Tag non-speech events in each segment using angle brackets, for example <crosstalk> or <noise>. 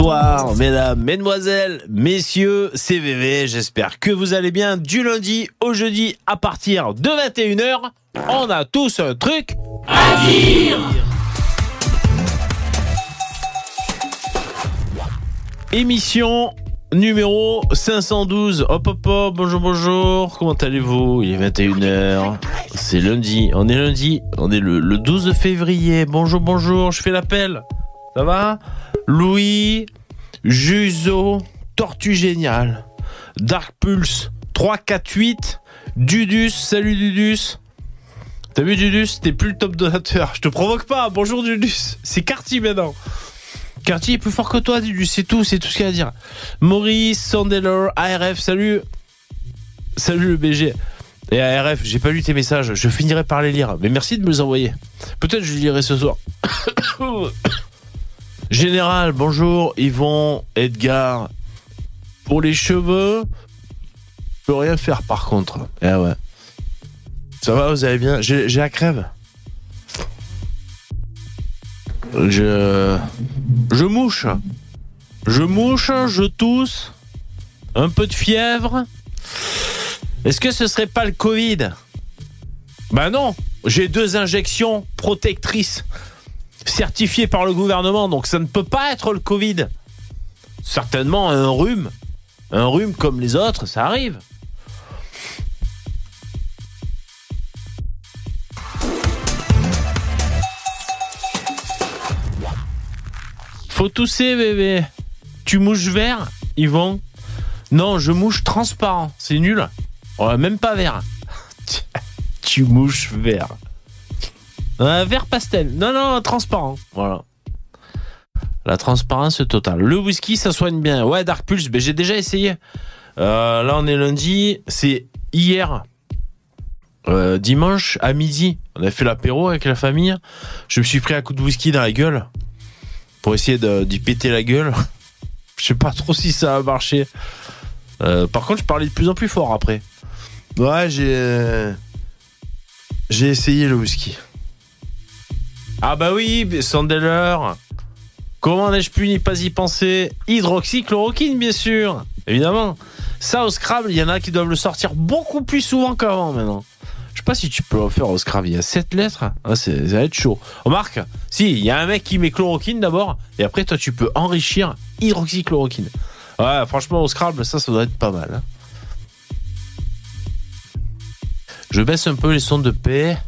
Bonsoir, mesdames, mesdemoiselles, messieurs, c'est VV. J'espère que vous allez bien du lundi au jeudi à partir de 21h. On a tous un truc à dire. Émission numéro 512. Hop hop hop, bonjour bonjour. Comment allez-vous? Il est 21h. C'est lundi. On est lundi. On est le, le 12 février. Bonjour bonjour. Je fais l'appel. Ça va? Louis, Juzo, Tortue Génial, Dark Pulse, 348, Dudus, salut Dudus. T'as vu Dudus T'es plus le top donateur. Je te provoque pas. Bonjour Dudus. C'est Carty maintenant. Carty est plus fort que toi, Dudus. C'est tout, c'est tout ce qu'il y a à dire. Maurice, Sandeller, ARF, salut. Salut le BG. Et ARF, j'ai pas lu tes messages. Je finirai par les lire. Mais merci de me les envoyer. Peut-être je les lirai ce soir. <coughs> <coughs> Général, bonjour, Yvon, Edgar. Pour les cheveux, je peux rien faire par contre. Eh ouais. Ça va, vous allez bien? J'ai la crève. Je. Je mouche. Je mouche, je tousse. Un peu de fièvre. Est-ce que ce serait pas le Covid? Bah non, j'ai deux injections protectrices certifiées par le gouvernement, donc ça ne peut pas être le Covid. Certainement un rhume. Un rhume comme les autres, ça arrive. Faut tousser, bébé. Tu mouches vert, Yvon? Non, je mouche transparent. C'est nul. Ouais, même pas vert. <laughs> tu mouches vert. Un vert pastel. Non, non, transparent. Voilà. La transparence totale. Le whisky, ça soigne bien. Ouais, Dark Pulse, ben, j'ai déjà essayé. Euh, là, on est lundi. C'est hier. Euh, dimanche à midi, on a fait l'apéro avec la famille. Je me suis pris un coup de whisky dans la gueule pour essayer d'y péter la gueule. <laughs> Je sais pas trop si ça a marché. Euh, par contre, je parlais de plus en plus fort après. Ouais, j'ai j'ai essayé le whisky. Ah bah oui, Sandeller. Comment n'ai-je pu n'y pas y penser? Hydroxychloroquine, bien sûr. Évidemment. Ça, au Scrabble, il y en a qui doivent le sortir beaucoup plus souvent qu'avant maintenant. Je sais pas si tu peux le faire au Scrabble. Il y a 7 lettres. Ah, ça va être chaud. Remarque, si, il y a un mec qui met chloroquine d'abord, et après, toi, tu peux enrichir hydroxychloroquine. Ouais, franchement, au Scrabble, ça, ça doit être pas mal. hein. Je baisse un peu les sons de paix.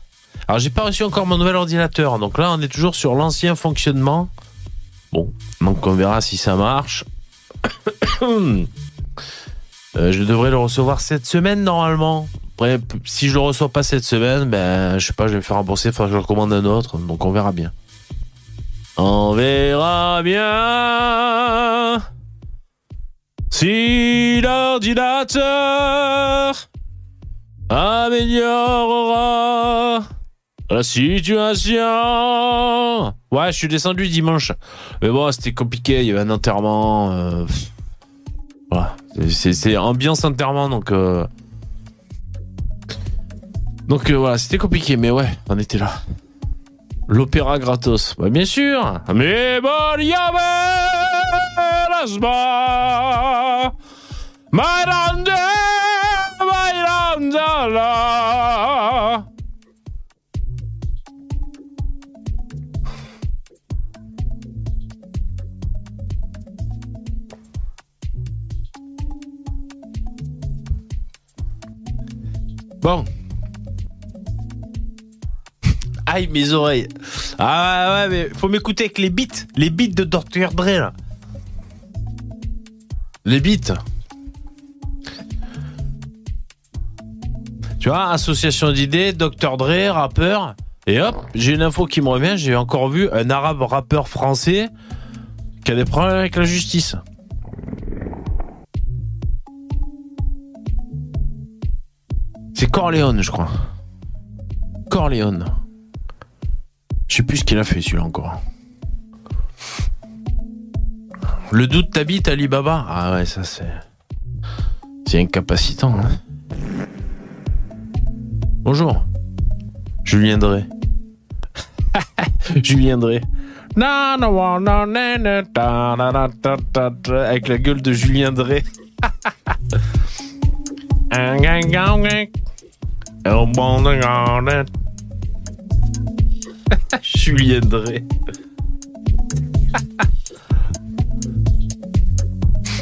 Alors, j'ai pas reçu encore mon nouvel ordinateur. Donc là, on est toujours sur l'ancien fonctionnement. Bon, donc on verra si ça marche. <coughs> Euh, je devrais le recevoir cette semaine normalement. Après, si je le reçois pas cette semaine, ben je sais pas, je vais me faire rembourser, il faudra que je le commande un autre, donc on verra bien. On verra bien si l'ordinateur améliorera la situation. Ouais, je suis descendu dimanche. Mais bon, c'était compliqué, il y avait un enterrement. euh. Voilà. C'est- ambiance enterrement, donc. euh, Donc euh, voilà, c'était compliqué, mais ouais, on était là. L'opéra gratos. Bah, bien sûr. Mais bon, y avait Bon. <laughs> Aïe, mes oreilles. Ah ouais, mais faut m'écouter avec les beats. Les beats de Dr. Dre, là. Les beats. Tu vois, association d'idées, Dr. Dre, rappeur. Et hop, j'ai une info qui me revient. J'ai encore vu un arabe rappeur français qui a des problèmes avec la justice. C'est Corleone, je crois. Corleone. Je sais plus ce qu'il a fait celui-là encore. Le doute t'habite Alibaba Ah ouais, ça c'est. C'est incapacitant. hein. Bonjour. Na, ta, ta, ta, Avec la gueule de Julien Drey. <laughs> Au bon. Julien Drey.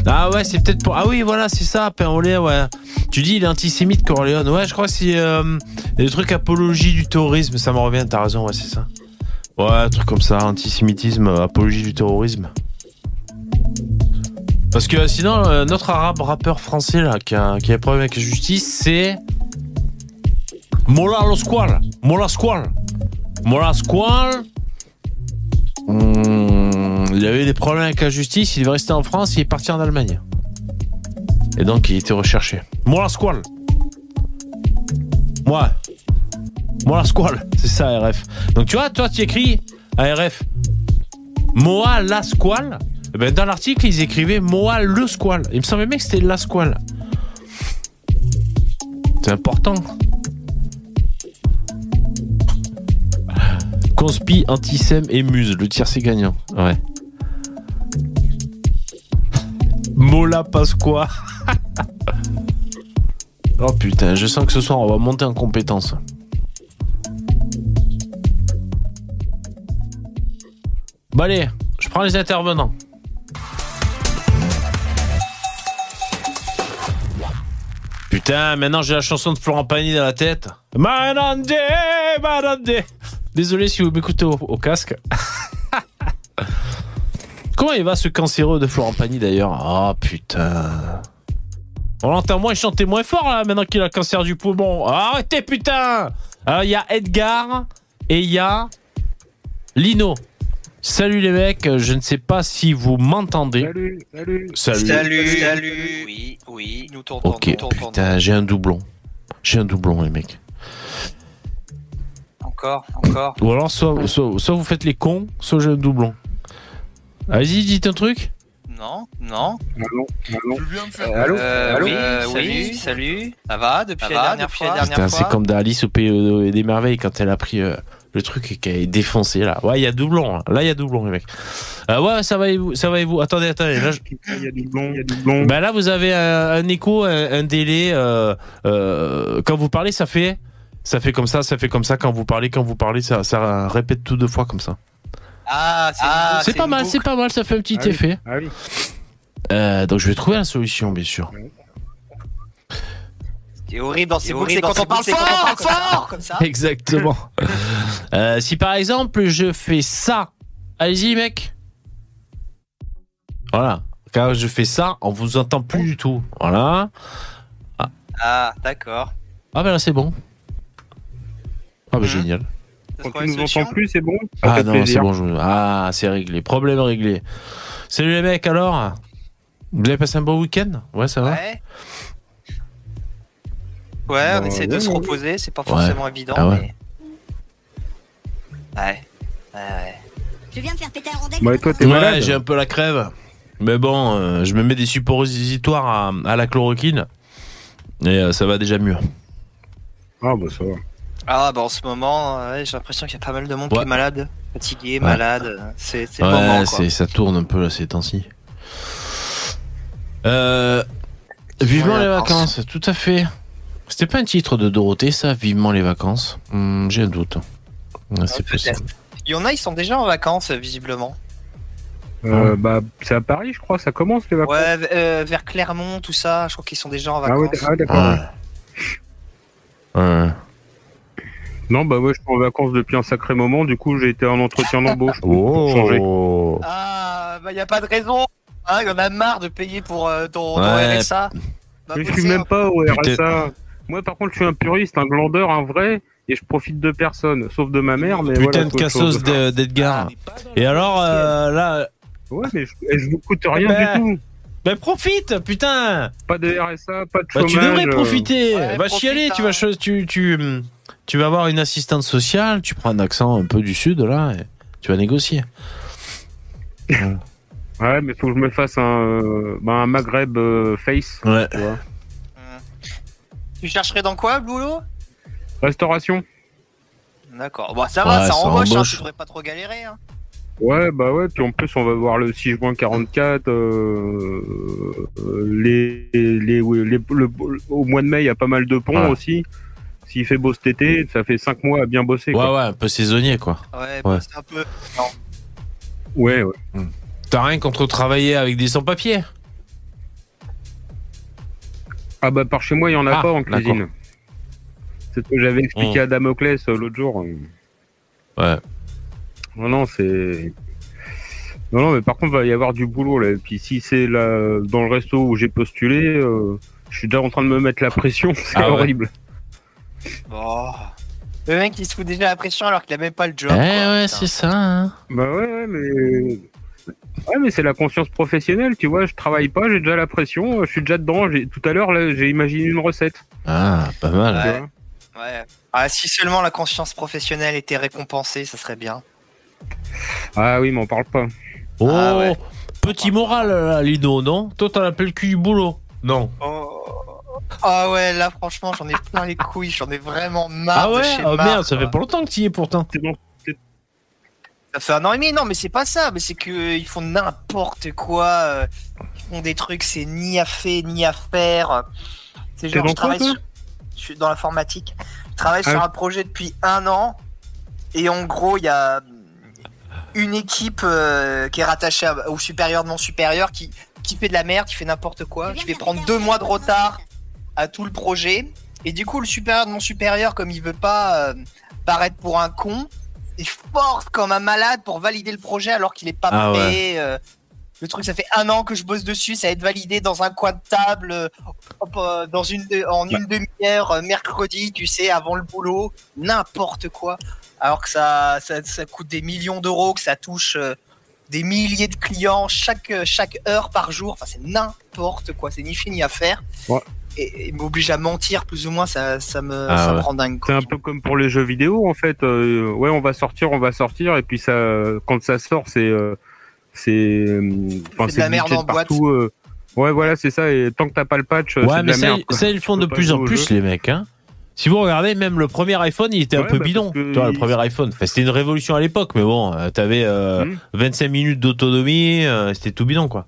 Ah ouais, c'est peut-être pour. Ah oui, voilà, c'est ça, Perolé, ouais. Tu dis il est antisémite, Corleone. Ouais, je crois que c'est euh, des trucs apologie du terrorisme, ça me revient, t'as raison, ouais, c'est ça. Ouais, un truc comme ça, antisémitisme, apologie du terrorisme. Parce que sinon, euh, notre arabe rappeur français là, qui a, qui a des problèmes avec la justice, c'est. Mola Lo Squal. Mola Squal. Mola Squal. Hmm, il avait des problèmes avec la justice, il devait rester en France, il est parti en Allemagne. Et donc il était recherché. Mola Squal. Moi. Mola Squal. <laughs> C'est ça, RF. Donc tu vois, toi tu écris à RF. Moa la Squal. Eh Ben, dans l'article, ils écrivaient Moa le Squal. Il me semblait bien que c'était la Squal. C'est important. Conspi, Antisem et Muse. Le c'est gagnant. Ouais. Mola Pasqua. <laughs> oh putain, je sens que ce soir, on va monter en compétence. Bon allez, je prends les intervenants. Putain, maintenant j'ai la chanson de Florent Pagny dans la tête. Manande, Manande. Désolé si vous m'écoutez au, au casque. <laughs> Comment il va ce cancéreux de Florent Pagny d'ailleurs? Oh putain. On l'entend moins chanter moins fort là maintenant qu'il a le cancer du poumon. Arrêtez putain Alors il y a Edgar et il y a Lino. Salut les mecs, je ne sais pas si vous m'entendez. Salut, salut. Salut. Salut, salut. Oui, oui, nous t'entendons. Ok, nous t'entendons. putain, j'ai un doublon. J'ai un doublon les mecs. Encore, encore. Ou alors soit, soit, soit vous faites les cons, soit un doublon. Vas-y, dites un truc. Non, non. Allô, allô. Euh, allô euh, Allô oui, Euh, salut, oui. salut. Ça va depuis Ça la va dernière depuis fois la dernière Putain, c'est comme dans Alice au pays euh, des merveilles quand elle a pris euh, le truc et qu'elle est défoncée là. Ouais, il y a doublon. Là, Là, il y a doublon les mecs. Euh, ouais, ça va et vous, ça va et vous. Attendez, attendez. Là, je- Il y a du blond, il y a du blond. Ben là, vous avez un, un écho, un, un délai. euh, euh, quand vous parlez, ça fait, ça fait comme ça, ça fait comme ça. Quand vous parlez, quand vous parlez, ça, ça répète tout deux fois comme ça. Ah, c'est c'est pas mal, c'est pas mal, ça fait un petit Ah oui. effet. Ah oui. Euh, donc je vais trouver la solution, bien sûr. Ce qui est horrible dans ces C'est boucles, horrible c'est quand on parle fort, parle comme ça. fort, comme ça. Exactement. <laughs> Euh, si par exemple je fais ça, allez-y mec. Voilà. Quand je fais ça, on vous entend plus du tout. Voilà. Ah, d'accord. Ah ben là c'est bon. Ah ben Mhm. génial. Ça Quand tu nous entends plus, c'est bon Ah non, c'est bon. je- Ah c'est réglé. Problème réglé. Salut les mecs alors? Vous avez passé un bon week-end? Ouais ça va? Ouais. Ouais, on Bah, essaie de ouais, se reposer, c'est pas forcément évident, Ah ouais. mais... Ouais. Ouais, ouais. Je viens me faire péter un rondel. Bah, et toi, t'es Ouais, malade j'ai un peu la crève. Mais bon, euh, je me mets des suppositoires à, à la chloroquine. Et euh, ça va déjà mieux. Ah bah ça va. Ah, bah en ce moment, ouais, j'ai l'impression qu'il y a pas mal de monde Ouais. qui est malade, fatigué, Ouais. malade. C'est c'est le Ouais, moment, quoi. c'est, ça tourne un peu là ces temps-ci. Euh, vivement Ouais, les vacances, tout à fait. C'était pas un titre de Dorothée, ça, Vivement les vacances? Hmm, J'ai un doute. Ouais, c'est Ouais, possible. Il y en a, ils sont déjà en vacances, visiblement. Euh, bah, c'est à Paris, je crois, ça commence les vacances. Ouais, euh, vers Clermont, tout ça, je crois qu'ils sont déjà en ah ouais, vacances. ah, d'accord. Non, bah ouais, je suis en vacances depuis un sacré moment, du coup j'ai été en entretien d'embauche. pour changer. Oh. Ah, bah y a pas de raison. Hein, y en a marre de payer pour euh, ton, ton Ouais. RSA. Bah, Je suis même hein. pas au Putain. RSA. Moi par contre je suis un puriste, un glandeur, un vrai, et je profite de personne, sauf de ma mère, mais Putain voilà, de c'est autre cassos chose. de- d'Edgar. Et alors, euh, là, Ouais, mais je, et je vous coûte rien bah, du tout. ben profite, putain Pas de RSA, pas de Bah, chômage. tu devrais euh, profiter. Ouais, Va profite, chialer. Tu hein. vas cho- tu tu tu vas avoir une assistante sociale. Tu prends un accent un peu du sud là. Et tu vas négocier. Ouais, mais faut que je me fasse un, euh, bah, un Maghreb euh, face, Ouais. tu vois. Tu chercherais dans quoi, le boulot? Restauration. D'accord. Bon, ça Ouais, va, ça ça embauche, hein, tu devrais pas trop galérer. Hein. Ouais, bah ouais, puis en plus, on va voir le 6 juin 44. euh, euh, les, les, les- le- au mois de mai, il y a pas mal de ponts Ouais. aussi. S'il fait beau cet été, ça fait 5 mois à bien bosser. Ouais, quoi. ouais, un peu saisonnier, quoi. Ouais, Ouais. bah, c'est un peu. Ouais, ouais. T'as rien contre travailler avec des sans-papiers? Ah bah par chez moi, il y en a Ah, pas en cuisine. C'est ce que j'avais expliqué Mm. à Damoclès euh, l'autre jour. Ouais. Non, non, c'est. Non, non, mais par contre, il va y avoir du boulot là. Et puis si c'est là dans le resto où j'ai postulé, euh, je suis déjà en train de me mettre la pression. <laughs> C'est Ah ouais. Oh. Le mec, il se fout déjà la pression alors qu'il a même pas le job. Eh quoi, ouais, c'est ça. hein. Bah ouais, ouais, mais. Ouais, mais c'est la conscience professionnelle, tu vois. Je travaille pas, j'ai déjà la pression, je suis déjà dedans. J'ai- Tout à l'heure, là, j'ai imaginé une recette. Ah, pas mal. Ouais. tu vois. Ouais. Ah, si seulement la conscience professionnelle était récompensée, ça serait bien. Ah oui, m'en parle pas. Oh, Ah ouais. petit moral, là, Lino, non? Toi, t'en appelles le cul du boulot Non. Oh. Ah ouais, là franchement, j'en ai plein les couilles, j'en ai vraiment marre. Ah de ouais? chez Oh Marc, merde, ça fait pas longtemps que tu y es pourtant. C'est bon. Ça fait un an et demi, non, mais c'est pas ça, mais c'est que euh, ils font n'importe quoi. euh, Ils font des trucs, c'est ni à faire, ni à faire. C'est genre, je travaille sur... Je suis dans l'informatique. Je travaille Ah sur un projet depuis un an. Et en gros, il y a une équipe euh, qui est rattachée à- au supérieur de mon supérieur qui, qui fait de la merde, qui fait n'importe quoi. Je vais prendre deux mois de retard à tout le projet. Et du coup, le supérieur de mon supérieur, comme il veut pas euh, paraître pour un con, il force comme un malade pour valider le projet alors qu'il est pas Ah prêt. euh, le truc, ça fait un an que je bosse dessus, ça va être validé dans un coin de table, euh, hop, dans une de- en une demi-heure, mercredi, tu sais, avant le boulot, n'importe quoi. Alors que ça, ça, ça coûte des millions d'euros, que ça touche des milliers de clients chaque, chaque heure par jour. Enfin, c'est n'importe quoi, c'est ni fait ni à faire. Ouais. Et, et m'oblige à mentir, plus ou moins, ça, ça me, Ah ça me rend dingue. C'est un peu comme pour les jeux vidéo en fait. Euh, ouais, on va sortir, on va sortir, et puis ça, quand ça sort, c'est, euh, c'est, euh, de la merde en boîte. euh. ouais, voilà, c'est ça. Et tant que t'as pas le patch, euh, Ouais, c'est de mais la ça, merde. ça, ils le font de plus en plus, jeu. les mecs. Hein. Si vous regardez, même le premier iPhone, il était un peu bah, bidon. Toi, le premier iPhone. Enfin, c'était une révolution à l'époque, mais bon, euh, t'avais euh, Hmm. 25 minutes d'autonomie, euh, c'était tout bidon, quoi.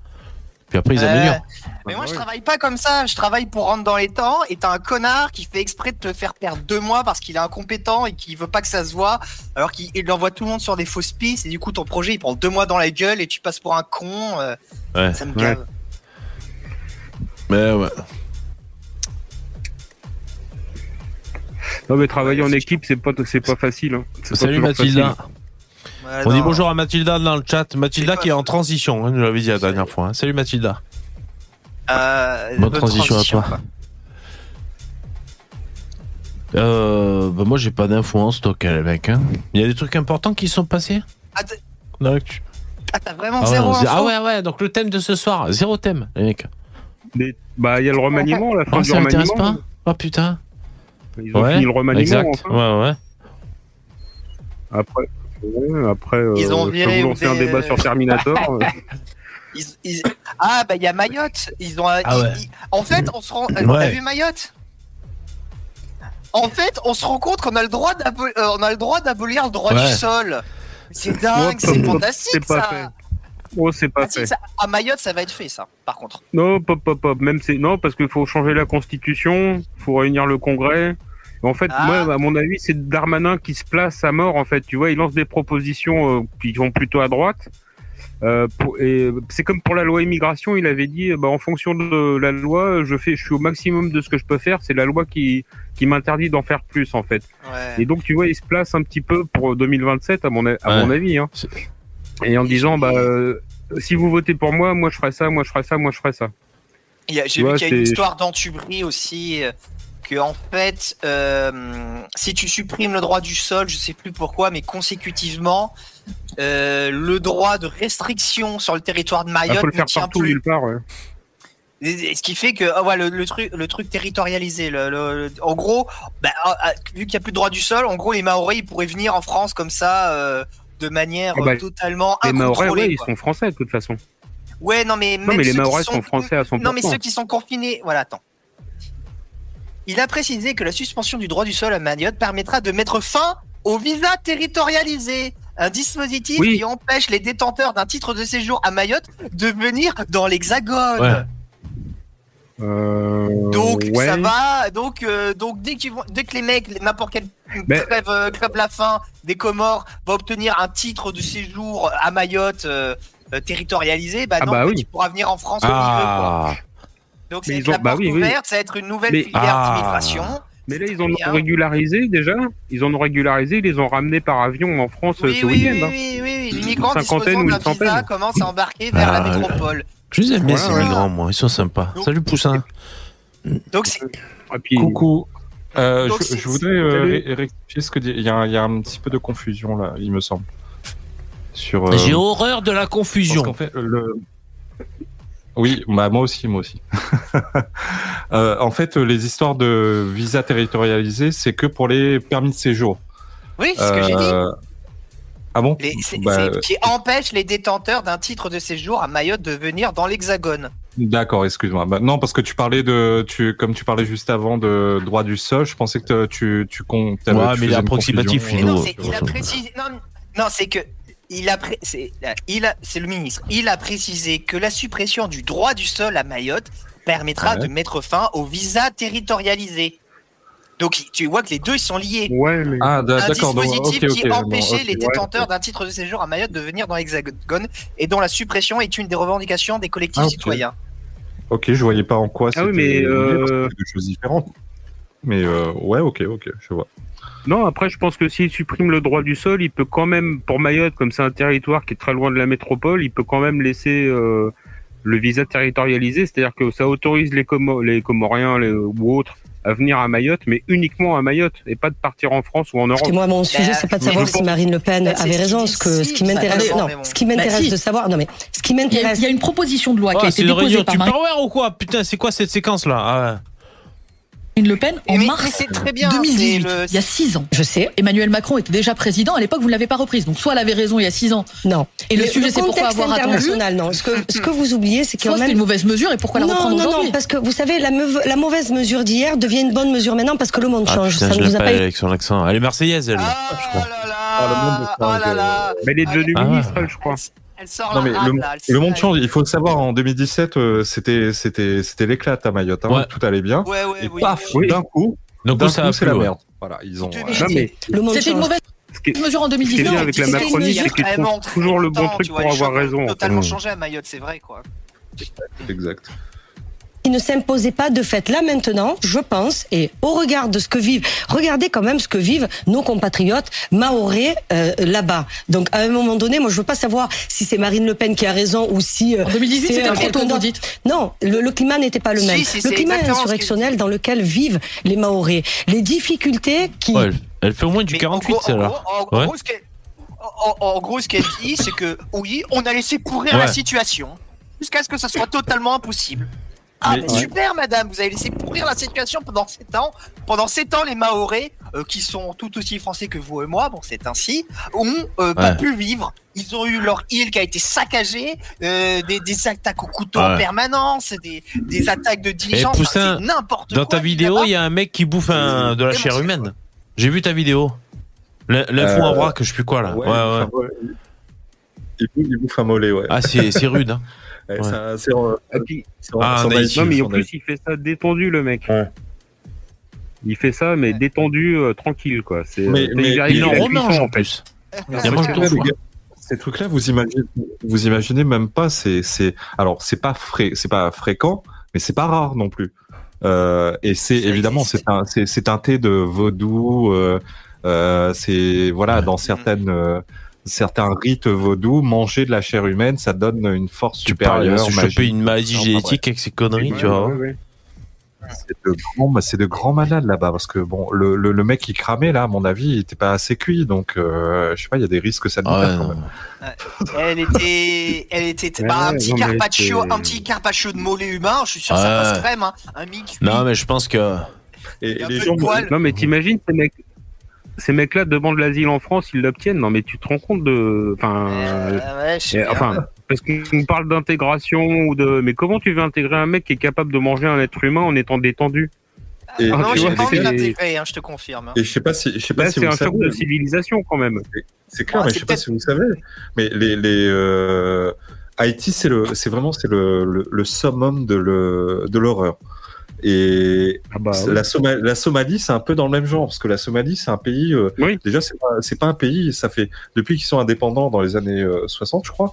Puis après, ils Ouais. améliorent. Mais Ah moi, bah je travaille pas comme ça. Je travaille pour rentrer dans les temps. Et t'as un connard qui fait exprès de te faire perdre deux mois parce qu'il est incompétent et qu'il veut pas que ça se voit. Alors qu'il il envoie tout le monde sur des fausses pistes. Et du coup, ton projet, il prend deux mois dans la gueule et tu passes pour un con. euh, Ouais. Ça me Ouais. gave. Mais ouais. Non, mais travailler en équipe, c'est pas, c'est pas facile. hein. Pas Salut Mathilda. facile. Ouais, On dit bonjour à Mathilda dans le chat. Mathilda qui est en transition, hein, je l'avais dit la dernière fois. hein. Salut Mathilda. Euh, Bonne transition à toi. Euh, bah moi j'ai pas d'infos en stock, hein, les mecs. hein. Il y a des trucs importants qui sont passés Ah, ah, t'as vraiment ah, ouais, zéro info ah ouais, ouais, donc le thème de ce soir, zéro thème, les mecs. Bah, il y a le <laughs> remaniement, la fin Oh, du ça m'intéresse remaniement. pas? Oh putain. Ils ont Ouais, fini le remaniement. Exact. enfin. Ouais, ouais. Après, ouais, après, euh, Ils ont je peux viré vous lancer un des- débat sur Terminator. euh. <laughs> <laughs> Ils- ils- Ah, bah, il y a Mayotte. Ils ont. Ah ils- ouais. ils- En fait, on se rend. euh, Ouais. T'as vu Mayotte? En fait, on se rend compte qu'on a le droit euh, on a le droit d'abolir le droit Ouais. du sol. C'est dingue, c'est fantastique c'est pas ça. fait. Oh, c'est pas Ah, fait. ça- À Mayotte, ça va être fait, ça, par contre. Non, pop, pop, pop. Même c'est non, parce qu'il faut changer la constitution, faut réunir le Congrès. En fait, Ah. moi, à mon avis, c'est Darmanin qui se place à mort. En fait, tu vois, il lance des propositions euh, qui vont plutôt à droite. Euh, pour- et c'est comme pour la loi immigration, il avait dit, bah, en fonction de la loi, je fais, je suis au maximum de ce que je peux faire. C'est la loi qui qui m'interdit d'en faire plus, en fait. Ouais. Et donc, tu vois, il se place un petit peu pour 2027, à mon, à Ouais. mon avis. Hein. Et en disant, bah, euh, si vous votez pour moi, moi je ferai ça, moi je ferai ça, moi je ferai ça. Il y a- J'ai vu qu'il y a une histoire d'entuberie aussi. euh, Que en fait, euh, si tu supprimes le droit du sol, je sais plus pourquoi, mais consécutivement, euh, le droit de restriction sur le territoire de Il Mayotte faut le ne faire tient partout, plus. nulle part. Ouais. Et- et Ce qui fait que ah ouais, le, le truc, le truc territorialisé, le, le- le- en gros, bah, ah, ah, vu qu'il n'y a plus de droit du sol, en gros, les Maoris ils pourraient venir en France comme ça, euh, de manière Ah bah, euh, totalement Les incontrôlée. ouais, ils sont français de toute façon. Ouais, non mais Non, même mais les Maorais sont français à 100%. Non, mais ceux qui sont confinés, voilà, attends. Il a précisé que la suspension du droit du sol à Mayotte permettra de mettre fin au visa territorialisé. Un dispositif Oui. qui empêche les détenteurs d'un titre de séjour à Mayotte de venir dans l'Hexagone. Ouais. Euh, Donc ouais. ça va. Donc euh, donc dès que, dès que les mecs, n'importe quel Mais- crève, euh, crève la faim des Comores va obtenir un titre de séjour à Mayotte euh, euh, territorialisé, bah Ah non, bah fait, oui. il pourra venir en France comme il veut. Quoi. Ah, Donc c'est ils ont- la bah porte oui, oui. ouverte, ça va être une nouvelle Mais- filière Ah. d'immigration. Mais là, ils en ont régularisé déjà. Ils en ont régularisé. Ils les ont ramenés par avion en France euh, Oui, ce oui, week-end. oui, hein. oui, oui, oui. Les migrants Une cinquantaine disposant ou d'un une visa centaine. commencent à embarquer vers Ah, la métropole. je les aime bien ces migrants, moi. Ils sont sympas. Donc- Salut Poussin. Donc c'est Et puis, Coucou. Euh, Donc, je, je voudrais euh, ré- rectifier ce que dit. Il y, a un- il y a un petit peu de confusion là, il me semble. Sur. euh, J'ai horreur de la parce confusion. qu'en fait, le. Oui, bah moi aussi, moi aussi. <laughs> Euh, en fait, les histoires de visa territorialisé, c'est que pour les permis de séjour. oui, c'est ce que j'ai dit. Euh, Ah bon Les- c'est- Bah, qui empêche les détenteurs d'un titre de séjour à Mayotte de venir dans l'Hexagone. D'accord, excuse-moi. Bah, non, parce que tu parlais de, tu, comme tu parlais juste avant de droit du sol, je pensais que tu, tu comptes. Ouais, mais il est approximatif, non, c'est que il a, pré- c'est, il a, c'est le ministre. Il a précisé que la suppression du droit du sol à Mayotte permettra Ouais. de mettre fin au visa territorialisé. Donc tu vois que les deux ils sont liés. ouais, mais Ah, Un d'accord. donc, dispositif qui empêchait les ouais. détenteurs d'un titre de séjour à Mayotte de venir dans l'Hexagone et dont la suppression est une des revendications des collectifs Ah, citoyens. Ok, je voyais pas en quoi Ah oui, c'était mais, lié, euh, parce que c'est deux choses différentes. Mais euh, ouais, ok, ok, je vois. Non. Après, je pense que s'il supprime le droit du sol, il peut quand même, pour Mayotte, comme c'est un territoire qui est très loin de la métropole, il peut quand même laisser euh, le visa territorialisé, c'est-à-dire que ça autorise les, les Comoriens les- ou autres à venir à Mayotte, mais uniquement à Mayotte et pas de partir en France ou en Europe. Parce que moi, mon sujet, Bah, c'est pas de savoir si Marine Le Pen Bah, avait raison. Ce, que, dit, ce qui m'intéresse, non, ce qui m'intéresse Bah, si. de savoir, non mais ce qui m'intéresse, il y a une proposition de loi qui Ouais, a été déposée par Marine Tupperware ou quoi? Putain, c'est quoi cette séquence là ah, Le Pen en Mais, mars c'est très bien. 2018, c'est le- il y a six ans. je sais, Emmanuel Macron était déjà président. À l'époque, vous ne l'avez pas reprise. Donc, soit elle avait raison il y a six ans, non. et le, sujet, c'est pourquoi avoir attendu. non. Ce que, ce que vous oubliez, c'est c'était même une mauvaise mesure, et pourquoi la non, reprendre non, aujourd'hui non, parce que vous savez, la, meuve- la mauvaise mesure d'hier devient une bonne mesure maintenant parce que le monde ah, change. putain, ça je ne a pas avec son accent. Elle est marseillaise, elle. Ah je crois. là là, Ah, le monde oh là là. Mais elle est devenue Ah ministre, je crois. Elle sort Non, mais le, là, elle le monde change. Il faut le savoir. En 2017, euh, c'était, c'était, c'était l'éclate à Mayotte. hein, Ouais. Tout allait bien. Ouais, ouais, Et oui. paf, oui. d'un coup, d'un ça coup, a c'est la ouais. merde. Voilà, ils ont. Est euh, bien. Non, mais Le monde C'était une change. mauvaise mesure en ce qui est 2018. bien avec la Macronie, c'est qu'ils trouvent toujours le bon truc pour avoir raison. Totalement Mm. changé à Mayotte, c'est vrai quoi. Exact. Ne s'imposait pas de fait. Là maintenant, je pense, et au regard de ce que vivent, regardez quand même ce que vivent nos compatriotes maorais euh, là-bas. Donc à un moment donné, moi je veux pas savoir si c'est Marine Le Pen qui a raison ou si euh, En 2018, c'est, c'était trop tôt, vous dites. Non, le, le climat n'était pas le Si, même. si, le climat insurrectionnel dans lequel vivent les Maorais, les difficultés qui Ouais, elle, fait au moins du Mais 48, en gros, celle-là. Ouais. en gros, ce qu'elle dit, c'est que oui, on a laissé pourrir Ouais. la situation jusqu'à ce que ça soit totalement impossible. Ah, Mais- mais super, madame, vous avez laissé pourrir la situation pendant 7 ans. Pendant 7 ans, les Maorais, euh, qui sont tout aussi français que vous et moi, bon, c'est ainsi, ont euh, pas pu vivre. Ils ont eu leur île qui a été saccagée, euh, des, des attaques au couteau en permanence, des, des attaques de diligence. Enfin, c'est n'importe quoi. Dans ta vidéo, il y a un mec qui bouffe un, de la chair humaine. J'ai vu ta vidéo. L'info Euh, en vrac, je sais plus quoi là. Ouais, ouais. enfin, ouais. Il, bouffe, il bouffe un mollet, ouais. Ah, c'est c'est rude. Hein. <laughs> Ouais, ça- c'est en- en- Ah, c'est en on a Haïti, non, mais en en plus, Haïti. il fait ça détendu, le mec. Ouais. Il fait ça, mais Ouais. détendu, euh, tranquille, quoi. C'est, Mais- euh, mais il en remange en plus. Il y Ces trucs-là, vous imaginez, vous imaginez même pas. C'est, c'est, alors c'est pas fré, c'est pas fréquent, mais c'est pas rare non plus. Euh, et c'est évidemment, c'est un, c'est, c'est teinté de vaudou. Euh, euh, c'est voilà, dans certaines, euh, certains rites vaudous, manger de la chair humaine, ça donne une force Tu parles, supérieure. se magique. choper une maladie Enfin, génétique avec ces conneries, Ouais, tu vois. ouais, ouais. C'est de grands, bah, c'est de grands malades là-bas parce que bon, le, le, le mec qui cramait là, à mon avis, il était pas assez cuit, donc euh, je sais pas, il y a des risques Ah sanitaires ouais, quand même. Elle était, elle était Ouais, bah, un petit non, carpaccio, un petit carpaccio de mollet humain. Je suis sûr que Ouais. ça passe crème, hein. Un mix. Non, mais je pense que. Et, et les gens. Non, mais t'imagines ces mecs, ces mecs-là demandent l'asile en France, ils l'obtiennent. Non, mais tu te rends compte de, enfin, Euh, ouais, enfin, parce qu'on parle d'intégration ou de, mais comment tu veux intégrer un mec qui est capable de manger un être humain en étant détendu? Et, non, j'ai pas envie c'est- d'intégrer, hein, je te confirme. hein. et je sais pas si, je sais pas Là, si c'est vous un choc de civilisation quand même. C'est clair, Ah, mais je sais pas si vous savez, mais les, les euh, Haïti, c'est le, c'est vraiment c'est le, le, le summum de le, de l'horreur. Et Ah bah, la, Soma- la Somalie, c'est un peu dans le même genre, parce que la Somalie, c'est un pays. euh, Oui. Déjà, c'est pas, c'est pas un pays. Ça fait depuis qu'ils sont indépendants dans les années euh, 60, je crois.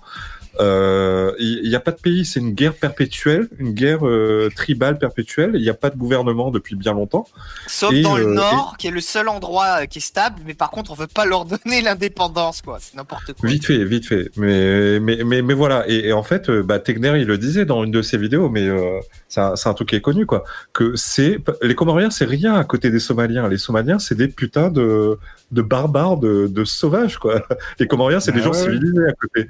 Euh, Il n'y a pas de pays. C'est une guerre perpétuelle, une guerre euh, tribale perpétuelle. Il n'y a pas de gouvernement depuis bien longtemps. Sauf Et, dans le euh, Nord, qui est le seul endroit euh, qui est stable, mais par contre, on veut pas leur donner <laughs> l'indépendance, quoi. C'est n'importe quoi. Vite fait, vite fait. Mais, mais, mais, mais voilà. Et, et en fait, euh, bah, Tegner, il le disait dans une de ses vidéos, mais euh, c'est un, c'est un truc qui est connu, quoi. Que c'est les Comoriens, c'est rien à côté des Somaliens. Les Somaliens, c'est des putains de, de barbares, de, de sauvages, quoi. <laughs> Les Comoriens, c'est Bah des gens ouais. civilisés à côté.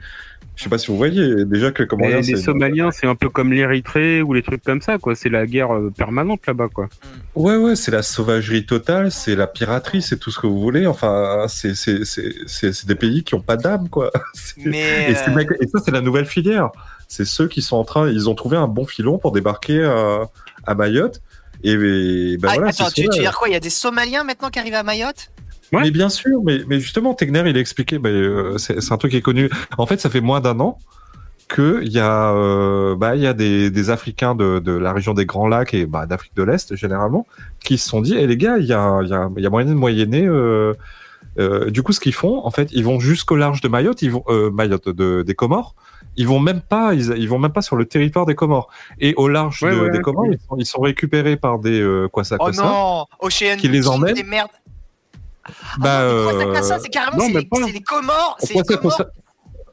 Je sais pas si vous voyez déjà que les Somaliens, c'est un peu comme l'Érythrée ou les trucs comme ça, quoi. C'est la guerre euh, permanente là-bas, quoi. Ouais, ouais, c'est la sauvagerie totale, c'est la piraterie, c'est tout ce que vous voulez. Enfin, c'est c'est c'est c'est c'est des pays qui ont pas d'âme, quoi. <laughs> Mais Et, euh, et ça, c'est la nouvelle filière. C'est ceux qui sont en train, ils ont trouvé un bon filon pour débarquer à, à Mayotte. Et, et ben ah, voilà. attends, tu, tu veux dire quoi? Il y a des Somaliens maintenant qui arrivent à Mayotte? Ouais. Mais bien sûr, mais, mais justement, Tegner, il a expliqué, ben, euh, c'est c'est un truc qui est connu. En fait, ça fait moins d'un an que il y a, euh, bah, il y a des, des Africains de, de la région des Grands Lacs et bah, d'Afrique de l'Est généralement qui se sont dit, eh les gars, il y a, il y a, il y a moyen de moyenner. Euh, euh, du coup, ce qu'ils font, en fait, ils vont jusqu'au large de Mayotte, ils vont euh, Mayotte de, des Comores. Ils vont même pas, ils, ils vont même pas sur le territoire des Comores. Et au large Ouais, de- ouais, des ouais. Comores, ils sont, ils sont récupérés par des euh, quoi ça, Oh quoi ça. non Ocean Qui les Viking, emmène des merdes. Bah, ah non, mais euh, c'est carrément c'est les, pas. c'est les Comores.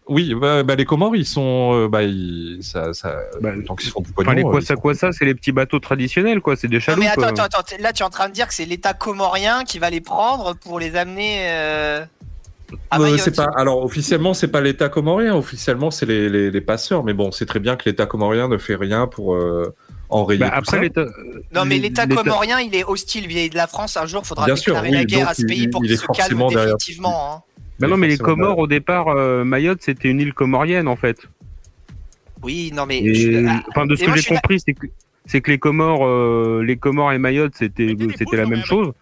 Oui, bah, bah, les Comores, ils sont, euh, bah, ils, ça, ça, Bah, tant qu'ils font du pognon. Enfin, les euh, quoi ça, quoi ça, c'est les petits bateaux traditionnels, quoi. C'est des Non chaloupes. mais attends, attends, attends, là tu es en train de dire que c'est l'État comorien qui va les prendre pour les amener euh, Euh, c'est pas. Alors officiellement, c'est pas l'État comorien. Officiellement, c'est les, les, les passeurs. Mais bon, c'est très bien que l'État comorien ne fait rien pour euh, enrayer Bah, après, l'État. Non mais l'État comorien il est hostile vis-à-vis de la France. Un jour il faudra Bien sûr, déclarer oui, la guerre à ce pays il- pour il qu'il se calme définitivement. hein. Bah non, mais les Comores, au départ, euh, Mayotte, c'était une île comorienne, en fait. Oui, non mais... Et, je- ah, enfin, de ce que j'ai compris, c'est que, c'est que les Comores, euh, les Comores et Mayotte, c'était, c'était la même chose.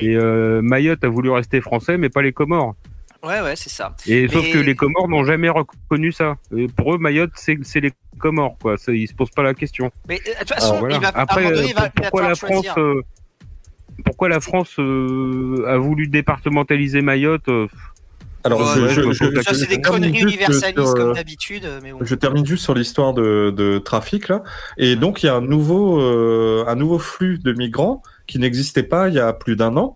Et euh, Mayotte a voulu rester français, mais pas les Comores. Ouais, ouais, c'est ça. Et sauf que les Comores n'ont jamais reconnu ça. Et pour eux, Mayotte, c'est, c'est les Comores, quoi. Ça, ils se posent pas la question. Mais euh, de toute façon, Alors, voilà. il va, Après, donné, euh, il va, il va pourquoi la France, euh, pourquoi la France euh, a voulu départementaliser Mayotte euh, Alors, Ouais, je, je, Ça, c'est des termine conneries juste universalistes sur, euh, comme d'habitude, mais bon. Je termine juste sur l'histoire de, de trafic là. Et donc il y a un nouveau, euh, un nouveau flux de migrants qui n'existait pas il y a plus d'un an,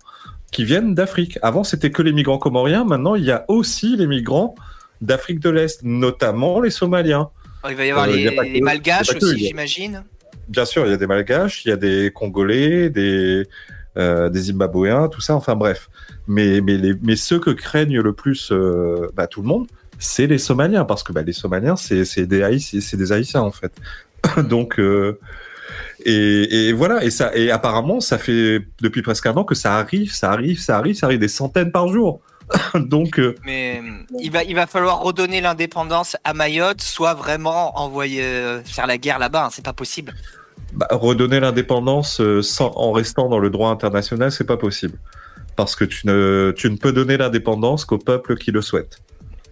qui viennent d'Afrique. Avant c'était que les migrants comoriens. Maintenant il y a aussi les migrants d'Afrique de l'Est, notamment les Somaliens. Il va y avoir euh, les, y Malgaches aussi, j'imagine. Bien sûr, il y a des Malgaches, il y a des Congolais, des euh, des Zimbabwéens, tout ça. Enfin bref. Mais mais les, mais ceux que craignent le plus, euh, bah, tout le monde, c'est les Somaliens parce que bah, les Somaliens c'est des des Haïtiens en fait. <coughs> Donc euh, et, et voilà et ça et apparemment ça fait depuis presque un an que ça arrive, ça arrive, ça arrive, ça arrive des centaines par jour. <laughs> Donc euh, Mais euh, il va, il va falloir redonner l'indépendance à Mayotte, soit vraiment envoyer euh, faire la guerre là-bas. hein, c'est pas possible. bah, redonner l'indépendance euh, sans en restant dans le droit international, c'est pas possible parce que tu ne tu ne peux donner l'indépendance qu'au peuple qui le souhaite.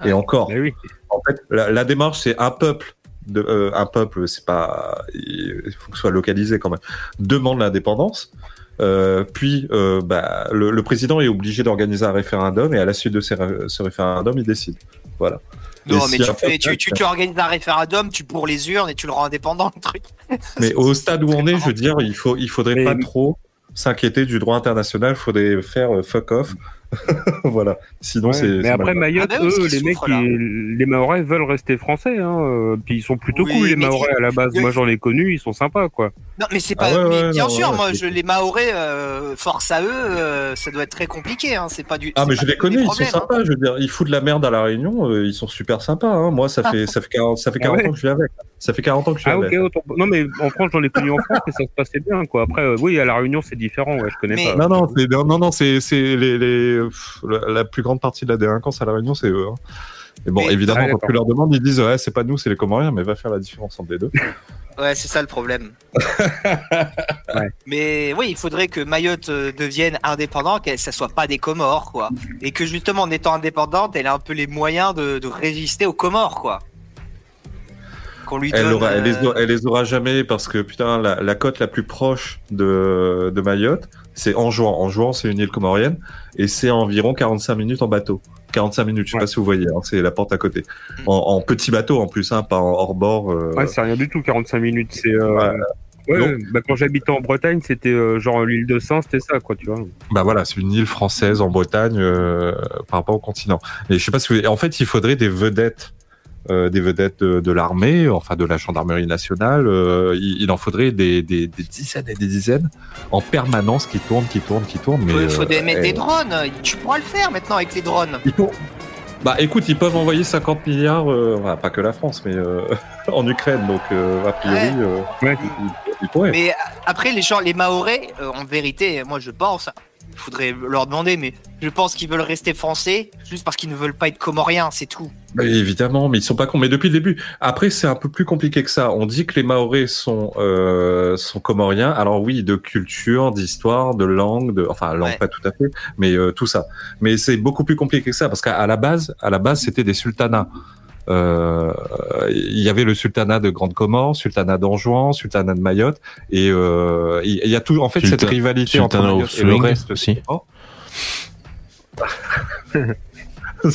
Et encore, oui. en fait, la, la démarche, c'est un peuple. De, euh, un peuple, c'est pas. Il faut que ce soit localisé quand même. Demande l'indépendance. Euh, puis, euh, bah, le, le président est obligé d'organiser un référendum et à la suite de ce référendum, il décide. Voilà. Et Non, mais tu, fais, tu, tu, tu organises un référendum, tu bourres les urnes et tu le rends indépendant, le truc. <laughs> Mais au stade où on est, je veux dire, il faut, il faudrait Mais- pas trop s'inquiéter du droit international. Il faudrait faire fuck off. <laughs> voilà. Sinon, Ouais, c'est. mais après. Mayotte, Ah eux, les mecs, ils- les Maorais veulent rester français. Hein. euh, Puis ils sont plutôt Oui, cool les Maorais à la base. Moi j'en ai connu, ils sont sympas quoi. Non, mais c'est Ah pas. ouais, mais ouais, bien non, sûr, ouais, moi, je, les Maorais, euh, force à eux, euh, ça doit être très compliqué. Hein, c'est pas du. Ah mais je les connais, ils sont hein. sympas. Je veux dire, ils foutent de la merde à la Réunion, euh, ils sont super sympas. Hein. Moi, ça fait ça fait 40, ça fait Ah 40 ouais ans que je vis avec. Ça fait 40 ans que je suis Ah avec. autant- non mais en France j'en ai connu en France et ça se passait bien quoi. Après euh, oui à la Réunion c'est différent, ouais, je connais Mais- pas. Non non, c'est non non c'est les pff, la, la plus grande partie de la délinquance à la Réunion, c'est eux. hein. Et bon, Mais- évidemment, quand tu leur demandes, ils disent ouais, c'est pas nous, c'est les Comoriens, mais va faire la différence entre les deux. <laughs> Ouais, c'est ça le problème. <laughs> Ouais. Mais oui, il faudrait que Mayotte euh, devienne indépendante, que ça soit pas des Comores, quoi. Et que justement, en étant indépendante, elle a un peu les moyens de, de résister aux Comores, quoi. Qu'on lui Elle, donne. aura- elle, les euh, aura, elle les aura jamais parce que putain, la, la côte la plus proche de, de Mayotte, c'est Anjouan. Anjouan, c'est une île comorienne et c'est environ 45 minutes en bateau. 45 minutes, je sais Ouais. pas si vous voyez, hein, c'est la porte à côté. Mm. En, en petit bateau en plus, hein, pas en hors bord. euh, Ouais, c'est rien du tout, 45 minutes. C'est. Euh... Ouais. bah, quand j'habitais en Bretagne, c'était euh, genre l'île de Saint, c'était ça, quoi, tu vois. Bah voilà, c'est une île française en Bretagne euh, par rapport au continent. Et je sais pas si vous... En fait, il faudrait des vedettes, des vedettes de, de l'armée, enfin de la gendarmerie nationale. euh, il, il en faudrait des, des, des dizaines et des dizaines en permanence qui tournent, qui tournent, qui tournent. Mais Il faut euh, des- mettre des eh, drones. Tu pourras le faire maintenant avec les drones. ils pour- Bah écoute, ils peuvent envoyer 50 milliards, euh, pas que la France, mais euh, <laughs> en Ukraine. Donc euh, a priori, Ouais. euh, Ouais. ils, ils pourraient. Mais après, les gens, les Maorais, euh, en vérité, moi je pense, faudrait leur demander, mais je pense qu'ils veulent rester français juste parce qu'ils ne veulent pas être comoriens, c'est tout. Bah, évidemment, mais ils sont pas cons. Mais depuis le début. Après, c'est un peu plus compliqué que ça. On dit que les Maoris sont euh, sont comoriens. Alors oui, de culture, d'histoire, de langue, de enfin langue Ouais. pas tout à fait, mais euh, tout ça. Mais c'est beaucoup plus compliqué que ça parce qu'à la base, à la base, c'était des sultanats. Euh, Il y avait le sultanat de Grande Comore, sultanat d'Anjouan, sultanat de Mayotte, et euh, il y a tout en fait Sultan- cette rivalité entre Mayotte et le reste aussi. <laughs> <laughs>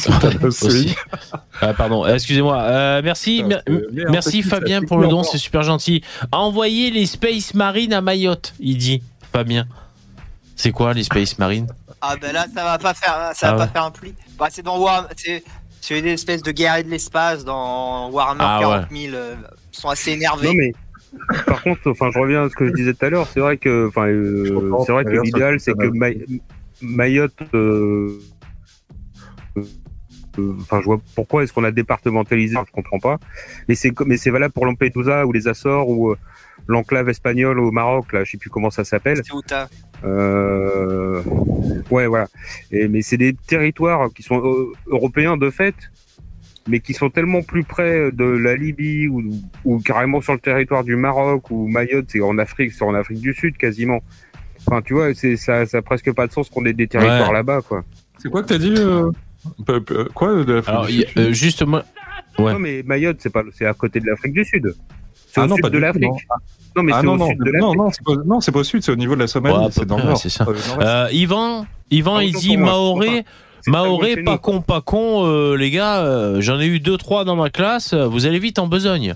Ah, pardon, Euh, excusez-moi. Euh, merci, mer- merci Fabien pour le don, c'est super gentil. Envoyez les Space Marines à Mayotte, il dit Fabien. C'est quoi les Space Marines? Ah ben là, ça va pas faire, ça va Ah pas ouais. faire un pli. Bah, c'est dans War, c'est une espèce de guerrier de l'espace dans Warhammer Ah 40 000. euh, ils sont assez énervés. Non, mais. Par contre, enfin, je reviens à ce que je disais tout à l'heure. C'est vrai que, enfin, euh, c'est vrai que l'idéal, c'est que May- Mayotte. euh, euh, Enfin, je vois pourquoi est-ce qu'on a départementalisé, je comprends pas. Mais c'est mais c'est valable pour Lampedusa ou les Açores ou euh, l'enclave espagnole au Maroc, là, je sais plus comment ça s'appelle. Euh... Ouais, voilà. Et, mais c'est des territoires qui sont euh, européens de fait, mais qui sont tellement plus près de la Libye ou, ou carrément sur le territoire du Maroc ou Mayotte, c'est en Afrique, c'est en Afrique du Sud quasiment. Enfin, tu vois, c'est ça, ça a presque pas de sens qu'on ait des territoires Ouais. là-bas, quoi. C'est quoi que t'as dit euh, Quoi de l'Afrique du Sud? euh, justement, Ouais. Non, mais Mayotte, c'est pas, c'est à côté de l'Afrique du Sud. C'est Ah au non, sud pas de l'Afrique. non. Non, mais ah c'est non, au non, sud de l'Afrique. non, c'est pas, non, c'est pas au sud, c'est au niveau de la Somalie, Ouais, c'est dans le nord. c'est ça. Euh, nord-est. euh, Yvan, Yvan, il dit Maoré. Maoré, pas con, pas con, euh, les gars, euh, j'en ai eu deux, trois dans ma classe, vous allez vite en besogne.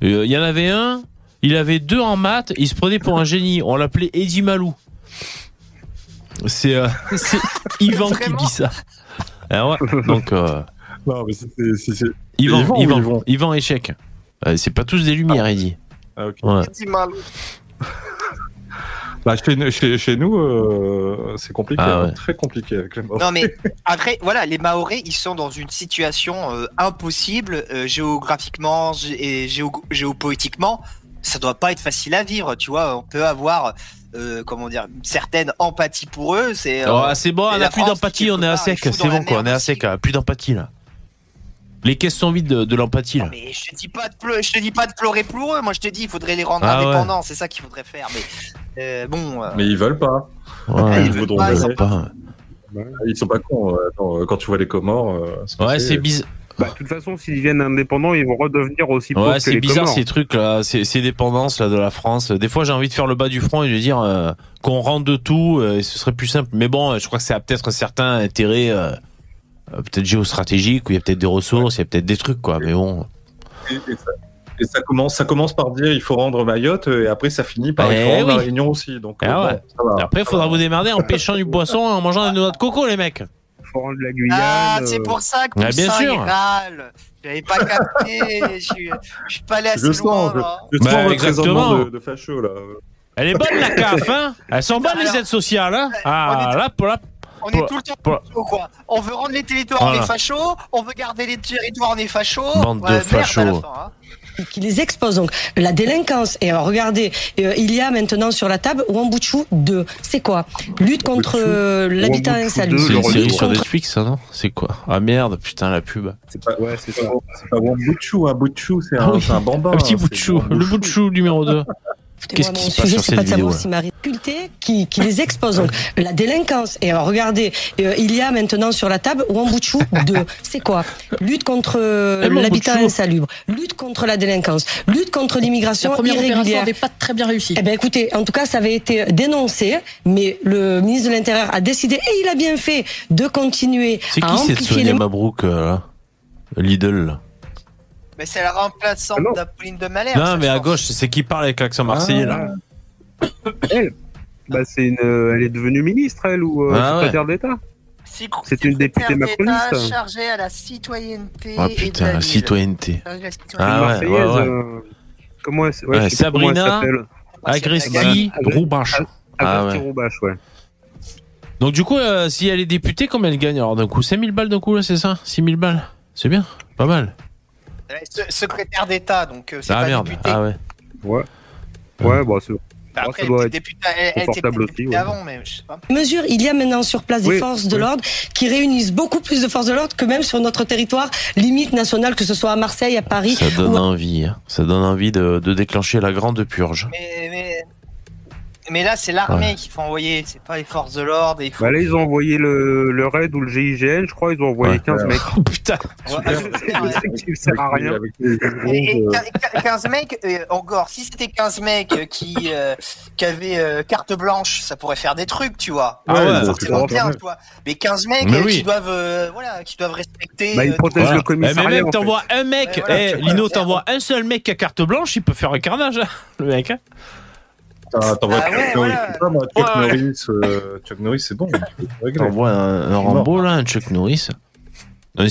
Il y en avait un, il avait deux en maths, il se prenait pour un génie, on l'appelait Eddie Malou. C'est euh, <laughs> c'est Yvan qui dit ça. Ah ouais, donc, euh, Non, mais c'est- c'est- c'est- c'est- Yvan, Yvan Yvan, Yvan échec. Euh, c'est pas tous des lumières, il dit. Ah, ok. Ouais. Dis mal. <laughs> Bah, chez, chez, chez nous, euh, c'est compliqué, Ah hein, ouais. très compliqué avec les morts. Non mais <laughs> après voilà les Maoris ils sont dans une situation euh, impossible euh, géographiquement gé- et géo géopolitiquement ça doit pas être facile à vivre tu vois on peut avoir euh, comment dire une certaine empathie pour eux c'est euh, Oh, c'est bon, on a plus d'empathie, on est à sec, c'est bon quoi, on est à sec, plus d'empathie là. Les caisses sont vides de, de l'empathie là. Mais je te dis pas de pleu- je te dis pas de pleurer pour eux moi je te dis il faudrait les rendre Ah ouais. indépendants c'est ça qu'il faudrait faire mais euh, bon euh, Mais ils veulent pas. Ouais, ils voudront pas, ils jamais. pas. Ils sont pas cons. euh, attends, quand tu vois les Comores. euh, ce que Ouais, c'est bizarre. Bah, de toute façon, s'ils deviennent indépendants, ils vont redevenir aussi pauvres Ouais, que c'est les bizarre Comores. ces trucs là, ces, ces dépendances là de la France. Des fois, j'ai envie de faire le bas du front et de dire euh, qu'on rende de tout, euh, et ce serait plus simple. Mais bon, je crois que ça a peut-être un certain intérêt, euh, peut-être géostratégique, où il y a peut-être des ressources, il y a peut-être des trucs quoi. Mais bon, Et, et ça, et ça commence, ça commence par dire il faut rendre Mayotte et après ça finit par il Eh faut rendre oui. la Réunion aussi. Donc Ah euh, ouais. bon, va. Après, il faudra vous démerder en pêchant du poisson, et en mangeant des noix de coco, les mecs. Faut rendre la Guyane. ah c'est euh, pour ça que Ouais, bien sûr. il râle j'avais pas capté je suis je suis pas allé assez Je loin sens, là. Je Bah, sens le exactement. de, de facho là. Elle est bonne la CAF, hein Elles sont bonnes les aides sociales, hein Ah, là, pour la... On est tout le temps fachos, quoi. On veut rendre les territoires, Voilà. on est fachos. On veut garder les territoires, on est fachos. Bande de merde à la fachos. fin, hein. qui- les expose. Donc la délinquance. Et alors, regardez, euh, il y a maintenant sur la table Wambutchu 2. C'est quoi? Lutte contre euh, l'habitat insalubre. 2, C'est une série sur Netflix, ça, non? C'est quoi? Ah merde, putain, la pub. C'est pas, Ouais, c'est c'est pas Wambutchu, un Butchu, c'est Ah un, oui. c'est un bambin. Un petit hein, bout de c'est chou, le de chou numéro 2. Qu'est-ce qui mon se passe sujet, sur c'est pas cette vidéo, si qui, qui les expose. Donc, la délinquance. Et alors, regardez, euh, il y a maintenant sur la table Wambutchu 2. <laughs> C'est quoi? Lutte contre euh, l'habitat insalubre, lutte contre la délinquance, lutte contre La l'immigration première opération irrégulière. n'avait pas très bien réussi. Eh ben écoutez, en tout cas, ça avait été dénoncé, mais le ministre de l'Intérieur a décidé, et il a bien fait, de continuer C'est à qui amplifier Sonia les Mabrouk, euh, Lidl? Mais c'est la remplaçante Ah d'Apolline de Malherbe. Non, mais à pense. gauche, c'est qui parle avec l'accent marseillais, là <coughs> Elle, bah, c'est une, euh, elle est devenue ministre, elle, ou euh, Ah ouais. secrétaire d'État. Si- C'est une députée d'État macroniste. chargée à la citoyenneté. Oh et de putain, la la citoyenneté. Chargée de la citoyenneté. Ah ouais, ouais, ouais. euh, comment elle, Ouais, Sabrina. Agresti- Roubache. Ah Agresti ouais. Roubache, ouais. Donc du coup, euh, si elle est députée, combien elle gagne Alors d'un coup, 5000 balles d'un coup, là, c'est ça? 6000 balles? C'est bien Pas mal. Se- Secrétaire d'État, donc euh, c'est Ah pas merde, député. ah ouais. Ouais. Ouais, bon, c'est Bah, Bon, après, ça doit elle être était députée, avant, mais je sais pas. mesures. Il y a maintenant sur place des Oui, forces de oui. l'ordre qui réunissent beaucoup plus de forces de l'ordre que même sur notre territoire limite nationale, que ce soit à Marseille, à Paris. Ça donne ou envie. hein. Ça donne envie de, de déclencher la grande purge. Mais, mais, mais là, c'est l'armée qu'il faut envoyer, c'est pas les forces de l'ordre. faut... Bah là, ils ont envoyé le, le raid ou le GIGN, je crois, ils ont envoyé Ouais. 15 mecs. <laughs> Oh putain Ouais, C'est le truc qui sert à rien. Et, et euh, quin- 15 mecs, euh, encore, si c'était 15 mecs qui, euh, qui avaient euh, carte blanche, ça pourrait faire des trucs, tu vois. Ah ouais, Forcément bien, tu vois. Mais 15 mecs Mais euh, oui. qui doivent, euh, voilà, qui doivent respecter. Bah, ils euh, protègent Voilà. le commissariat. Eh, mais fait. t'envoies un mec, Ouais, voilà, eh, Lino, t'envoies un seul mec qui a carte blanche, il peut faire un carnage, hein, le mec. T'envoies Ah Chuck ouais, Norris, voilà. c'est pas, moi, Chuck Ouais. Norris, euh, Chuck Norris, c'est bon. <laughs> T'envoies un, un Rambo, là, un Chuck Norris. Un.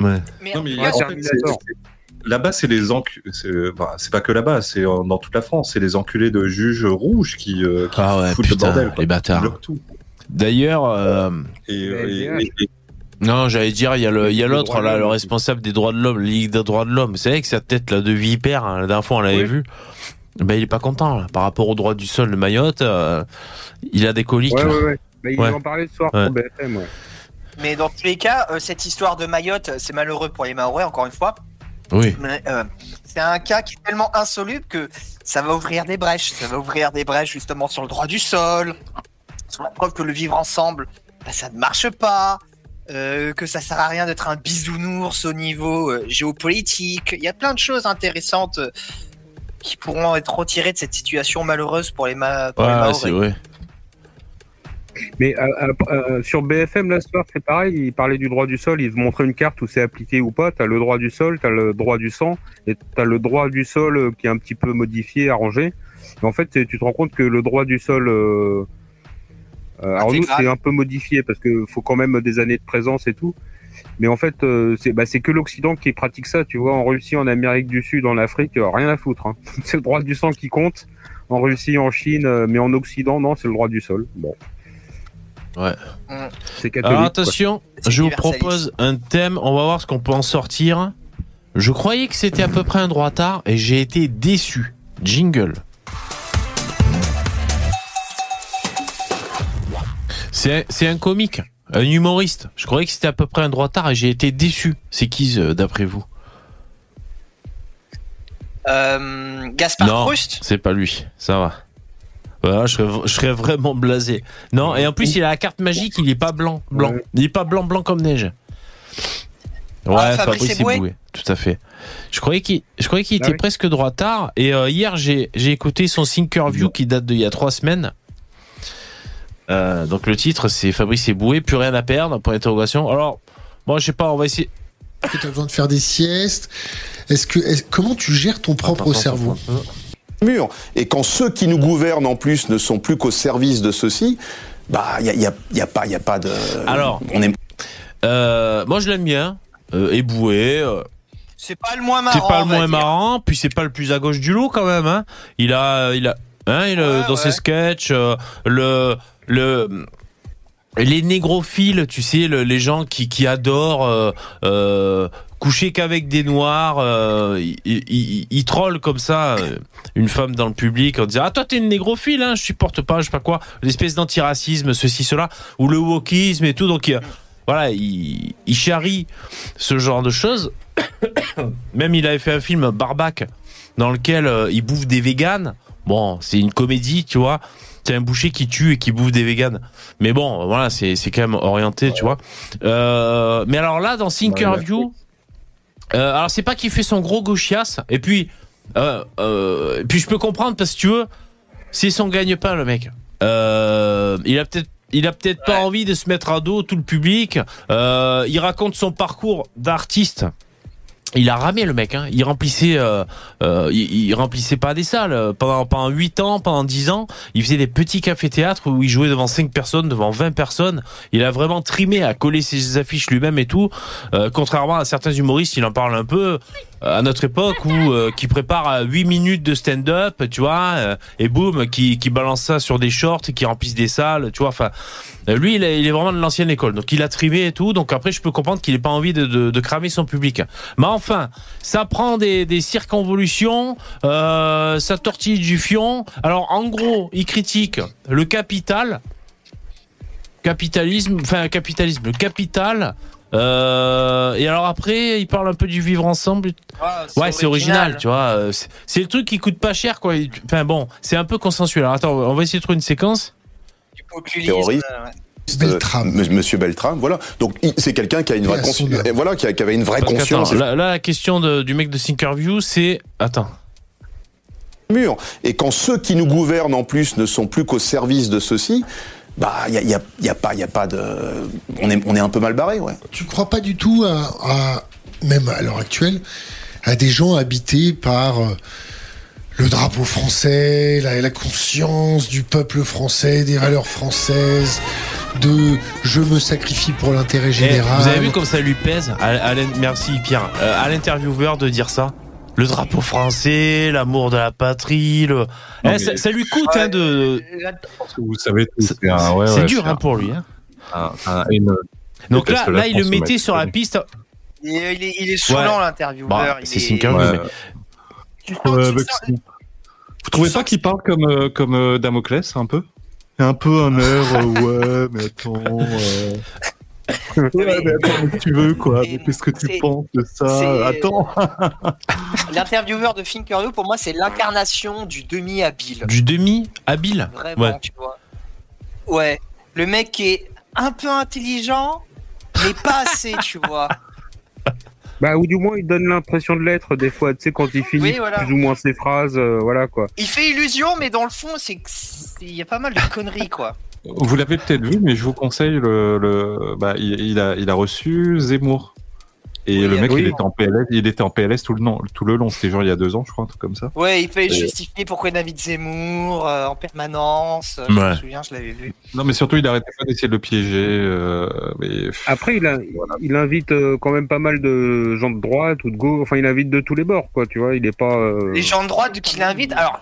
Ouais. Non, mais Ouais, en fait, là-bas, c'est les enculés. C'est bah, c'est pas que là-bas, c'est en- dans toute la France. C'est les enculés de juges rouges qui, euh, qui Ah ouais, foutent le putain, bordel. quoi. les tout. D'ailleurs, euh, Et, et- LDH. et- et- non, j'allais dire, il y a le, il y a Les l'autre, là, le responsable des droits de l'homme, Ligue des droits de l'homme. Vous savez que sa tête, là, de vipère, hein, la dernière fois, on l'avait Oui. vu. Ben, il est pas content, là, par rapport aux droits du sol de Mayotte. euh, il a des coliques. Ouais, là. ouais, ouais. Bah, ils Ouais. en parlaient ce soir Ouais. sur BFM, ouais. mais dans tous les cas, euh, cette histoire de Mayotte, c'est malheureux pour les Maoris, encore une fois. Oui. Mais, euh, c'est un cas qui est tellement insoluble que ça va ouvrir des brèches. Ça va ouvrir des brèches justement sur le droit du sol, sur la preuve que le vivre ensemble, bah, ça ne marche pas, euh, que ça sert à rien d'être un bisounours au niveau euh, géopolitique. Il y a plein de choses intéressantes euh, qui pourront être retirées de cette situation malheureuse pour les, ma pour les Ouais, Maoris. c'est vrai. Mais euh, euh, euh, sur BFM, là, ce soir, c'est pareil. Ils parlaient du droit du sol. Ils montraient une carte où c'est appliqué ou pas. T'as le droit du sol, t'as le droit du sang, et t'as le droit du sol qui est un petit peu modifié, arrangé. Et en fait, tu te rends compte que le droit du sol, euh, euh, alors nous, c'est un peu modifié parce que faut quand même des années de présence et tout. Mais en fait, euh, c'est bah, c'est que l'Occident qui pratique ça. Tu vois, en Russie, en Amérique du Sud, en Afrique, euh, rien à foutre. Hein. <laughs> c'est le droit du sang qui compte. En Russie, en Chine, euh, mais en Occident, non, c'est le droit du sol. Bon. Ouais. C'est catholique. Alors attention, je vous propose un thème, on va voir ce qu'on peut en sortir. Je croyais que c'était à peu près un droit tard et j'ai été déçu. Jingle. C'est un, c'est un comique, un humoriste. Je croyais que c'était à peu près un droit tard et j'ai été déçu. C'est qui euh, d'après vous? Euh, Gaspard Non. Proust? C'est pas lui, ça va. Voilà, je serais, je serais vraiment blasé. Non, et en plus, il a la carte magique, il est pas blanc, blanc. Il est pas blanc, blanc comme neige. Ouais, Ah, Fabrice Fabrice Eboué Eboué, tout à fait. Je croyais qu'il, je croyais qu'il Ah était oui. presque droit tard. Et euh, hier, j'ai, j'ai écouté son Thinkerview qui date d'il y a trois semaines. Euh, donc le titre, c'est Fabrice Eboué, plus rien à perdre, point d'interrogation. Alors, moi, je sais pas, on va essayer. Est-ce que tu as besoin de faire des siestes? Est-ce que est- comment tu gères ton propre Attends, cerveau? attends, attends. mur. Et quand ceux qui nous gouvernent en plus ne sont plus qu'au service de ceux-ci, bah il y a, y a- y a pas, y a pas de. Alors. on est Euh, moi, je l'aime bien. Euh, Eboué, euh, C'est pas le moins marrant. C'est pas le moins marrant, puis c'est pas le plus à gauche du lot quand même. Hein. Il a, il a, hein, Ouais, dans ouais. ses sketchs, euh, le, le, les négrophiles, tu sais, le- les gens qui, qui adorent euh, euh, coucher qu'avec des noirs. euh, il, il- il- il troll comme ça une femme dans le public en disant ah toi t'es une négrophile, hein, je supporte pas, je sais pas quoi, l'espèce d'antiracisme, ceci cela, ou le wokisme et tout. Donc il- voilà, il, il charrie ce genre de choses. <coughs> Même il avait fait un film Barbac dans lequel il bouffe des véganes. Bon, c'est une comédie, tu vois. C'est un boucher qui tue et qui bouffe des véganes. Mais bon, voilà, c'est c'est quand même orienté, tu vois. Euh, mais alors là, dans Thinkerview, euh, alors c'est pas qu'il fait son gros gauchias. Et puis, euh, et puis je peux comprendre parce que tu veux, c'est son gagne-pain le mec. Il a peut-être il a peut-être pas envie de se mettre à dos tout le public. Il raconte son parcours d'artiste. Il a ramé le mec, hein. il remplissait, euh, euh, il, remplissait pas des salles pendant pendant huit ans, pendant 10 ans. Il faisait des petits cafés-théâtres où il jouait devant 5 personnes, devant 20 personnes. Il a vraiment trimé à coller ses affiches lui-même et tout. Euh, contrairement à certains humoristes, il en parle un peu à notre époque où euh, qui prépare 8 minutes de stand-up, tu vois, euh, et boum, qui qui balance ça sur des shorts qui remplissent des salles, tu vois. Enfin, euh, lui, il est, vraiment de l'ancienne école, donc il a trimé et tout. Donc après, je peux comprendre qu'il ait pas envie de, de, de cramer son public. Mais enfin, ça prend des, des circonvolutions, euh, ça tortille du fion. Alors en gros, il critique le capital, capitalisme, enfin capitalisme, le capital. Euh, et alors après, il parle un peu du vivre ensemble. Ouais, c'est original, tu vois. euh, c'est- le truc qui coûte pas cher, quoi. Enfin bon, c'est un peu consensuel. Alors attends, on va essayer de trouver une séquence. terroriste. Euh, M- Monsieur Beltram, voilà. Donc c'est quelqu'un qui a une vraie conscience, voilà, qui, a- qui avait une vraie Parce conscience. là, là, la question de- du mec de Thinkerview, c'est attends. mur. Et quand ceux qui nous gouvernent en plus ne sont plus qu'au service de ceux-ci, bah il y a, y a- y a pas, y a pas de, on est, on est un peu mal barré, ouais. Tu crois pas du tout à, à- même à l'heure actuelle, à des gens habités par euh, le drapeau français, la, la conscience du peuple français, des valeurs françaises, de je me sacrifie pour l'intérêt Eh, général. vous avez vu comme ça lui pèse? À, à l'in- Merci Pierre. Euh, à l'intervieweur de dire ça. Le drapeau français, l'amour de la patrie, le... Eh, mais- ça, ça lui coûte hein, de. Vous savez tout. C'est ouais, ouais, dur hein, pour lui. Hein. un- un- une- Donc là, là, il le mettait sur la piste. Il est, il est, il est saoulant, Ouais. l'intervieweur. Bah, c'est est- mais- sens- Vous trouvez pas qu'il parle comme euh, comme euh, Damoclès un peu? Un peu un air, <laughs> euh, ouais, mais attends. Ouais, mais attends, mais tu veux quoi Mais qu'est-ce que tu penses de ça? Attends. <laughs> L'intervieweur de Thinkerview, pour moi, c'est l'incarnation du demi-habile. Du demi habile? Vraiment, Ouais. tu vois. Ouais. Le mec qui est un peu intelligent, mais pas <laughs> assez, tu vois. Bah, ou du moins, il donne l'impression de l'être, des fois, tu sais, quand il finit Oui, voilà. plus ou moins ses phrases, euh, voilà, quoi. Il fait illusion, mais dans le fond, c'est que c'est- il y a pas mal de conneries, quoi. Vous l'avez peut-être vu, mais je vous conseille le. le bah, il, a, il a reçu Zemmour. Et Oui, le mec, oui. il était en PLS, il était en PLS tout le, long- tout le long. C'était genre il y a deux ans, je crois, un truc comme ça. Ouais, il fait Et- justifier pourquoi il invite Zemmour euh, en permanence. Je Ouais. me souviens, je l'avais vu. Non, mais surtout, il arrêtait pas d'essayer de le piéger. euh, mais... Après, il, a, il invite euh, quand même pas mal de gens de droite ou de gauche, enfin, il invite de tous les bords, quoi, tu vois, il est pas. euh, Les gens de droite qui l'invitent, alors,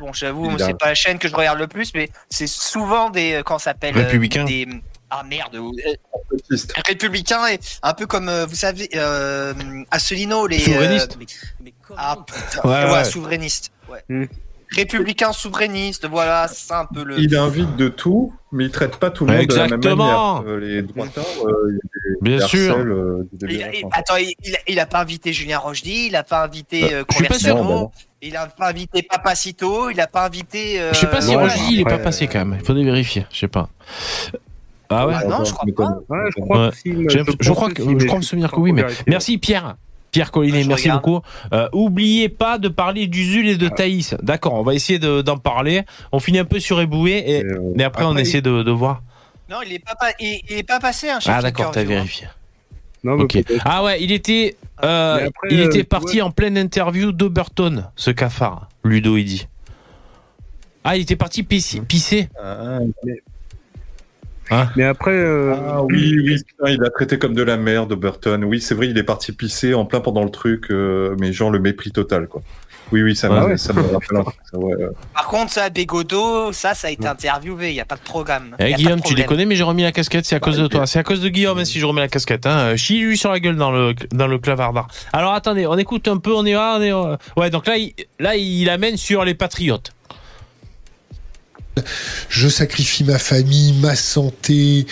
bon, j'avoue, a- c'est pas la chaîne que je regarde le plus, mais c'est souvent des, euh, ça s'appelle Républicains. euh, Des, ah merde, euh, républicains et un peu comme, euh, vous savez, euh, Asselineau, les. Souverainistes. euh, mais- mais- ah putain, Ouais, ouais, ouais. souverainistes. Ouais. Hmm. Républicains souverainistes, voilà, c'est ça un peu le. Il invite de tout, mais il traite pas tout le monde de la même Exactement. manière. Euh, les droitards, euh, a Bien des sûr. euh, Il- enfin. attends, il, a pas invité Julien Rochdy, il a pas invité euh, je suis pas sûr. Conversiano, Non, bah non. il a pas invité Papacito, il a pas invité. euh, Je sais pas si Roger, il est pas passé quand même. Il faudrait vérifier. Je sais pas. Ah ouais. Ah non, je crois pas. Ouais, je crois que je Je, que je me souvenir que oui, mais merci Pierre. Pierre Collinet, merci regarde. beaucoup. Euh, oubliez pas de parler d'Uzul et de Thaïs. D'accord, on va essayer de- d'en parler. On finit un peu sur Eboué, et, mais après, on essaie de, de voir. Non, il est pas, pa- il, il est pas passé, hein, Ah d'accord, t'as vérifié. Non. Ah ouais, il était, euh, après, il euh, était parti en pleine interview d'Oberton, ce cafard. Ludo, il dit. Ah, il était parti pisser. pisser. mais- Hein Mais après, euh, Ah oui, oui, il a traité comme de la merde, Burton. Oui, c'est vrai, il est parti pisser en plein pendant le truc, euh, mais genre le mépris total, quoi. Oui, oui, ça Ah m'a ouais. me rappelle euh. Par contre, ça, Bégodeau, ça, ça a été interviewé, il n'y a pas de programme. Eh, de Guillaume, tu les connais, mais j'ai remis la casquette, c'est à cause de toi. C'est à cause de Guillaume hein, si je remets la casquette. Hein. Chie lui sur la gueule dans le dans le clavardard. Alors attendez, on écoute un peu, on est là, on est. euh, Ouais, donc là, il, là, il amène sur les patriotes. Je sacrifie ma famille, ma santé,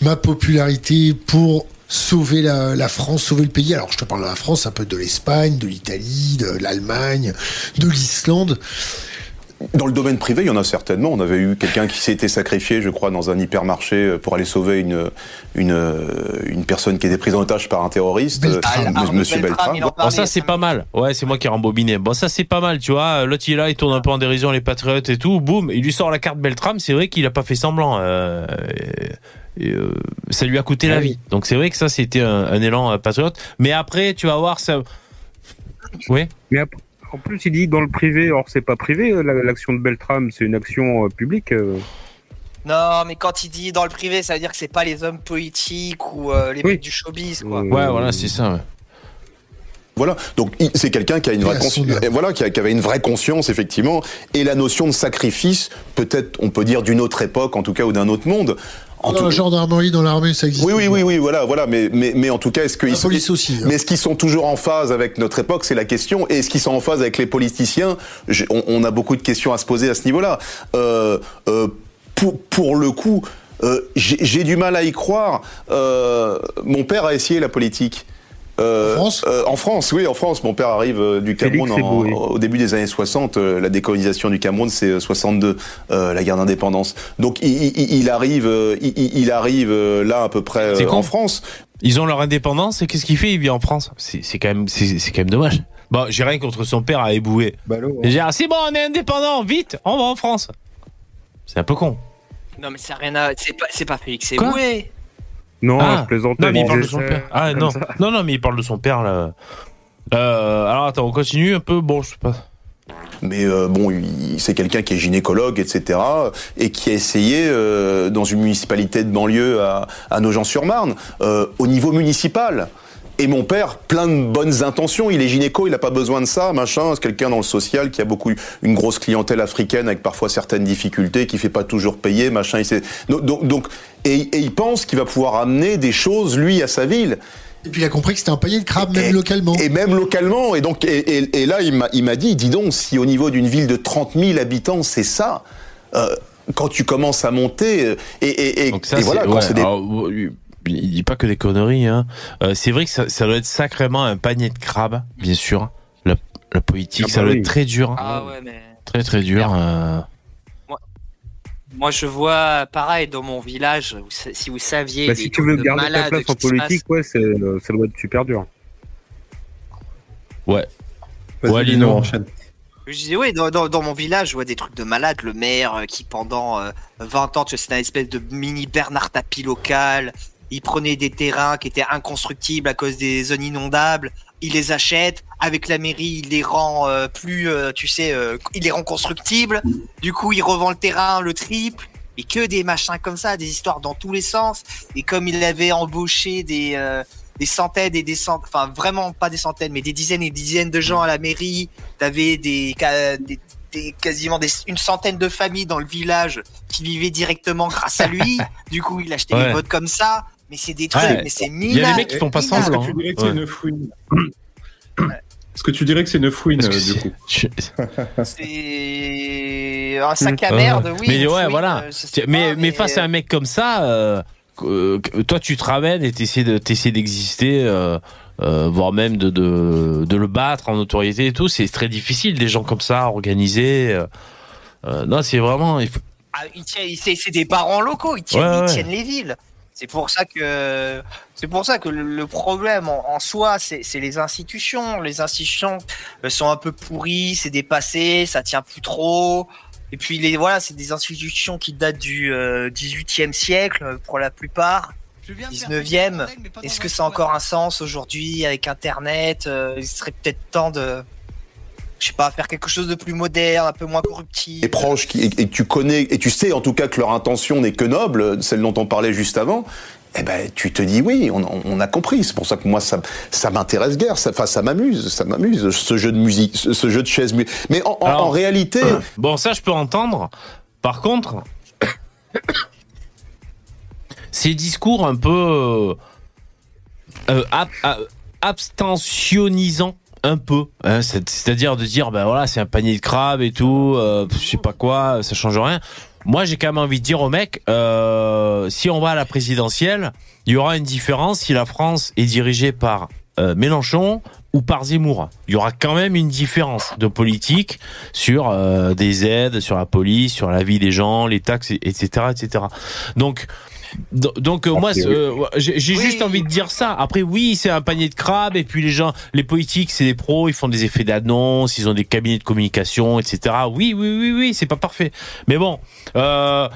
ma popularité pour sauver la, France, sauver le pays. Alors je te parle de la France, un peu de l'Espagne, de l'Italie, de l'Allemagne, de l'Islande. Dans le domaine privé, il y en a certainement. On avait eu quelqu'un qui été sacrifié, je crois, dans un hypermarché euh, pour aller sauver une, une, euh, une personne qui était prise en otage par un terroriste, Beltrame. euh, Ah, Monsieur en Bon, ça c'est pas me- mal. Ouais, c'est moi qui ai rembobiné. Bon, ça c'est pas mal, tu vois. L'autre il est là, il tourne un peu en dérision les patriotes et tout. Boum, il lui sort la carte Beltrame. C'est vrai qu'il a pas fait semblant. euh, et, et, euh, ça lui a coûté la Ah oui. vie. Donc c'est vrai que ça c'était un, un élan euh, patriote. Mais après, tu vas voir ça. Oui. mais en plus, il dit dans le privé, or c'est pas privé, la- l'action de Beltrame, c'est une action euh, publique. Non, mais quand il dit dans le privé, ça veut dire que c'est pas les hommes politiques ou euh, les Oui. mecs du showbiz, quoi. Ouais, voilà, c'est ça. ouais. Voilà. Donc c'est quelqu'un qui a une vraie conscience. Voilà, qui, a- qui avait une vraie conscience effectivement. Et la notion de sacrifice, peut-être, on peut dire d'une autre époque, en tout cas, ou d'un autre monde. En Dans tout- la gendarmerie, dans l'armée, ça existe. Oui, oui, oui, oui, voilà, voilà. Mais, mais, mais en tout cas, est-ce qu'ils La sont, aussi. hein. mais est-ce qu'ils sont toujours en phase avec notre époque C'est la question. Et est-ce qu'ils sont en phase avec les politiciens? On a beaucoup de questions à se poser à ce niveau-là. Euh, euh, pour, pour le coup, euh, j'ai du mal à y croire. Euh, mon père a essayé la politique. Euh, En France euh, En France, oui, en France. Mon père arrive euh, du Cameroun au début des années 60. euh, la décolonisation du Cameroun, c'est euh, 62, euh, la guerre d'indépendance. Donc il, il- il arrive, euh, il, il arrive euh, là à peu près euh, en France. Ils ont leur indépendance et qu'est-ce qu'il fait Il vit en France? C'est quand même, c'est quand même dommage. Bon, j'ai rien contre son père à ébouer. Ballot, hein. Ah, c'est bon, on est indépendant, vite, on va en France. C'est un peu con. Non, mais rien à. C'est pas, c'est pas Félix Eboué. Non, Ah. je plaisantais. Non, mais il parle de son ça père. Ah non, ça. <laughs> non, non, mais il parle de son père là. Euh, alors attends, on continue un peu. Bon, je sais pas. Mais euh, bon, il- c'est quelqu'un qui est gynécologue, etc., et qui a essayé euh, dans une municipalité de banlieue à, à Nogent-sur-Marne, euh, au niveau municipal. Et mon père, plein de bonnes intentions. Il est gynéco, il n'a pas besoin de ça, machin. C'est quelqu'un dans le social qui a beaucoup une grosse clientèle africaine avec parfois certaines difficultés, qui fait pas toujours payer, machin. Il sait- donc, donc, et, et il pense qu'il va pouvoir amener des choses lui à sa ville. Et puis il a compris que c'était un panier de crabes, même Et- localement. Et même localement. Et donc, et, et- et là, il m'a, il m'a dit, dis donc, si au niveau d'une ville de 30 000 habitants, c'est ça, euh, quand tu commences à monter, euh, et, et, et, Donc ça, et voilà, quand ouais, c'est des... il dit pas que des conneries. Hein. Euh, c'est vrai que ça, ça doit être sacrément un panier de crabes, bien sûr. La, la politique, Ah ça bah doit oui. être très dur, Ah ouais, mais. très très dur. euh. Moi, je vois pareil dans mon village. Si vous saviez. Bah, si tu veux garder ta malades place en politique, ouais, c'est, ça doit être super dur. Ouais. Ouais, Lino, enchaîne. Je disais, oui, dans, dans, dans mon village, je vois des trucs de malade. Le maire euh, qui, pendant euh, 20 ans, tu sais, c'était un espèce de mini Bernard Tapie local. Il prenait des terrains qui étaient inconstructibles à cause des zones inondables. Il les achète. Avec la mairie, il les rend euh, plus, euh, tu sais, euh, il les rend constructibles. Du coup, il revend le terrain le triple. Et que des machins comme ça, des histoires dans tous les sens. Et comme il avait embauché des, euh, des centaines et des centaines, enfin vraiment pas des centaines, mais des dizaines et des dizaines de gens à la mairie, T'avais des, des, des- quasiment des, une centaine de familles dans le village qui vivaient directement grâce à lui. <laughs> du coup, il achetait Ouais. les votes comme ça. Mais c'est des trucs, Ouais. mais c'est Il y a minable. des mecs qui font pas minable. semblant. Est-ce que tu dirais que Ouais. c'est une fouine <clears throat> Est-ce que tu dirais que c'est une fouine, euh, du c'est- coup <laughs> <laughs> C'est un sac à Ouais. merde, oui. Mais ouais, fouine, voilà. euh, mais, pas, mais face à un mec comme ça, euh, euh, toi tu te ramènes et t'essaies de t'essaies d'exister, euh, euh, voire même de, de de le battre en notoriété et tout. C'est très difficile des gens comme ça organisés. euh, euh, non, c'est vraiment. il faut- Ah, ils tiennent- c'est des parents locaux, ils tiennent, Ouais, ils tiennent les villes. C'est pour ça que c'est pour ça que le, problème en, en soi, c'est les institutions. Les institutions sont un peu pourries, c'est dépassé, ça tient plus trop. Et puis les voilà, c'est des institutions qui datent du euh, 18e siècle pour la plupart. 19e. Est-ce que ça a encore un sens aujourd'hui avec Internet Euh, Il serait peut-être temps de je sais pas, faire quelque chose de plus moderne, un peu moins corruptif. Et proches, qui, et, et tu connais, et tu sais en tout cas que leur intention n'est que noble, celle dont on parlait juste avant, eh ben, tu te dis oui, on, on a compris. C'est pour ça que moi, ça, ça m'intéresse guère. Ça, enfin, ça m'amuse, ça m'amuse ce jeu de musique, ce, ce jeu de chaise. mu- Mais en, en- Alors, en réalité, Bon, ça, je peux entendre. Par contre, ces discours un peu euh, euh, ab- ab- abstentionnisants, un peu. hein, c'est- C'est-à-dire de dire, ben voilà, c'est un panier de crabes et tout, euh, je sais pas quoi, ça change rien. Moi, j'ai quand même envie de dire au mec, euh, si on va à la présidentielle, il y aura une différence si la France est dirigée par euh, Mélenchon ou par Zemmour. Il y aura quand même une différence de politique sur euh, des aides, sur la police, sur la vie des gens, les taxes, etc., etc. Donc, do- donc euh, moi, Ok, c'est, euh, j'ai Oui. juste envie de dire ça. Après, oui, c'est un panier de crabes, et puis les gens, les politiques, c'est des pros, ils font des effets d'annonce, ils ont des cabinets de communication, etc. Oui, oui, oui, oui, c'est pas parfait. Mais bon, euh,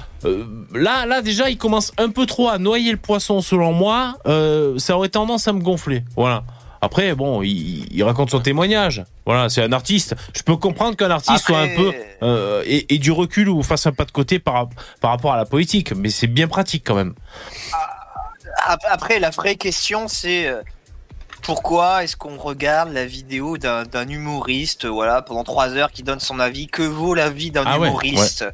là, là déjà, il commence un peu trop à noyer le poisson, selon moi. Euh, ça aurait tendance à me gonfler. Voilà. Après, bon, il, il raconte son témoignage. Voilà, c'est un artiste. Je peux comprendre qu'un artiste soit un peu euh, et, et du recul ou fasse un pas de côté par, par rapport à la politique, mais c'est bien pratique quand même. Ap- Après, la vraie question, c'est euh, pourquoi est-ce qu'on regarde la vidéo d'un d'un humoriste, voilà, pendant trois heures, qui donne son avis? Que vaut l'avis d'un Ah ouais, humoriste?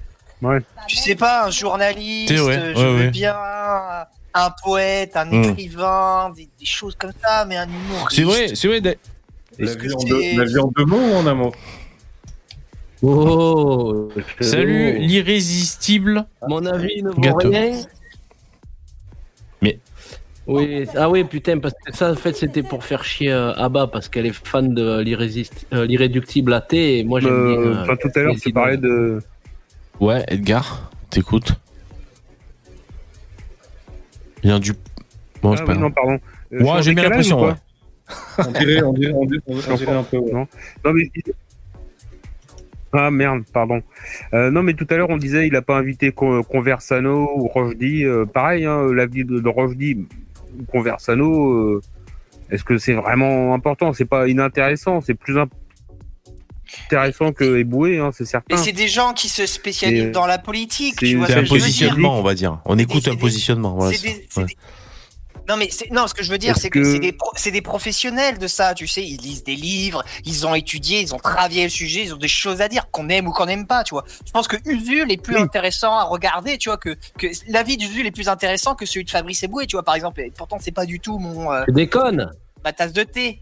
Ouais. Tu sais pas, un journaliste, je veux ouais. bien un, poète, un Hmm. écrivain, des, des choses comme ça, mais un humoriste. C'est vrai, c'est vrai. La Est-ce que vie, en c'est- deux, la vie en deux mots ou en un mot? Oh Salut, l'irrésistible. Mon avis ne vaut Gâteau. rien. Mais- Oui, ah oui, putain, parce que ça, en fait, c'était pour faire chier euh, Abba, parce qu'elle est fan de euh, l'irréductible athée, et moi j'aime bien. Euh, euh, Enfin, tout à l'heure, tu parlais de. Ouais, Edgar, t'écoutes? Il y a du. Bon, Ah, pas non, pardon. Euh, Ouais, j'ai bien décalage l'impression, ou ouais. <laughs> on dirait, on dirait, on dirait, on dirait un peu. ouais. Non. Non, mais. Ah merde, pardon. Euh, non, mais tout à l'heure, on disait il a pas invité Con- Conversano ou Rochdy. euh, pareil, hein, l'avis de, de Rochdy ou Conversano, euh, est-ce que c'est vraiment important? C'est pas inintéressant, c'est plus imp- intéressant que Eboué, hein, c'est certain. Mais c'est des gens qui se spécialisent Et- dans la politique, c'est- tu vois C'est ce un que je veux dire positionnement, on va dire. On écoute un des- positionnement. Voilà, C'est c'est- des- c'est ouais. des- Non mais non, ce que je veux dire, c'est que, que- c'est des pro- c'est des professionnels de ça, tu sais, ils lisent des livres, ils ont étudié, ils ont travaillé le sujet, ils ont des choses à dire qu'on aime ou qu'on n'aime pas, tu vois. Je pense que Usul est plus Oui. intéressant à regarder, tu vois, que, que l'avis d'Usul est plus intéressant que celui de Fabrice Eboué, tu vois, par exemple. Et pourtant, c'est pas du tout mon euh, Tu déconnes ma tasse de thé.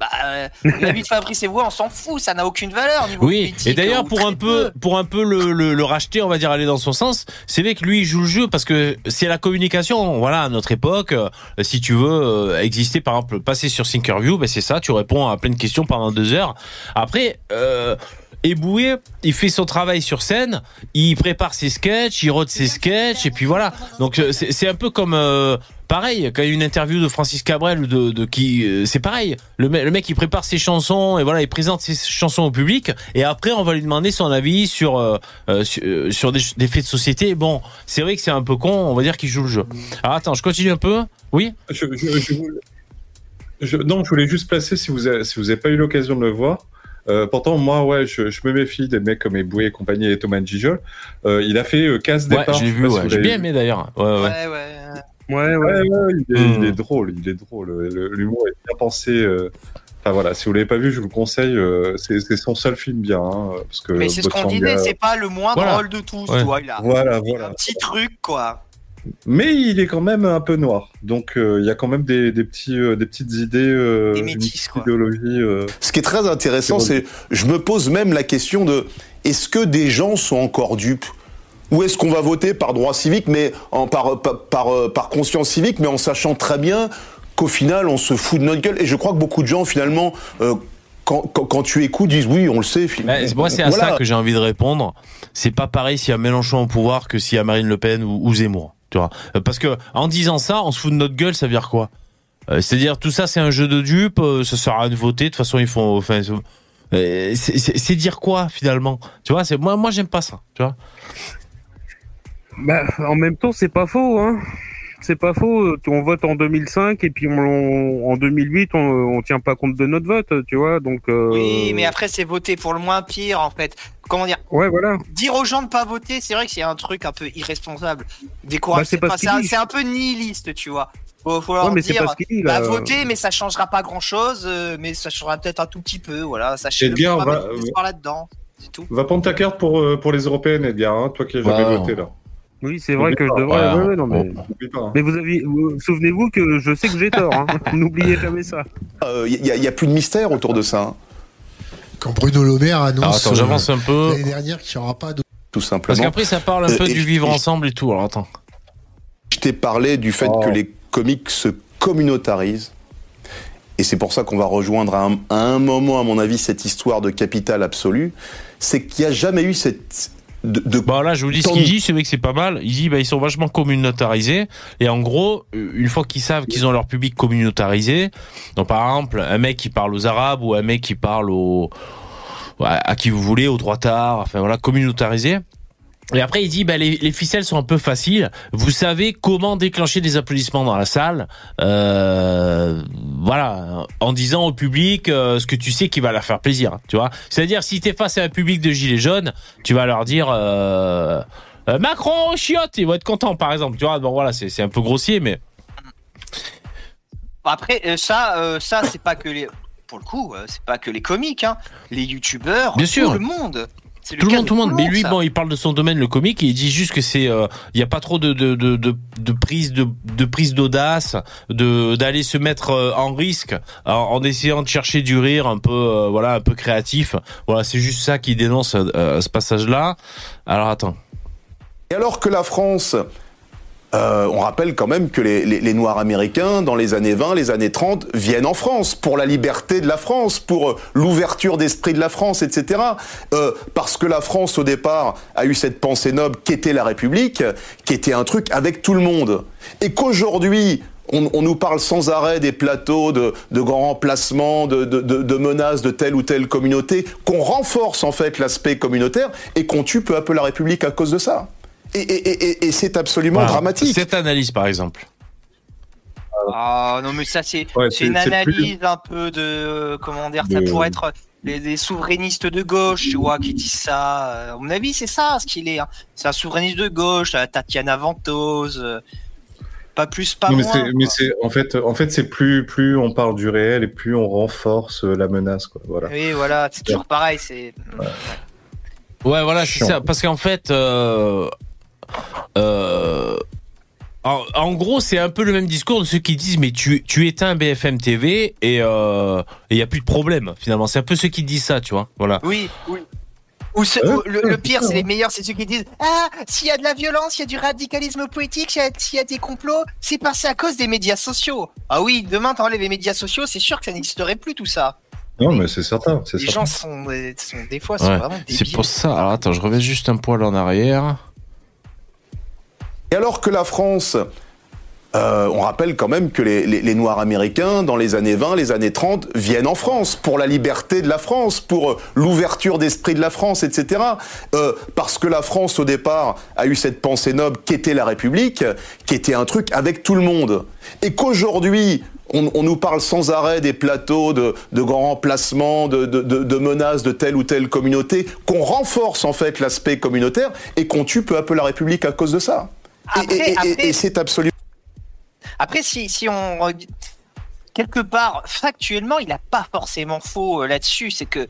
Bah, euh, l'avis de Fabrice Eboué, on s'en fout, ça n'a aucune valeur au niveau Oui, politique, et d'ailleurs ou pour un peu, pour un peu le, le, le racheter, on va dire aller dans son sens. C'est vrai que lui il joue le jeu parce que c'est la communication. Voilà, à notre époque, euh, si tu veux euh, exister, par exemple, passer sur Thinkerview, ben c'est ça. Tu réponds à plein de questions pendant deux heures. Après. Euh, Eboué, il fait son travail sur scène, il prépare ses sketchs, il rôde ses sketchs, et puis voilà. Donc euh, c'est un peu comme euh, pareil quand il y a une interview de Francis Cabrel de, qui, euh, c'est pareil. Le, mec- il prépare ses chansons et voilà, il présente ses chansons au public, et après on va lui demander son avis sur sur, des, faits de société. Bon, c'est vrai que c'est un peu con, on va dire qu'il joue le jeu. Alors attends, je continue un peu. Oui? Non, je voulais juste placer si vous si vous avez pas eu l'occasion de le voir. Euh, pourtant, moi, ouais, je, je me méfie des mecs comme Eboué et compagnie et Thomas Gijol. Euh, il a fait euh, casse Ouais, départ. je l'ai vu. Ouais. J'ai bien aimé d'ailleurs. Ouais, ouais. Ouais, ouais. Ouais, ouais. Ouais, ouais, il, est, Hmm. il est drôle, il est drôle. Le- L'humour est bien pensé. euh. Enfin voilà, si vous l'avez pas vu, je vous le conseille. euh, c'est son seul film bien, hein, parce que. Mais c'est ce qu'on disait, c'est pas le moins Voilà. drôle de tous, tu vois, il a, Voilà, il a voilà. un petit truc, quoi. Mais il est quand même un peu noir, donc euh, il y a quand même des, des petits, euh, des petites idées, euh, Des métis, idéologie. euh. ce qui est très intéressant, C'est je me pose même la question de, est-ce que des gens sont encore dupes? Ou est-ce qu'on va voter par droit civique, mais en, par, par, par, par conscience civique, mais en sachant très bien qu'au final, on se fout de notre gueule? Et je crois que beaucoup de gens, finalement, euh, quand, quand, quand tu écoutes, disent oui, on le sait. Bah, moi, c'est à Voilà. ça que j'ai envie de répondre. C'est pas pareil s'il y a Mélenchon au pouvoir que s'il y a Marine Le Pen ou, ou Zemmour. Tu vois Euh, Parce que en disant ça, on se fout de notre gueule, ça veut dire quoi? Euh, C'est-à-dire tout ça, c'est un jeu de dupes. euh, ça sert à rien de voter. De toute façon, ils font. Enfin, c'est- euh, c'est c'est- c'est dire quoi finalement? Tu vois C'est moi, moi, j'aime pas ça. Tu vois Bah, en même temps, c'est pas faux, hein. c'est pas faux. On vote en 2005 et puis on, en 2008, on, on tient pas compte de notre vote, tu vois. Donc. euh, Oui, mais après, c'est voter pour le moins pire, en fait. Comment dire Ouais, voilà. Dire aux gens de pas voter, c'est vrai que c'est un truc un peu irresponsable. Décourage, Bah, c'est ce un peu nihiliste, tu vois. Faut, faut leur Ouais, dire, pas ce qu'il dit, bah, votez, mais ça changera pas grand chose, mais ça changera peut-être un tout petit peu, voilà. Sachez Edgar, pas va- d'espoir là-dedans. C'est tout. Va prendre ta carte pour, euh, pour les européennes, Edgar, hein, toi qui as jamais Ouais, voté là. Oui, c'est vrai que je devrais. pas. ouais, ouais, non, mais... N'oublie pas. hein. mais vous avez, vous- souvenez-vous que je sais que j'ai tort. Hein. <laughs> N'oubliez jamais ça. Il n'y a, y a plus de mystère autour de ça, hein, Quand Bruno Le Maire annonce j'avance un peu. l'année dernière qu'il n'y aura pas de. tout Parce simplement. qu'après, ça parle un Euh, peu du vivre ensemble et tout. Alors, attends. Je t'ai parlé du fait Oh. que les comiques se communautarisent. Et c'est pour ça qu'on va rejoindre à un, à un moment, à mon avis, cette histoire de capital absolu. C'est qu'il n'y a jamais eu cette. De, de- Bon, là, je vous dis ce qu'il dit, c'est vrai que c'est pas mal. Il dit, bah, ils sont vachement communautarisés. Et en gros, euh, une fois qu'ils savent qu'ils ont leur public communautarisé, donc par exemple, un mec qui parle aux Arabes ou un mec qui parle aux, à à qui vous voulez, aux droits tard, enfin voilà, communautarisé. Et après, il dit, bah, les, les ficelles sont un peu faciles. Vous savez comment déclencher des applaudissements dans la salle. Euh, voilà, en disant au public euh, ce que tu sais qui va leur faire plaisir. Tu vois, c'est-à-dire si t'es face à un public de gilets jaunes, tu vas leur dire euh, Macron chiotte, ils vont être contents, par exemple. Tu vois, bon voilà, c'est un peu grossier, mais Après, ça, ça c'est pas que les. Pour le coup, c'est pas que les comiques, hein. Les youtubeurs, tout sûr. le monde. Tout le monde, de tout le monde. Mais lui, ça. bon, il parle de son domaine, le comique, et il dit juste que c'est, euh, il y a pas trop de de de de, de prise de de prise d'audace, de d'aller se mettre euh, en risque en, en essayant de chercher du rire un peu, euh, voilà, un peu créatif. Voilà, c'est juste ça qui dénonce euh, ce passage-là. Alors attends. Et alors que la France, euh, on rappelle quand même que les, Noirs américains, dans les années 20, les années 30, viennent en France pour la liberté de la France, pour euh, l'ouverture d'esprit de la France, etc. Euh, parce que la France, au départ, a eu cette pensée noble qu'était la République, qui était un truc avec tout le monde. Et qu'aujourd'hui, on, on nous parle sans arrêt des plateaux de, de grands remplacements, de- de- de menaces de telle ou telle communauté, qu'on renforce en fait l'aspect communautaire et qu'on tue peu à peu la République à cause de ça. Et, et- et- et- et c'est absolument Voilà. dramatique. Cette analyse, par exemple. Ah non, mais ça, c'est Ouais, une plus- analyse un peu de. euh, Comment dire Ça De- pourrait être les, des souverainistes de gauche, tu vois, qui disent ça. Euh, À mon avis, c'est ça ce qu'il est. hein. C'est un souverainiste de gauche, euh, Tatiana Ventose. Pas plus, pas Non, moins. mais c'est, en fait, en fait, c'est plus, plus on parle du réel et plus on renforce la menace, quoi. Voilà. Oui, voilà, c'est toujours pareil. C'est. Ouais, voilà, c'est ça. Parce qu'en fait, euh, euh, en, en gros, c'est un peu le même discours de ceux qui disent mais tu, tu éteins BFM TV et il euh, y a plus de problème. Finalement, c'est un peu ceux qui disent ça, tu vois. Voilà. Oui, oui. Ou ce- Ouais, ou le, le pire, c'est les meilleurs, c'est ceux qui disent Ah, s'il y a de la violence, il y a du radicalisme politique, s'il y a- s'il y, a des complots, c'est passé à cause des médias sociaux. Ah oui, demain, t'enlèves les médias sociaux, c'est sûr que ça n'existerait plus tout ça. Non, mais c'est certain, c'est Les certain. gens sont, euh, sont des fois sont Ouais. vraiment C'est débiles. pour ça. Alors attends, je reviens juste un poil en arrière. Et alors que la France, euh, on rappelle quand même que les, les- les Noirs américains, dans les années 20, les années 30, viennent en France pour la liberté de la France, pour euh, l'ouverture d'esprit de la France, etc. Euh, parce que la France, au départ, a eu cette pensée noble qu'était la République, qui était un truc avec tout le monde. Et qu'aujourd'hui, on, on nous parle sans arrêt des plateaux de, de grands remplacements, de, de- de- de menaces de telle ou telle communauté, qu'on renforce en fait l'aspect communautaire et qu'on tue peu à peu la République à cause de ça. Et- Après- et- et- après- et c'est absolument. Après, si, si on. Quelque part, factuellement, il n'a pas forcément faux euh, là-dessus. C'est que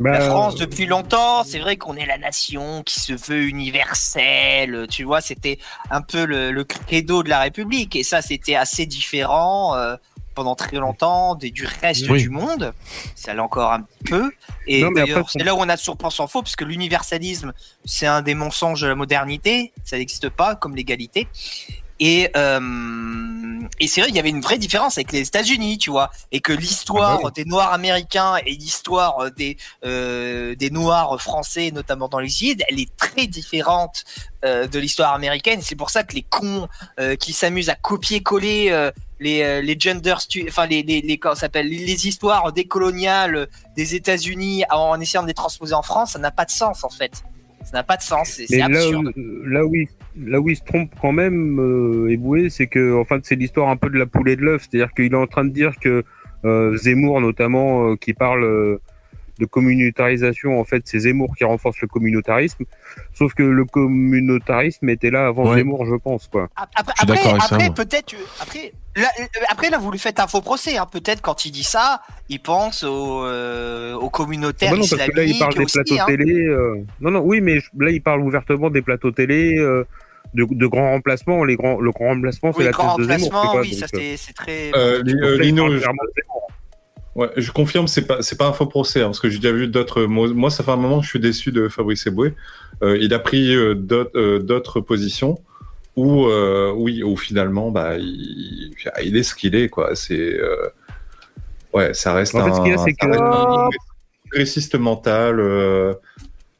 Bah, la France, depuis longtemps, c'est vrai qu'on est la nation qui se veut universelle. Tu vois, c'était un peu le, le credo de la République. Et ça, c'était assez différent euh, pendant très longtemps des, du reste Oui. du monde. Ça l'est encore un petit peu. Et d'ailleurs, c'est là où on a pensé en faux, parce que l'universalisme, c'est un des mensonges de la modernité. Ça n'existe pas, comme l'égalité. Et, euh, et c'est vrai qu'il y avait une vraie différence avec les États-Unis, tu vois, et que l'histoire Ah bah des Noirs américains et l'histoire des euh, des Noirs français, notamment dans les îles, elle est très différente euh, de l'histoire américaine. C'est pour ça que les cons euh, qui s'amusent à copier-coller euh, les euh, les gender, enfin les les, les comment ça s'appelle les, les histoires décoloniales des États-Unis en essayant de les transposer en France, ça n'a pas de sens en fait. Ça n'a pas de sens, c'est là, absurde. où- là où il, là où il se trompe quand même, euh, Eboué, c'est que en fait c'est l'histoire un peu de la poule et de l'œuf, c'est-à-dire qu'il est en train de dire que euh, Zemmour notamment, euh, qui parle euh, de communautarisation, en fait c'est Zemmour qui renforce le communautarisme, sauf que le communautarisme était là avant Ouais. Zemmour, je pense quoi. Après, Je suis d'accord avec ça, après, moi. peut-être, après, là, après là, vous lui faites un faux procès. Hein. Peut-être quand il dit ça, il pense aux, euh, aux communautaires Ah bah non, parce que là il parle des aussi. plateaux hein. télé. euh, Non non, oui, mais je- là il parle ouvertement des plateaux télé. euh, de, de grands remplacements, les grands, le grand remplacement, c'est Oui, la grand thèse de Zemmour. oui, donc, euh, c'est très. Euh, euh, Lino, ouais, je confirme, c'est pas, c'est pas un faux procès, hein, parce que j'ai déjà vu d'autres. Moi, ça fait un moment que je suis déçu de Fabrice Eboué. Euh, il a pris euh, d'autres euh, d'autres positions où, oui, où finalement, bah, il, il est ce qu'il est, quoi. C'est, ouais, ça reste En fait, un, ce a, c'est ça que- un progressiste mental.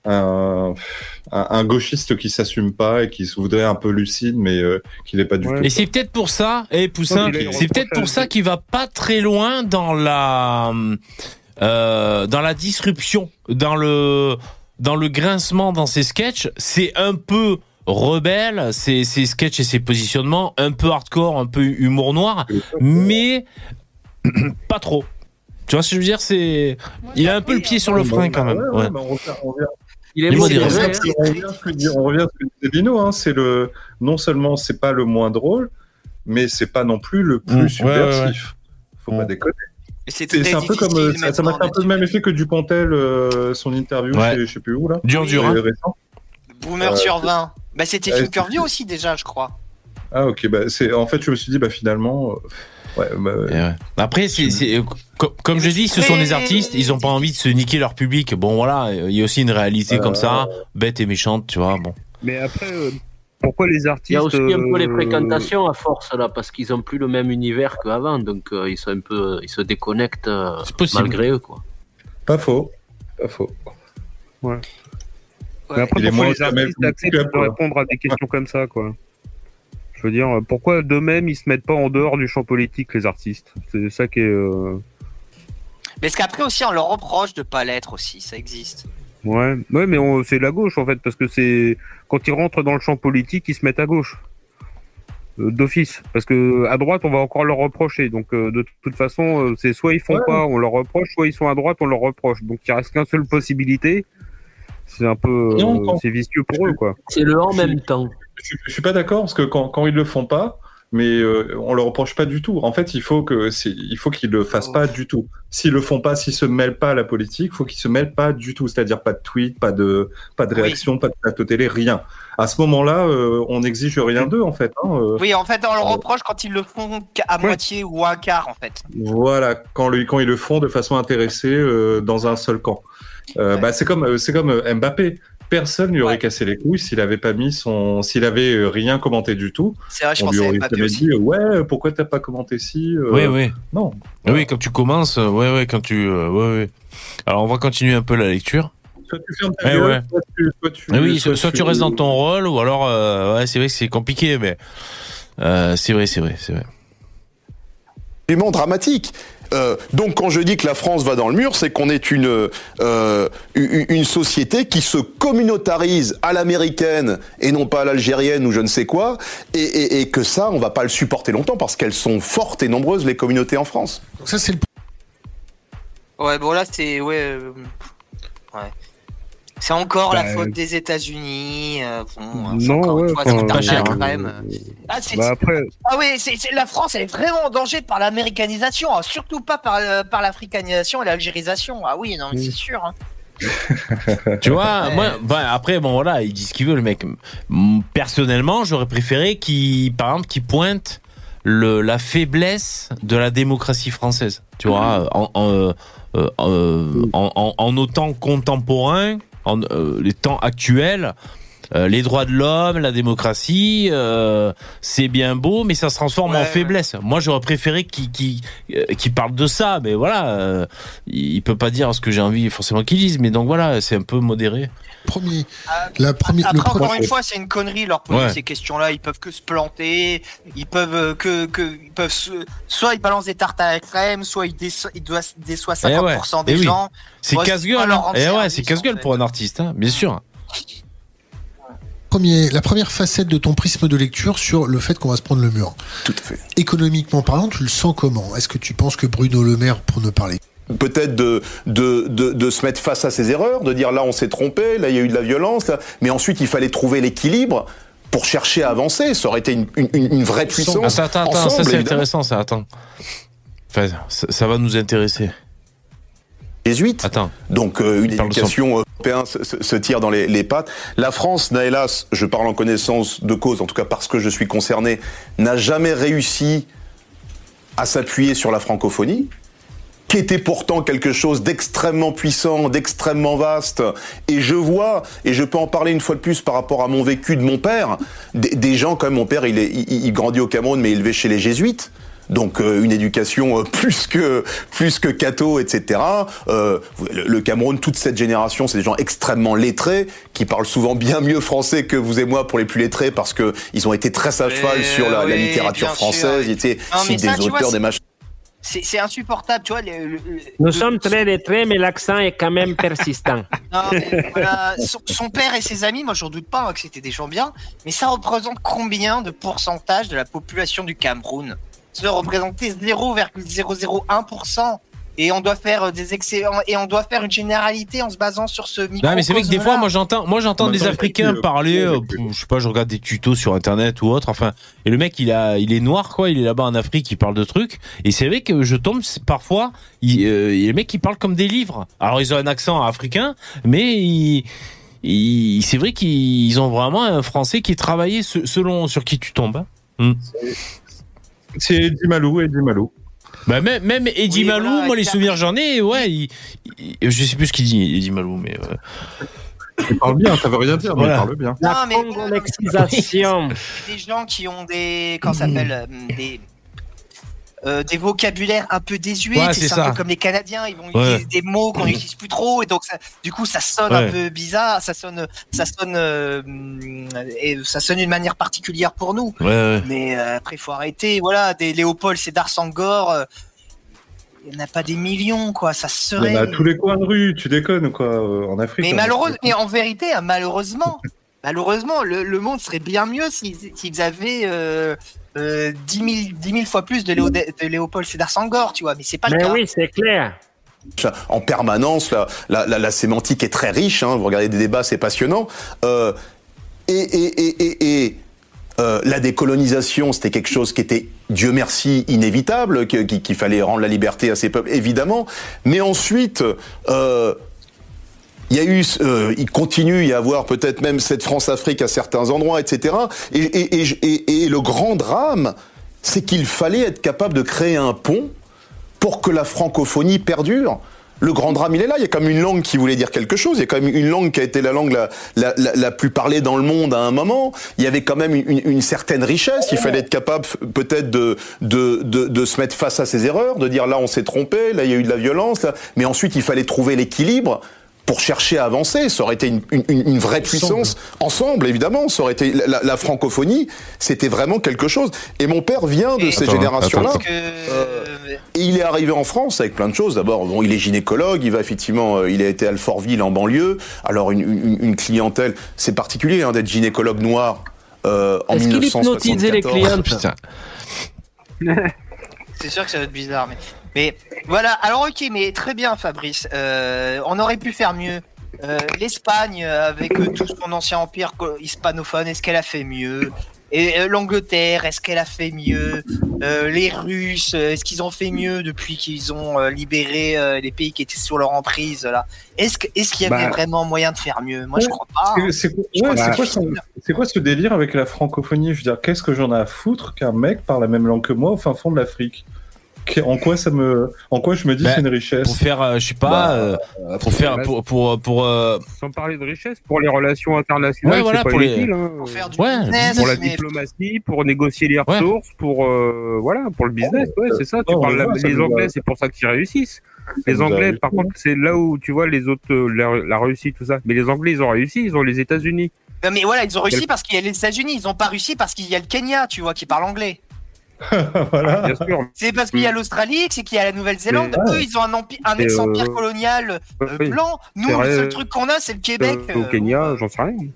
Un, gauchiste qui s'assume pas et qui se voudrait un peu lucide, mais euh, qui n'est pas du Ouais. tout. Et c'est peut-être pour ça, et Poussin, là, il c'est peut-être pour ça qu'il va pas très loin dans la euh, dans la disruption, dans le dans le grincement dans ses sketchs. C'est un peu rebelle, ses, ses sketchs et ses positionnements, un peu hardcore, un peu humour noir, mais <clears throat> pas trop. Tu vois ce que je veux dire? C'est il a un peu le pied sur le frein quand même. Ouais, ouais, Ouais. bah, on on Il est modéré. hein. on revient à ce que disait Dino, hein, c'est le non seulement c'est pas le moins drôle, mais c'est pas non plus le plus Mmh, ouais, subversif. Faut pas Mmh. déconner. Et c'est un peu comme difficile euh, ça, ça m'a fait un peu le même effet que Dupontel, euh, son interview Ouais. chez je sais plus où là. Dur, dur. Hein. récent. Boomer Euh, sur 20. Bah, c'était Tinkerview aussi déjà, je crois. Ah ok, bah c'est en fait je me suis dit bah finalement euh, ouais, bah, ouais. Après, c'est, c'est- euh, co- comme je dis, ce sont des artistes, ils ont pas envie de se niquer leur public. Bon, voilà, il y a aussi une réalité Euh, comme ça, bête et méchante, tu vois. Bon. Mais après, euh, pourquoi les artistes Il y a aussi un peu les euh, fréquentations à force là, parce qu'ils ont plus le même univers qu'avant, donc euh, ils sont un peu, ils se déconnectent euh, C'est possible. malgré eux quoi. pas faux, pas faux. Mais Ouais. après, Il est pourquoi moins les artistes acceptent de à- répondre à des questions comme ça, quoi? Je veux dire, euh, pourquoi d'eux-mêmes ils se mettent pas en dehors du champ politique, les artistes? C'est ça qui est. euh, Mais est-ce qu'après aussi on leur reproche de pas l'être aussi, ça existe. Ouais, ouais, mais on- c'est la gauche en fait, parce que c'est quand ils rentrent dans le champ politique, ils se mettent à gauche Euh, d'office, parce que à droite, on va encore leur reprocher. Donc euh, de toute façon, c'est soit ils font Ouais. pas, on leur reproche, soit ils sont à droite, on leur reproche. Donc il reste qu'une seule possibilité. C'est un peu, euh, c'est vicieux pour eux, quoi. C'est le en même temps. Je, je suis pas d'accord parce que quand, quand ils le font pas, mais euh, on le reproche pas du tout. En fait, il faut que il faut qu'ils le fassent pas du tout. S'ils le font pas, s'ils se mêlent pas à la politique, faut qu'ils se mêlent pas du tout. C'est-à-dire pas de tweet, pas de, pas de Oui. réaction, pas de plateau télé, rien. À ce moment-là, euh, on n'exige rien d'eux en fait. hein, euh. Oui, en fait, on leur Ouais. reproche quand ils le font à Ouais. moitié ou à un quart, en fait. Voilà, quand, le, quand ils le font de façon intéressée euh, dans un seul camp. Ouais. bah, c'est comme, c'est comme Mbappé. Personne lui aurait Ouais. cassé les couilles s'il avait pas mis son, s'il avait euh, rien commenté du tout. C'est vrai, je on lui aurait jamais aussi. dit ouais, pourquoi t'as pas commenté si euh, Oui, oui. Non. Oui, quand tu commences, euh, ouais, ouais, quand tu, euh, ouais, ouais. Alors, on va continuer un peu la lecture. Soit tu fermes ta Ouais, gueule, ouais. soit tu, soit tu- Ah oui, soit, soit tu restes dans ton rôle, ou alors, euh, ouais, c'est vrai que c'est compliqué, mais euh, c'est vrai, c'est vrai, c'est vrai. absolument dramatique. Euh, donc quand je dis que la France va dans le mur, c'est qu'on est une euh, une une société qui se communautarise à l'américaine et non pas à l'algérienne ou je ne sais quoi, et, et, et que ça, on va pas le supporter longtemps parce qu'elles sont fortes et nombreuses les communautés en France. Donc ça, c'est le Ouais, bon, là, c'est. Ouais. euh, Ouais. C'est encore la Bah, faute des États-Unis. euh, bon, c'est Non, ouais, fois, enfin, c'est pas un cher, hein. crème. Ah, c'est- Bah après, ah oui, c'est, c'est- la France, elle est vraiment en danger par l'américanisation, hein, surtout pas par, euh, par l'africanisation et l'algérisation. Ah oui, non, mais Mm. c'est sûr. hein. <laughs> Tu vois, Ouais. moi, bah, après, bon, voilà, il dit ce qu'il veut, le mec. Personnellement, j'aurais préféré qu'il, par exemple, qu'il pointe le, la faiblesse de la démocratie française. Tu vois, en, en, euh, euh, en, en, en nos temps contemporains, en euh, les temps actuels, euh, les droits de l'homme, la démocratie, euh, c'est bien beau, mais ça se transforme Ouais, en faiblesse. Moi, j'aurais préféré qu'il qu'il euh, parle de ça, mais voilà, euh, il peut pas dire ce que j'ai envie forcément qu'il dise, mais donc voilà, c'est un peu modéré. premier. La première, Après, le encore une fois, c'est une connerie leur poser Ouais. ces questions-là. Ils peuvent que se planter. Ils peuvent que, que ils peuvent se- soit ils balancent des tartes à la crème, soit ils déçoivent, ils doivent- déçoivent Eh ouais, 50% eh des oui. gens. C'est casse-gueule, hein. Eh ouais, c'est casse-gueule pour un artiste, hein, bien sûr. Premier, la première facette de ton prisme de lecture sur le fait qu'on va se prendre le mur. Tout à fait. Économiquement parlant, tu le sens comment? Est-ce que tu penses que Bruno Le Maire, pour ne parler peut-être de, de, de, de se mettre face à ses erreurs, de dire là on s'est trompé, là il y a eu de la violence, là. mais ensuite il fallait trouver l'équilibre pour chercher à avancer. Ça aurait été une, une, une vraie puissance. Attends, attends, attends, ensemble, ça c'est intéressant, ça, attends. Enfin, ça, ça va nous intéresser. Jésuite. Attends. Donc euh, une éducation européenne se, se- se tire dans les, les pattes. La France n'a hélas, je parle en connaissance de cause, en tout cas parce que je suis concerné, n'a jamais réussi à s'appuyer sur la francophonie qui était pourtant quelque chose d'extrêmement puissant, d'extrêmement vaste. Et je vois, et je peux en parler une fois de plus par rapport à mon vécu de mon père, des, des gens comme mon père, il, est, il, il grandit au Cameroun, mais élevé chez les jésuites. Donc euh, une éducation euh, <laughs> plus que plus que catho, etc. Euh, le, le Cameroun, toute cette génération, c'est des gens extrêmement lettrés qui parlent souvent bien mieux français que vous et moi pour les plus lettrés parce que ils ont été très à cheval sur la, littérature sûr. française. Ils étaient Non, des ça, tu vois, auteurs, c'est- des machins. C'est insupportable, tu vois. le- le- le- Nous le- sommes très lettrés, mais l'accent est quand même persistant. <laughs> Non, mais voilà, son, son père et ses amis, moi j'en doute pas hein, que c'était des gens bien, mais ça représente combien de pourcentage de la population du Cameroun? Ça représentait 0,001%. Et on doit faire euh, des excellents et on doit faire une généralité en se basant sur ce micro. Non mais c'est vrai que des fois moi j'entends moi j'entends des Africains euh, parler euh, je sais pas je regarde des tutos sur internet ou autre enfin et le mec il a il est noir quoi il est là-bas en Afrique il parle de trucs et c'est vrai que je tombe parfois il, euh, il y a les mecs qui parlent comme des livres alors ils ont un accent africain mais ils ils- c'est vrai qu'ils ont vraiment un français qui est travaillé se- selon sur qui tu tombes. hein. C'est Eddie Malou, Eddie Malou. Bah même, même Eddie Oui, Malou, voilà, moi les souvenirs j'en ai, ouais, il- il- je sais plus ce qu'il dit Eddie Malou, mais euh, Il parle bien, ça veut rien dire, mais Voilà. il parle bien. Non, La mais- congolexisation. des gens qui ont des. Comment ça s'appelle euh, des, euh, des vocabulaires un peu désuets. Ouais, c'est c'est un peu comme les Canadiens, ils vont Ouais. utiliser des mots qu'on n'utilise plus trop, et donc ça- du coup ça sonne Ouais. un peu bizarre, ça sonne, ça sonne, euh, et ça sonne d'une manière particulière pour nous. ouais, ouais. Mais euh, après, il faut arrêter. Voilà, des Léopold, Sédar Sangor, euh, il n'y en a pas des millions, quoi. Ça Il y serait. en a à tous les coins de rue, tu déconnes ou quoi, en Afrique. Mais hein. malheureusement, <laughs> mais en vérité, hein, malheureusement, malheureusement, le, le monde serait bien mieux s'ils s'ils avaient euh, euh, 10, 000, 10 000 fois plus de, Léo, de Léopold Sédar Sangor, tu vois. Mais c'est pas le Mais cas. oui, c'est clair. en permanence. La, la, la, la sémantique est très riche. Hein, vous regardez des débats, c'est passionnant. Euh, et et, et, et, et euh, la décolonisation, c'était quelque chose qui était, Dieu merci, inévitable, qu'il qu'il fallait rendre la liberté à ces peuples, évidemment. Mais ensuite, euh, il y a eu, euh, il continue y avoir peut-être même cette France-Afrique à certains endroits, etc. Et, et, et, et, le grand drame, c'est qu'il fallait être capable de créer un pont pour que la francophonie perdure. Le grand drame, il est là. Il y a quand même une langue qui voulait dire quelque chose. Il y a quand même une langue qui a été la langue la, la, la, la plus parlée dans le monde à un moment. Il y avait quand même une, une certaine richesse. Il fallait être capable peut-être de, de, de, de se mettre face à ses erreurs, de dire là on s'est trompé, là il y a eu de la violence. Là. Mais ensuite, il fallait trouver l'équilibre pour chercher à avancer. Ça aurait été une, une, une vraie puissance. Ensemble, évidemment. Ça aurait été la, francophonie. C'était vraiment quelque chose. Et mon père vient de Et- ces générations-là. Euh, Et il est arrivé en France avec plein de choses. D'abord, bon, il est gynécologue. Il va effectivement, euh, il a été à Alfortville en banlieue. Alors une, une, une clientèle, c'est particulier hein, d'être gynécologue noir euh, en Est-ce qu'il 1974. hypnotisait les clientes Putain. <laughs> C'est sûr que ça va être bizarre, mais, mais voilà. Alors ok, mais très bien, Fabrice. Euh, on aurait pu faire mieux. Euh, L'Espagne, euh, avec euh, tout son ancien empire hispanophone, est-ce qu'elle a fait mieux? Et euh, l'Angleterre, est-ce qu'elle a fait mieux? Euh, Les Russes, est-ce qu'ils ont fait mieux depuis qu'ils ont euh, libéré euh, les pays qui étaient sous leur emprise là? Est-ce qu'il y avait Bah. vraiment moyen de faire mieux? Moi, je crois pas. hein. C'est- C'est quoi, ouais, quoi, ce délire avec la francophonie? Je veux dire, qu'est-ce que j'en ai à foutre qu'un mec parle la même langue que moi au fin fond de l'Afrique? Qu- En quoi ça me, en quoi je me dis Bah, c'est une richesse Pour faire, euh, je sais pas, Bah, euh, pour faire, pour, pour, pour, euh, Sans parler de richesse, pour les relations internationales, Ouais, voilà, pas pour les- inutile. hein. Pour faire du Ouais, business, Pour la mais- diplomatie, pour négocier les Ouais. ressources, pour euh, voilà, pour le business, ouais, c'est ça. Tu Non, parles la- les Anglais, c'est pour ça qu'ils réussissent. Les Anglais, par contre, c'est là où tu vois les autres, euh, la, la Russie, tout ça. Mais les Anglais, ils ont réussi, ils ont les États-Unis. Non, mais voilà, ils ont réussi Quel- parce qu'il y a les États-Unis. Ils ont pas réussi parce qu'il y a le Kenya, tu vois, qui parle anglais. <laughs> voilà. Sûr. C'est parce qu'il y a l'Australie, c'est qu'il y a la Nouvelle-Zélande. Eux, ils ont un, empire, un ex-empire euh, colonial euh, oui. blanc. Nous, le seul truc qu'on a, c'est le Québec. Euh, au euh, Kenya, j'en sais rien.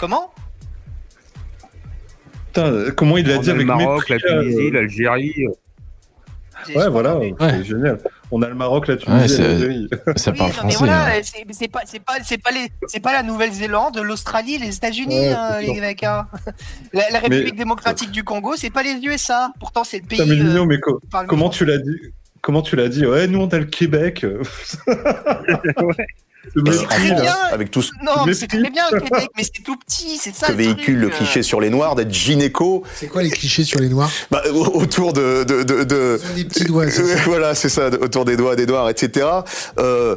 Comment? Putain, comment il l'a dit a le avec Maroc, la mépris, Tunisie, euh, l'Algérie. Ouais, voilà, c'est génial. On a le Maroc, la Tunisie, Ouais. <laughs> Ça Oui, parle non, mais français. voilà, hein. c'est c'est pas, c'est pas, c'est pas les, c'est pas la Nouvelle-Zélande, l'Australie, les États-Unis, Ouais, hein, les mecs. hein. <laughs> La, la République démocratique du Congo, c'est pas les USA. Pourtant, c'est le pays. Putain, mais euh, mais co- comment tu l'as dit Comment tu l'as dit? Ouais, nous on a le Québec. <laughs> Ce Avec tout ce Non, c'est très bien le <laughs> Québec, mais c'est tout petit, c'est ça. que le véhicule le truc, euh. cliché sur les noirs, d'être gynéco, C'est quoi les clichés sur les noirs? Bah, au- autour de, de, de, de- des petits doigts, c'est ça. <laughs> voilà, c'est ça, autour des doigts, des noirs, etc. Euh,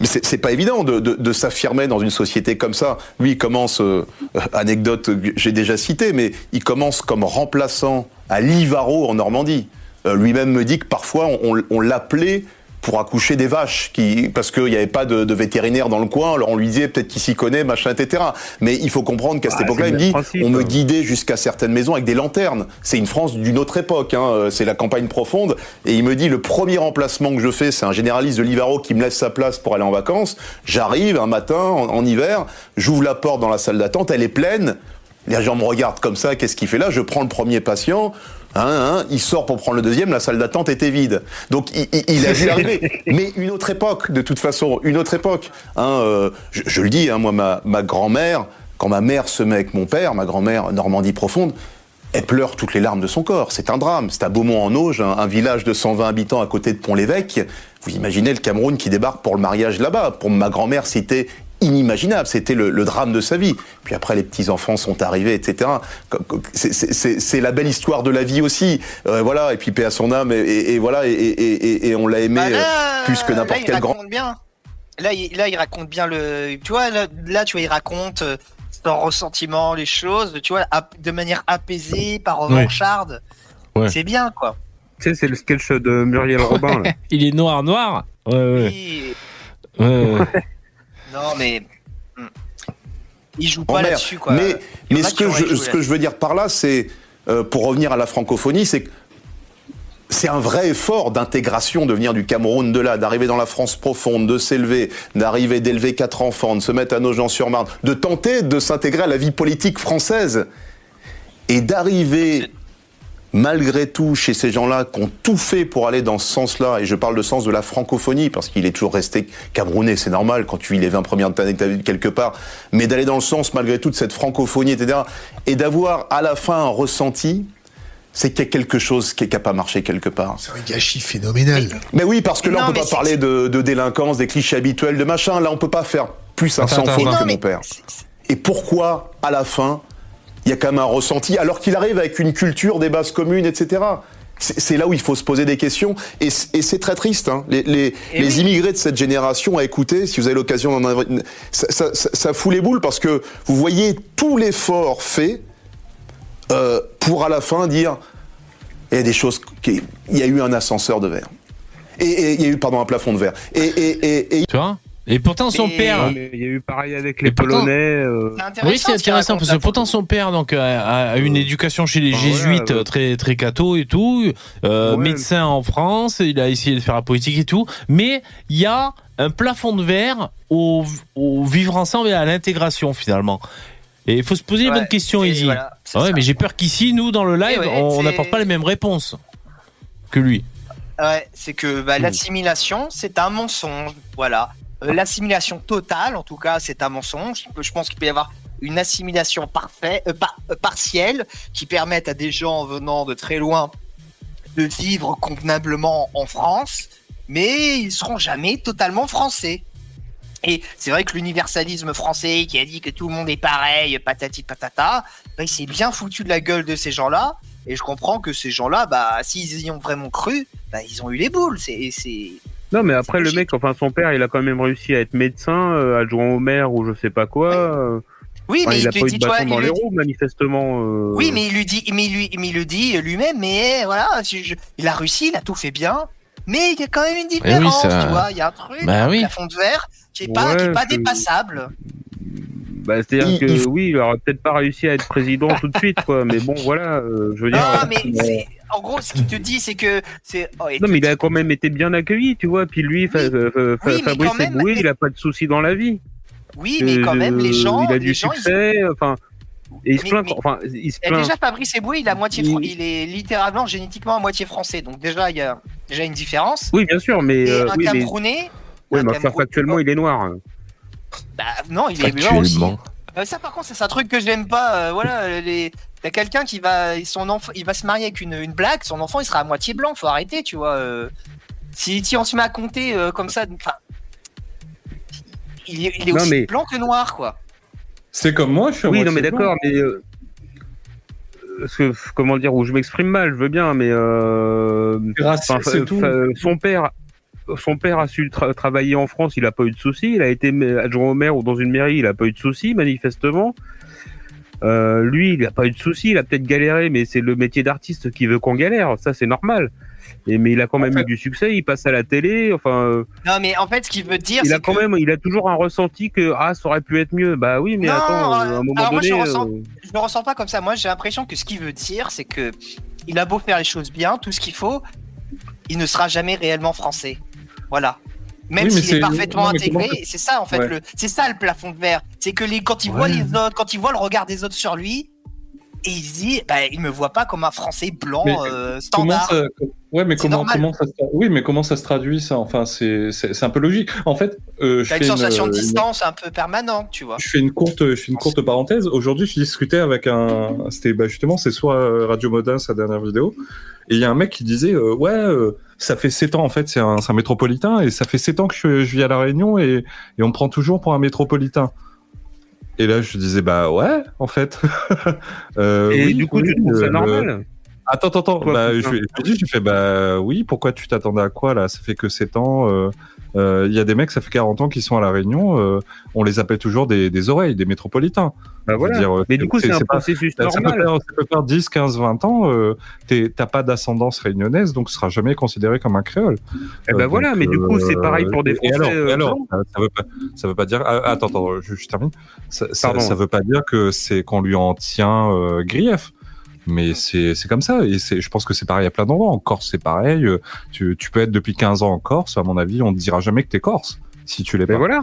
mais c'est pas évident de, de, de s'affirmer dans une société comme ça. Lui, il commence, euh, anecdote que j'ai déjà citée, mais il commence comme remplaçant à Livaro en Normandie. Euh, Lui-même me dit que parfois on, on l'appelait pour accoucher des vaches, qui, parce qu'il n'y avait pas de, de vétérinaire dans le coin. Alors on lui disait peut-être qu'il s'y connaît, machin, etc. Mais il faut comprendre qu'à cette Ah, époque-là, il me dit, principe, on me guidait jusqu'à certaines maisons avec des lanternes. C'est une France d'une autre époque. Hein. euh, C'est la campagne profonde. Et il me dit, le premier remplacement que je fais, c'est un généraliste de Livaro qui me laisse sa place pour aller en vacances. J'arrive un matin, en, en hiver, j'ouvre la porte dans la salle d'attente, elle est pleine. Les gens me regardent comme ça, qu'est-ce qu'il fait là? Je prends le premier patient. Hein, hein, il sort pour prendre le deuxième, la salle d'attente était vide. Donc il, il- il a vu arriver. <laughs> Mais une autre époque, de toute façon, une autre époque. Hein, euh, je, je le dis, hein, moi, ma, ma grand-mère, quand ma mère se met avec mon père, ma grand-mère Normandie profonde, elle pleure toutes les larmes de son corps. C'est un drame. C'est à Beaumont-en-Auge, un, un village de 120 habitants à côté de Pont-l'Évêque. Vous imaginez le Cameroun qui débarque pour le mariage là-bas. Pour ma grand-mère, c'était inimaginable. C'était le, le drame de sa vie. Puis après, les petits-enfants sont arrivés, etc. C'est- la belle histoire de la vie aussi. Euh, voilà. Et puis paix à son âme. Et, et- et voilà. Et, et- et- et on l'a aimé Bah là, euh, plus que n'importe quel grand. bien. Là, il, là, il raconte bien le. Tu vois, là, là, tu vois, il raconte euh, sans ressentiment les choses, tu vois, ap- de manière apaisée, par revancharde. Ouais. C'est bien, quoi. Tu sais, c'est le sketch de Muriel <laughs> Robin. là. Il est noir, noir Ouais, ouais. Oui. ouais, ouais. <laughs> Non, mais. hmm. Il joue en pas là-dessus, quoi. Mais, mais ce que, je, ce que je veux dire par là, c'est, euh, pour revenir à la francophonie, c'est que c'est un vrai effort d'intégration de venir du Cameroun de là, d'arriver dans la France profonde, de s'élever, d'arriver d'élever quatre enfants, de se mettre à Nogent-sur-Marne, de tenter de s'intégrer à la vie politique française et d'arriver malgré tout chez ces gens-là qui ont tout fait pour aller dans ce sens-là, et je parle de sens de la francophonie, parce qu'il est toujours resté camerounais, c'est normal quand tu vis les 20 premières années de ta vie quelque part, mais d'aller dans le sens malgré tout de cette francophonie, etc., et d'avoir à la fin un ressenti, c'est qu'il y a quelque chose qui n'a pas marché quelque part. C'est un gâchis phénoménal. Mais oui, parce que là, Non, on peut pas parler de, de délinquance, des clichés habituels, de machin. Là, on peut pas faire plus un sans faute que mon père. Et pourquoi, à la fin, il y a quand même un ressenti, alors qu'il arrive avec une culture des bases communes, etc. C'est là où il faut se poser des questions. Et, c'est très triste. Hein. Les, les- Et les oui. immigrés de cette génération à écouter, si vous avez l'occasion d'en avoir une- ça, ça- ça- ça fout les boules parce que vous voyez tout l'effort fait euh, pour à la fin dire il y a des choses qui, il y a eu un ascenseur de verre et, et il y a eu pardon un plafond de verre et, et, et, et Tu vois? Et pourtant, son Et- père. Ouais, il y a eu pareil avec les pourtant- Polonais. euh, c'est intéressant. Oui, c'est parce que pourtant son père donc a, a- une éducation chez les Ah, voilà, jésuites ouais. très très catho et tout, euh, Ouais. médecin en France, il a essayé de faire la politique et tout, mais il y a un plafond de verre au, au vivre ensemble et à l'intégration finalement. Et il faut se poser les bonnes questions, Izzy. voilà, Ah ouais, ça. mais j'ai peur qu'ici, nous, dans le live, ouais, on n'apporte pas les mêmes réponses que lui. Ouais, c'est que Hmm. bah, l'assimilation, c'est un mensonge. Voilà. Euh, l'assimilation totale, en tout cas, c'est un mensonge. Je pense qu'il peut y avoir une assimilation parfaite, euh, euh, partielle, qui permette à des gens venant de très loin de vivre convenablement en France, mais ils seront jamais totalement français. Et c'est vrai que l'universalisme français qui a dit que tout le monde est pareil, patati patata, bah, il s'est bien foutu de la gueule de ces gens-là. Et je comprends que ces gens-là, bah, s'ils y ont vraiment cru, bah, ils ont eu les boules. C'est... Non, mais après, le mec, enfin, son père, il a quand même réussi à être médecin, euh, adjoint au maire ou je sais pas quoi. euh, Oui, enfin, mais il il a pas eu dit, de vois, bâton il dans les le dit- roues, manifestement. euh, Oui, mais il lui dit, mais il lui, mais il le dit lui-même. Mais voilà, si je- il a réussi, il a tout fait bien. Mais il y a quand même une différence, ça- tu vois. Il y a un truc, Bah un oui. plafond de verre qui est pas, qui est pas je- dépassable. Bah, c'est-à-dire que il- oui, il aurait peut-être pas réussi à être président <laughs> tout de suite, quoi. Mais bon, voilà, euh, je veux dire. Non, euh, mais c'est, en gros, ce qu'il te dit, c'est que c'est. oh, Non, mais il a quand même été bien accueilli, tu vois. Puis lui, Fa- Fa- Fa- Oui, mais Fabrice même, Eboué, mais- il a pas de soucis dans la vie. Oui, mais quand même, les gens. Il a du gens, ils- succès, enfin. Et il se Mais- plaint, mais- enfin, il se Et plaint. déjà, Fabrice Eboué, il, est à moitié Il- est littéralement génétiquement à moitié français. Donc, déjà, il y a déjà une différence. Oui, bien sûr, mais. Et euh, un oui, mais... Camerounais. Ouais, un mais enfin, factuellement, il est noir. Bah, non, il est blanc aussi. Euh, ça, par contre, c'est un truc que j'aime pas. euh, voilà, les... t'as quelqu'un qui va, son enfant, il va se marier avec une, une blague, son enfant, il sera à moitié blanc. Faut arrêter, tu vois. euh. Si, si on se met à compter euh, comme ça, enfin, il, est- il est Non, aussi mais- blanc que noir, quoi. C'est comme moi, je suis Oui, non, mais d'accord, mais. euh, Parce que, comment dire, où je m'exprime mal, je veux bien, mais. Euh... Fa- tout. son père. Son père a su tra- travailler en France, il n'a pas eu de soucis. Il a été adjoint au maire ou dans une mairie, il n'a pas eu de soucis, manifestement. Euh, lui, il n'a pas eu de soucis, il a peut-être galéré, mais c'est le métier d'artiste qui veut qu'on galère, ça c'est normal. Et, mais il a quand même eu du succès, il passe à la télé, enfin, euh, Non, mais en fait, ce qu'il veut dire, il a c'est quand que... même, il a toujours un ressenti que ah, ça aurait pu être mieux. Bah oui, mais Non, attends, euh, à un moment alors moi, donné, je ressens- euh, je le ressens pas comme ça. Moi, j'ai l'impression que ce qu'il veut dire, c'est que il a beau faire les choses bien, tout ce qu'il faut, il ne sera jamais réellement français. Voilà. Même Oui, s'il est, parfaitement non, intégré, c'est ça en fait Ouais. le, c'est ça le plafond de verre. C'est que les quand il voit les autres, quand il voit le regard des autres sur lui, et il dit, bah, il me voit pas comme un Français blanc Mais euh, Comment standard. ça... Ouais, mais C'est comment, normal. comment ça se... Oui, mais comment ça se traduit ça? Enfin, c'est un peu logique. En fait, euh, je T'as fais une sensation une- de distance un peu permanente, tu vois. Je fais une courte, je fais une courte parenthèse. Aujourd'hui, je discutais avec un, c'était bah, justement, c'est soit euh, Radio Modin, sa dernière vidéo, et il y a un mec qui disait, euh, ouais, euh, ça fait 7 ans en fait, c'est un, métropolitain, et ça fait 7 ans que je, je vis à la Réunion, et, et on me prend toujours pour un métropolitain. Et là, je disais, bah ouais, en fait. <laughs> Euh, et oui, du coup, oui, tu trouves ça euh, normal Attends, attends, attends. Bah, je putain. lui ai dit, je lui fais, bah oui, pourquoi tu t'attendais à quoi là? Ça fait que 7 ans. Euh, euh, Il y a des mecs, ça fait 40 ans qu'ils sont à La Réunion. euh, on les appelle toujours des, des oreilles, des métropolitains. Bah voilà. dire, euh, Mais du coup, c'est un pas- processus ça, ça peut normal. faire, ça peut faire 10, 15, 20 ans. Euh, T'as pas d'ascendance réunionnaise, donc ce sera jamais considéré comme un créole. Eh ben Euh, voilà, donc, mais du coup, c'est pareil pour des et alors, Français, et alors, blancs. ça, veut pas, ça veut pas dire. ah, attends, attends, je, je termine. Ça, ça, ça veut pas dire que c'est qu'on lui en tient grief. Mais c'est c'est comme ça et c'est je pense que c'est pareil à plein d'endroits. En Corse c'est pareil. euh, Tu, tu peux être depuis 15 ans en Corse. À mon avis, on te dira jamais que t'es Corse si tu l'es pas. voilà.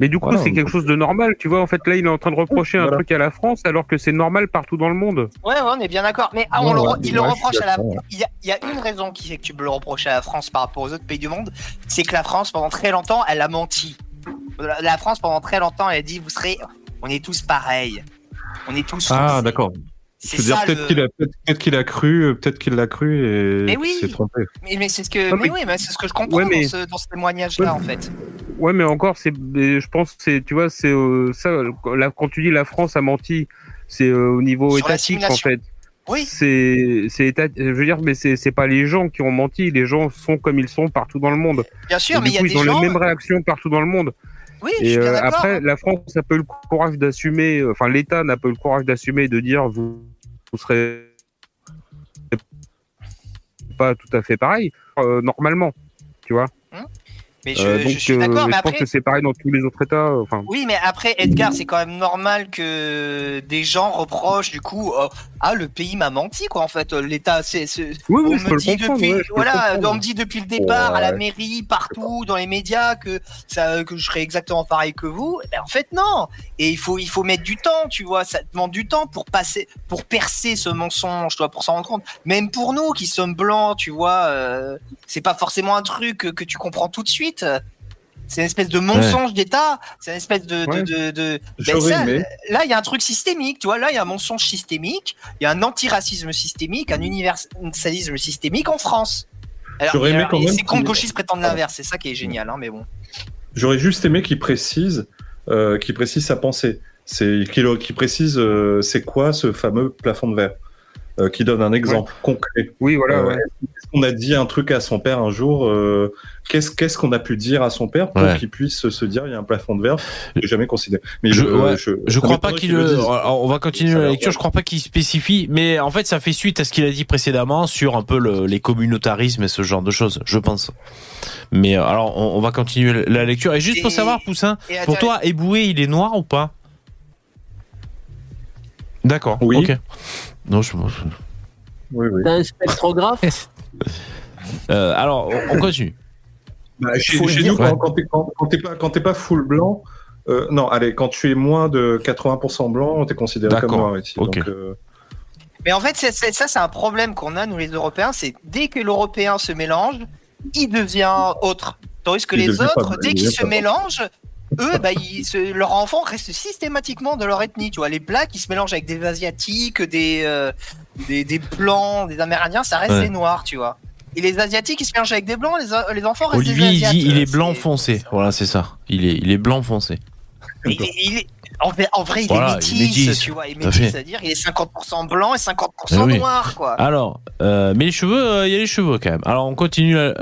Mais du coup, Voilà, c'est donc- quelque chose de normal, tu vois. En fait, là, il est en train de reprocher un truc à la France, alors que c'est normal partout dans le monde. Ouais, ouais, on est bien d'accord. Mais ah, on Ouais, le ouais, re- il le reproche à la. Il y, a, il y a une raison qui fait que tu peux le reprocher à la France par rapport aux autres pays du monde, c'est que la France, pendant très longtemps, elle a menti. La, France, pendant très longtemps, elle a dit vous serez. On est tous pareils. On est tous. Ah d'accord. C'est ça, peut-être le- qu'il a peut-être peut-être qu'il a cru, euh, peut-être qu'il l'a cru et Mais oui. s'est trompé. Mais, mais c'est ce que. Non, mais mais- oui, mais c'est ce que je comprends Ouais, mais- dans, ce, dans ce témoignage-là, Ouais. en fait. Ouais, mais encore, c'est, je pense, que c'est, tu vois, c'est euh, ça. Quand tu dis la France a menti, c'est euh, au niveau Sur étatique en fait. Oui. C'est, c'est état- je veux dire, mais c'est, c'est pas les gens qui ont menti. Les gens sont comme ils sont partout dans le monde. Bien sûr, Et mais du il y a coup, des ils ont gens. les mêmes réactions partout dans le monde. Oui, je Et suis bien euh, après, la France n'a pas eu le courage d'assumer, enfin l'État n'a pas eu le courage d'assumer de dire vous, vous serez pas tout à fait pareil, euh, normalement, tu vois. Mais je, Euh, je suis euh, d'accord, mais je après. pense que c'est pareil dans tous les autres États. Enfin, Oui, mais après, Edgar, c'est quand même normal que des gens reprochent du coup, euh, ah, le pays m'a menti, quoi, en fait. L'État, c'est. Oui, oui, on me dit depuis, ouais, voilà, on me dit depuis le départ, à la mairie, partout, dans les médias, que ça, que je serais exactement pareil que vous. Ben, en fait, non. Et il faut, il faut mettre du temps, tu vois. Ça demande du temps pour passer, pour percer ce mensonge, tu vois, pour s'en rendre compte. Même pour nous qui sommes blancs, tu vois, euh, c'est pas forcément un truc que, que tu comprends tout de suite. C'est une espèce de mensonge d'État. C'est une espèce de. Ouais. de, de- J'aurais ça, aimé. Là, il y a un truc systémique, tu vois. Là, il y a un mensonge systémique, il y a un antiracisme systémique, un universalisme systémique en France. Alors, J'aurais aimé alors, quand et même c'est con qu'il- gauchistes prétendent l'inverse, c'est ça qui est génial, hein, mais bon. J'aurais juste aimé qu'il précise, euh, qu'il précise sa pensée. C'est qu'il qu'il précise euh, c'est quoi ce fameux plafond de verre? Euh, qui donne un exemple concret. Oui, voilà. Euh, ouais. Qu'on a dit un truc à son père un jour euh, Qu'est-ce qu'est-ce qu'on a pu dire à son père pour Ouais. qu'il puisse se dire il y a un plafond de verre J'ai jamais considéré. Mais Je, je, ouais, je, je crois pas qu'il le. on va continuer la lecture. Je crois pas qu'il spécifie, mais en fait, ça fait suite à ce qu'il a dit précédemment sur un peu le- les communautarismes et ce genre de choses, je pense. Mais euh, alors, on, on va continuer la lecture. Et juste pour savoir, Poussin, pour toi, Eboué, il est noir ou pas? D'accord. Oui. Ok. Non, je. Oui, oui. T'as un spectrographe Euh, alors, on- on continue. Bah, chez chez nous, quand, t'es quand, quand t'es pas, quand t'es pas full blanc, Euh, non, allez, quand tu es moins de 80% blanc, t'es considéré comme noir ici. ok. Donc, euh, Mais en fait, ça, c'est un problème qu'on a, nous les Européens, c'est dès que l'Européen se mélange, il devient autre. Tandis que Il les pas- autres, dès il qu'ils se mélangent, eux, bah, ils leurs enfants restent systématiquement de leur ethnie. Tu vois, les blacks, ils se mélangent avec des Asiatiques, des, euh, des, des Blancs, des Amérindiens, ça reste Ouais. des Noirs, tu vois. Et les Asiatiques, ils se mélangent avec des Blancs, les, les enfants restent Olivier, des il Asiates. dit il est blanc foncé. Voilà, c'est ça. Il est, il est blanc foncé. il il est- en, vrai, en vrai, il Voilà, est il est métis, tu vois. Il est à métis, c'est-à-dire il est 50% blanc et 50% Eh oui. noir, quoi. Alors, euh, mais les cheveux, euh, il y a les cheveux quand même. Alors, on continue. euh,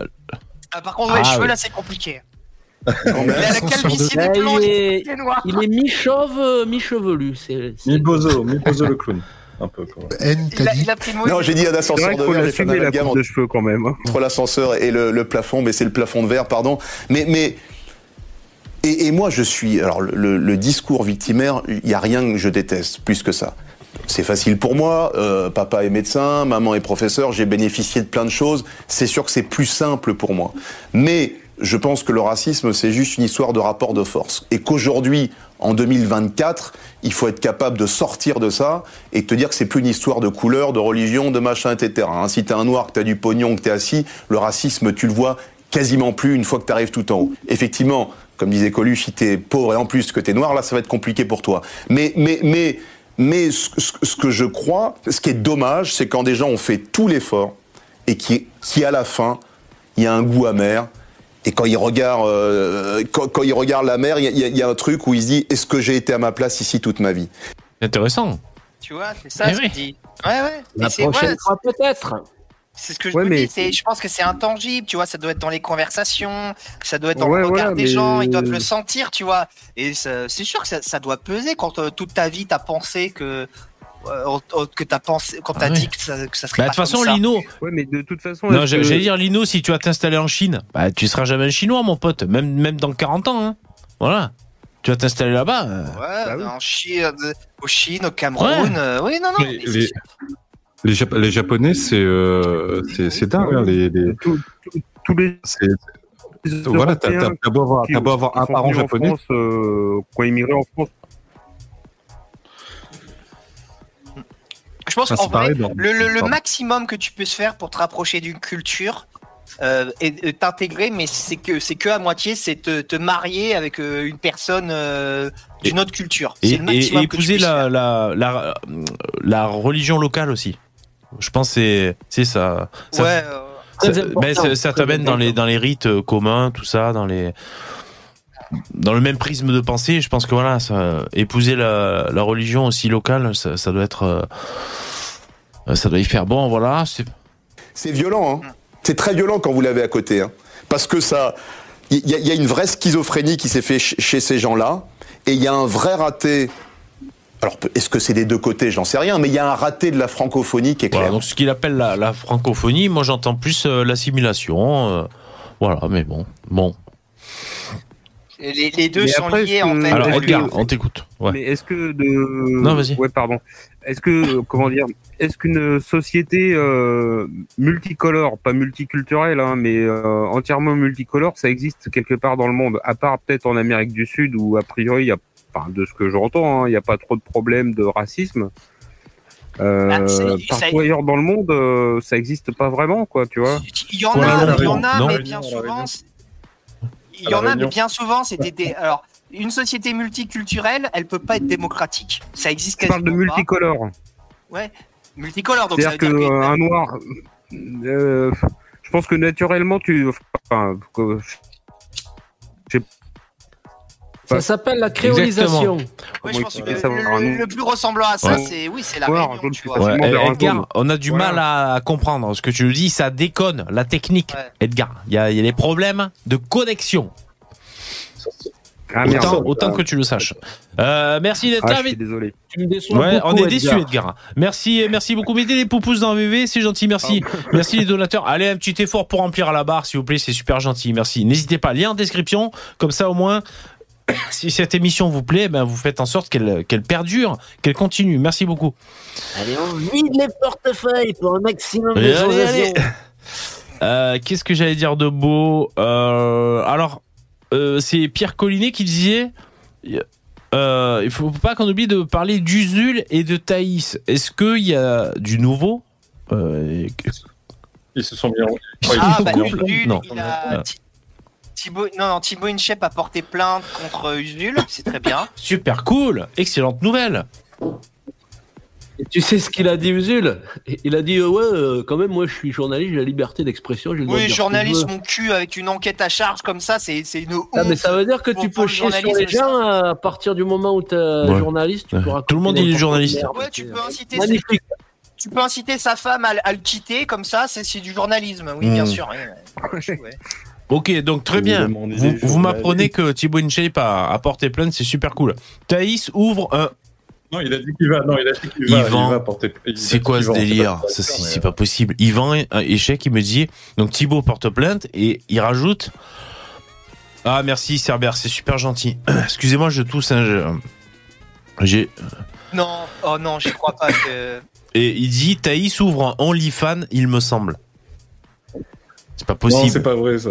Ah, par contre, ouais, les Ah, cheveux, oui. là, c'est compliqué. Il a la calvitie des il, et est, des noirs. il est mi-chauve, mi-chevelu. C'est, c'est- Mi Bozo, Mi Bozo le clown. Un peu, quand même. Il a, il a pris. Non, j'ai dit un ascenseur de verre, j'ai la coupe de cheveux quand même. hein. entre l'ascenseur et le, le plafond, mais c'est le plafond de verre, pardon. Mais, mais et, et moi, je suis. Alors, le discours victimaire, il n'y a rien que je déteste plus que ça. C'est facile pour moi. euh, papa est médecin, maman est professeur. J'ai bénéficié de plein de choses. C'est sûr que c'est plus simple pour moi. Mais je pense que le racisme, c'est juste une histoire de rapport de force. Et qu'aujourd'hui, en 2024, il faut être capable de sortir de ça et te dire que c'est plus une histoire de couleur, de religion, de machin, etc. Hein, si t'es un noir, que t'as du pognon, que t'es assis, le racisme, tu le vois quasiment plus une fois que t'arrives tout en haut. Effectivement, comme disait Coluche, si t'es pauvre et en plus que t'es noir, là, ça va être compliqué pour toi. Mais, mais, mais, mais ce que je crois, ce qui est dommage, c'est quand des gens ont fait tout l'effort et qui, qui à la fin, il y a un goût amer. Et quand il regarde, euh, quand, quand il regarde la mer, il y, a- y un truc où il se dit est-ce que j'ai été à ma place ici toute ma vie? Intéressant. Tu vois, c'est ça Eh ce oui. qu'il dit. Ouais, ouais. La Et prochaine ouais, fois, peut-être. c'est ce que je Ouais, mais- dis. Je pense que c'est intangible, tu vois. Ça doit être dans les conversations, ça doit être dans Ouais, le regard des mais- gens. Ils doivent le sentir, tu vois. Et c'est sûr que ça, ça doit peser quand euh, toute ta vie t'as pensé que que t'as pensé quand Ah t'as ouais. dit que ça, que ça serait Bah, de pas toute façon, ça. Lino, Ouais, mais de toute façon. non, que- j'allais dire Lino, si tu vas t'installer en Chine, bah, tu seras jamais un Chinois, mon pote. Même, même dans 40 ans. Hein. Voilà. Tu vas t'installer là-bas. euh, Ouais, Bah oui. en Chine, au Chine, au Cameroun. Ouais. euh, oui, non, non. Les- mais c'est les- sûr. Les, Jap- les Japonais, c'est euh, c'est c'est dingue. hein, les, les- Tous- tous- tous les c'est- voilà, t'as beau avoir, beau avoir qui un parent japonais. France, euh, ont immigré en France. Je pense Ah, qu'en vrai, dans- le, le- le Pardon. maximum que tu peux se faire pour te rapprocher d'une culture euh, et, et t'intégrer, mais c'est que c'est que à moitié, c'est te, te marier avec euh, une personne euh, d'une autre culture. Et, le épouser la, la, la, la religion locale aussi. Je pense que c'est c'est ça. ça Ouais, euh, ça, ben, ça- ça très t'amène dans les, dans les rites communs, tout ça, dans les dans le même prisme de pensée. Je pense que voilà, ça, épouser la, la religion aussi locale, ça, ça doit être, euh, ça doit y faire bon. Voilà, c'est violent, hein. C'est très violent quand vous l'avez à côté, hein. Parce que ça, il y, a- il y a une vraie schizophrénie qui s'est fait ch- chez ces gens-là, et il y a un vrai raté. Alors, est-ce que c'est des deux côtés? J'en sais rien, mais il y a un raté de la francophonie qui est clair. voilà. Donc ce qu'il appelle la, la francophonie, moi j'entends plus euh, l'assimilation. euh, voilà, mais bon, bon. Les, les deux Mais sont après, liés en fait. Alors Edgar, on t'écoute. Ouais. Mais est-ce que de Non, vas-y. Ouais, pardon. Est-ce que comment dire Est-ce qu'une société euh, multicolore, pas multiculturelle, hein, mais euh, entièrement multicolore, ça existe quelque part dans le monde, à part peut-être en Amérique du Sud où a priori il y a, enfin, de ce que j'entends, hein, il n'y a pas trop de problèmes de racisme. Euh, Ah, partout ça- ailleurs dans le monde, euh, ça existe pas vraiment, quoi, tu vois. Il y en a, il y en a, non mais bien souvent, il y en a, mais bien souvent, c'était des. Alors, une société multiculturelle, elle peut pas être démocratique. Ça existe Je parle de quasiment pas. multicolore. Ouais, multicolore. Donc C'est-à-dire dire que. qu'un noir, euh, je pense que naturellement, tu, enfin, que- Ça s'appelle la créolisation. Comment je pense que le, le- le plus ressemblant à ça, Ouais. c'est oui, c'est la Réunion, tu vois. Ouais, Edgar, on a du Voilà. mal à comprendre ce que tu nous dis, ça déconne, la technique. Ouais. Edgar, il y a, il y a des problèmes de connexion. Ah autant, autant que tu le saches. Euh, merci d'être Ah, là. je mais- suis désolé. Tu me déçois Ouais, beaucoup, on est déçus, Edgar. Merci, merci beaucoup. Mettez des poupous dans VV, c'est gentil, merci. <laughs> Merci les donateurs. Allez, un petit effort pour remplir la barre, s'il vous plaît, c'est super gentil, merci. N'hésitez pas, lien en description, comme ça au moins, <coughs> si cette émission vous plaît, ben vous faites en sorte qu'elle qu'elle perdure, qu'elle continue. Merci beaucoup. Allez, on vide les portefeuilles pour un maximum de Allez, allez. <laughs> Euh, Qu'est-ce que j'allais dire de beau Euh, Alors, euh, c'est Pierre Collinet qui disait euh, il faut pas qu'on oublie de parler d'Usul et de Thaïs. Est-ce qu'il y a du nouveau? Euh, Ils se sont mis en. Ah, bah, il a... Thi- Thibaut, non, non, Thibaut Inchep a porté plainte contre Usul, c'est très bien. <laughs> Super cool, excellente nouvelle. Et tu sais ce qu'il a dit, Usul Il a dit euh, Ouais, euh, quand même, moi je suis journaliste, j'ai la liberté d'expression. Oui, journaliste, mon cul, avec une enquête à charge comme ça, c'est c'est une honte. Ah, mais ça veut dire que tu peux chier sur les gens à partir du moment où tu es Ouais. journaliste. Tu Ouais. peux Tout le monde, n'importe journaliste. Ouais, tu peux inciter, Magnifique. tu peux inciter sa femme à, à le quitter, comme ça, c'est du journalisme. Oui, bien Mm. sûr. oui, ouais. Ouais. <laughs> Ok, donc très bien. Vous, m'apprenez que Thibaut InShape a, a porté plainte, c'est super cool. Thaïs ouvre un. Non, il a dit qu'il va. Non, il a dit qu'il Il va. va porter. a C'est quoi ce délire c'est c'est pas possible. Yvan, un échec, il me dit. Donc Thibaut porte plainte et il rajoute. Ah merci Cerber, c'est super gentil. <clears throat> Excusez-moi, je tousse. hein, je- J'ai. Non, oh non, j'y crois pas. que- Et il dit Thaïs ouvre un OnlyFans, il me semble. C'est pas Non, possible. c'est pas vrai ça.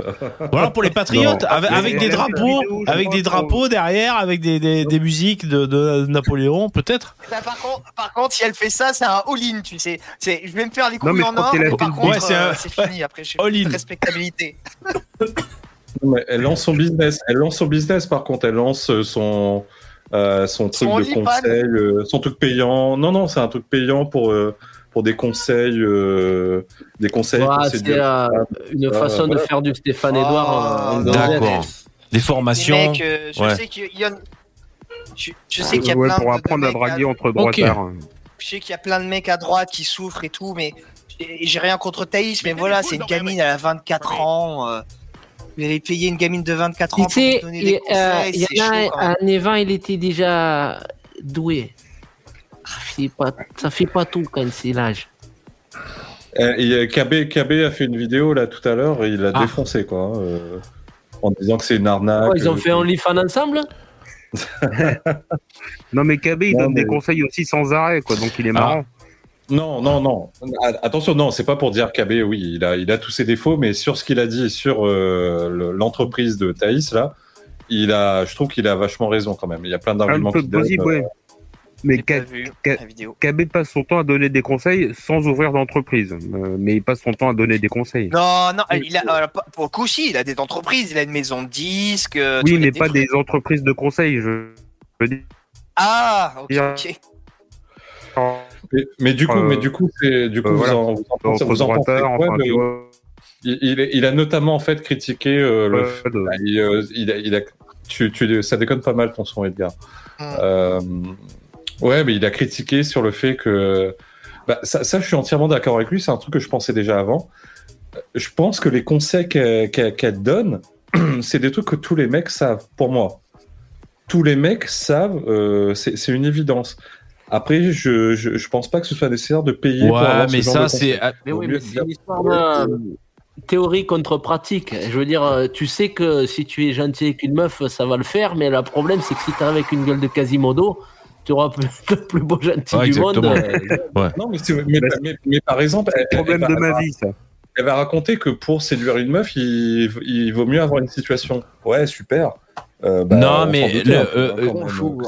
Voilà pour les patriotes, Non. avec, des drapeaux, vidéo, je avec des drapeaux derrière, avec des, des, des musiques de, de Napoléon, peut-être. Bah, par, contre, par contre, si elle fait ça, c'est un all-in, tu sais. C'est- Je vais me faire les Non, couilles mais je en or, par une- contre, Ouais, c'est euh, un- c'est fini. <laughs> Après, j'ai all-in. respectabilité. Non, mais elle lance son business. Elle lance son business par contre. Elle lance euh, son euh, son truc Son de conseil, euh, son truc payant. Non non, c'est un truc payant pour euh, pour des conseils, euh, des conseils. c'est euh, une Ah, façon de faire du Stéphane Oh, Edouard. non, gonzesse. D'accord. Des formations. mecs, euh, je ouais. sais qu'il y a. Je, je sais qu'il y a Ouais, plein pour de- de apprendre à mecs draguer entre droitards. Je sais qu'il y a plein de mecs à droite qui souffrent et tout, mais j'ai rien contre Thaïs, mais voilà, c'est une gamine, elle a 24 ans. euh, Vous allez payer une gamine de 24 ans pour donner il des euh, conseils, il y en a un Evan, il était déjà doué. C'est Pas, ça fait pas tout quand c'est l'âge. Euh, et, euh, KB, KB a fait une vidéo là tout à l'heure et il a Ah. défoncé quoi, hein, euh, en disant que c'est une arnaque. Oh, ils ont euh, fait OnlyFans ensemble? <laughs> Non, mais KB, il Non, donne mais- des conseils aussi sans arrêt, quoi. Donc il est Ah. marrant. Non, non, non. A- Attention, non, c'est pas pour dire KB, oui, il a, il a tous ses défauts, mais sur ce qu'il a dit sur euh, le- l'entreprise de Thaïs, là, il a, je trouve qu'il a vachement raison quand même. Il y a plein Un d'arguments peu qui donnent. ouais. Mais J'ai pas K- vu K- la vidéo. KB passe son temps à donner des conseils sans ouvrir d'entreprise. Euh, mais il passe son temps à donner des conseils. Non, non, il a, pas- pour le coup, si, il a des entreprises, il a une maison de disques. euh, oui, mais des pas trucs. des entreprises de conseils. Je, veux dire. Ah, ok. Mais, mais du coup, Euh, mais du coup, c'est, du coup, euh, vous, voilà. en, vous en pensez, vous en pensez quoi enfin, de- il, a notamment en fait critiqué euh, le. De- il, euh, il a, il a- tu, tu, ça déconne pas mal ton son, Edgar. Mm. Ouais, mais il a critiqué sur le fait que. Bah, ça, ça, je suis entièrement d'accord avec lui. C'est un truc que je pensais déjà avant. Je pense que les conseils qu'elle donne, <clears throat> c'est des trucs que tous les mecs savent, pour moi. Tous les mecs savent, euh, c'est une évidence. Après, je, je, je pense pas que ce soit nécessaire de payer pour avoir mais ce genre ça, c'est. Mais oui, mais c'est une histoire de théorie contre pratique. Je veux dire, euh, tu sais que si tu es gentil avec une meuf, ça va le faire, mais le problème, c'est que si tu avec une gueule de Quasimodo, tu auras <laughs> le plus beau gentil Ouais, du monde. euh, Non, mais, c'est- mais, mais- mais par exemple, le problème elle de va- ma vie, ça. elle va raconter que pour séduire une meuf, il, il vaut mieux avoir une situation. Ouais, super. Euh, bah, Non, on mais le- euh, hein, euh. Bonjour,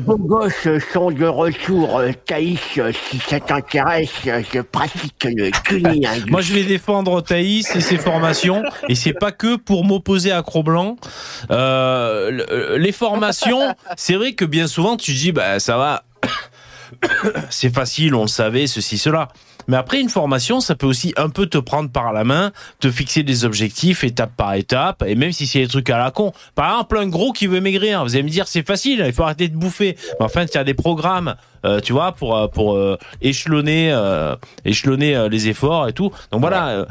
beaux gosses sont de retour. Euh, Thaïs, euh, si ça t'intéresse, euh, je pratique le cunnilingus. <laughs> Moi, je vais défendre Thaïs et ses formations, et c'est pas que pour m'opposer à Cro-Blanc. Euh, le- les formations, c'est vrai que bien souvent, tu dis, bah, ça va, <coughs> c'est facile, on le savait, ceci, cela. Mais après, une formation, ça peut aussi un peu te prendre par la main, te fixer des objectifs étape par étape, et même si c'est des trucs à la con. Par exemple, un gros qui veut maigrir, vous allez me dire, c'est facile, il faut arrêter de bouffer. Mais enfin, il y a des programmes, euh, tu vois, pour, euh, pour euh, échelonner, euh, échelonner euh, les efforts et tout. Donc voilà. euh,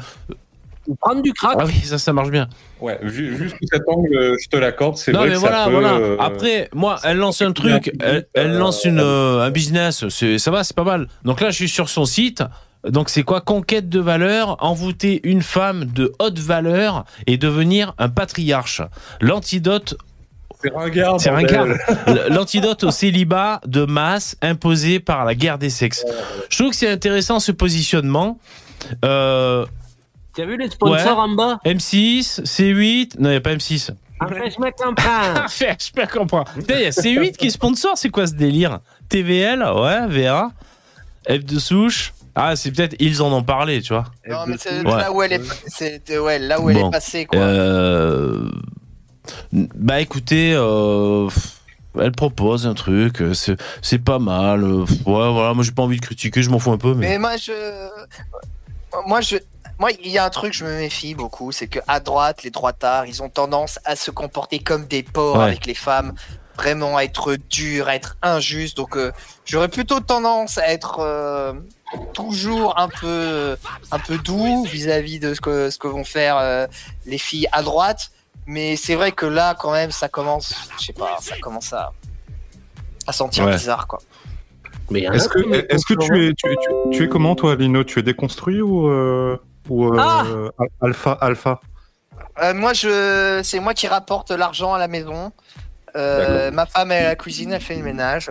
Ou prendre du crack. ah oui, ça, ça marche bien. Ouais, sous cet angle, je te l'accorde, c'est Non, vrai mais que voilà, ça peut... voilà. euh, Après, moi, elle lance un truc, elle, elle lance une, euh, un business, ça va, c'est pas mal. Donc là, je suis sur son site. Donc c'est quoi Conquête de valeur, envoûter une femme de haute valeur et devenir un patriarche. L'antidote, c'est ringard. L'antidote au célibat de masse imposé par la guerre des sexes. Je trouve que c'est intéressant ce positionnement. Euh, Tu as vu les sponsors Ouais. en bas M6, C8, non, il n'y a pas M6. Après, je me comprends. Fait, je peux comprendre. Putain, il y a C8 qui est sponsor, c'est quoi ce délire TVL, ouais, VA, F de souche. Ah, c'est peut-être, ils en ont parlé, tu vois. Non, mais c'est Ouais. là où elle est, c'est ouais, là où elle Bon. est passée, quoi. Euh, bah écoutez, euh, elle propose un truc, euh, c'est c'est pas mal. Ouais, voilà, moi j'ai pas envie de critiquer, je m'en fous un peu, mais. Mais moi, je. Moi, je. Moi, il y a un truc, je me méfie beaucoup, c'est que à droite, les droitards, ils ont tendance à se comporter comme des porcs Ouais. avec les femmes, vraiment à être durs, à être injustes. Donc, euh, j'aurais plutôt tendance à être euh, toujours un peu, un peu doux vis-à-vis de ce que, ce que vont faire euh, les filles à droite. Mais c'est vrai que là, quand même, ça commence, je sais pas, ça commence à, à sentir Ouais. bizarre, quoi. Est-ce que, est-ce que tu es, tu, tu- tu es comment toi, Lino? Tu es déconstruit ou, euh, ou euh, Ah al- alpha alpha? Euh, moi, je, c'est moi qui rapporte l'argent à la maison. Euh, ma femme, elle la cuisine, elle fait le ménage.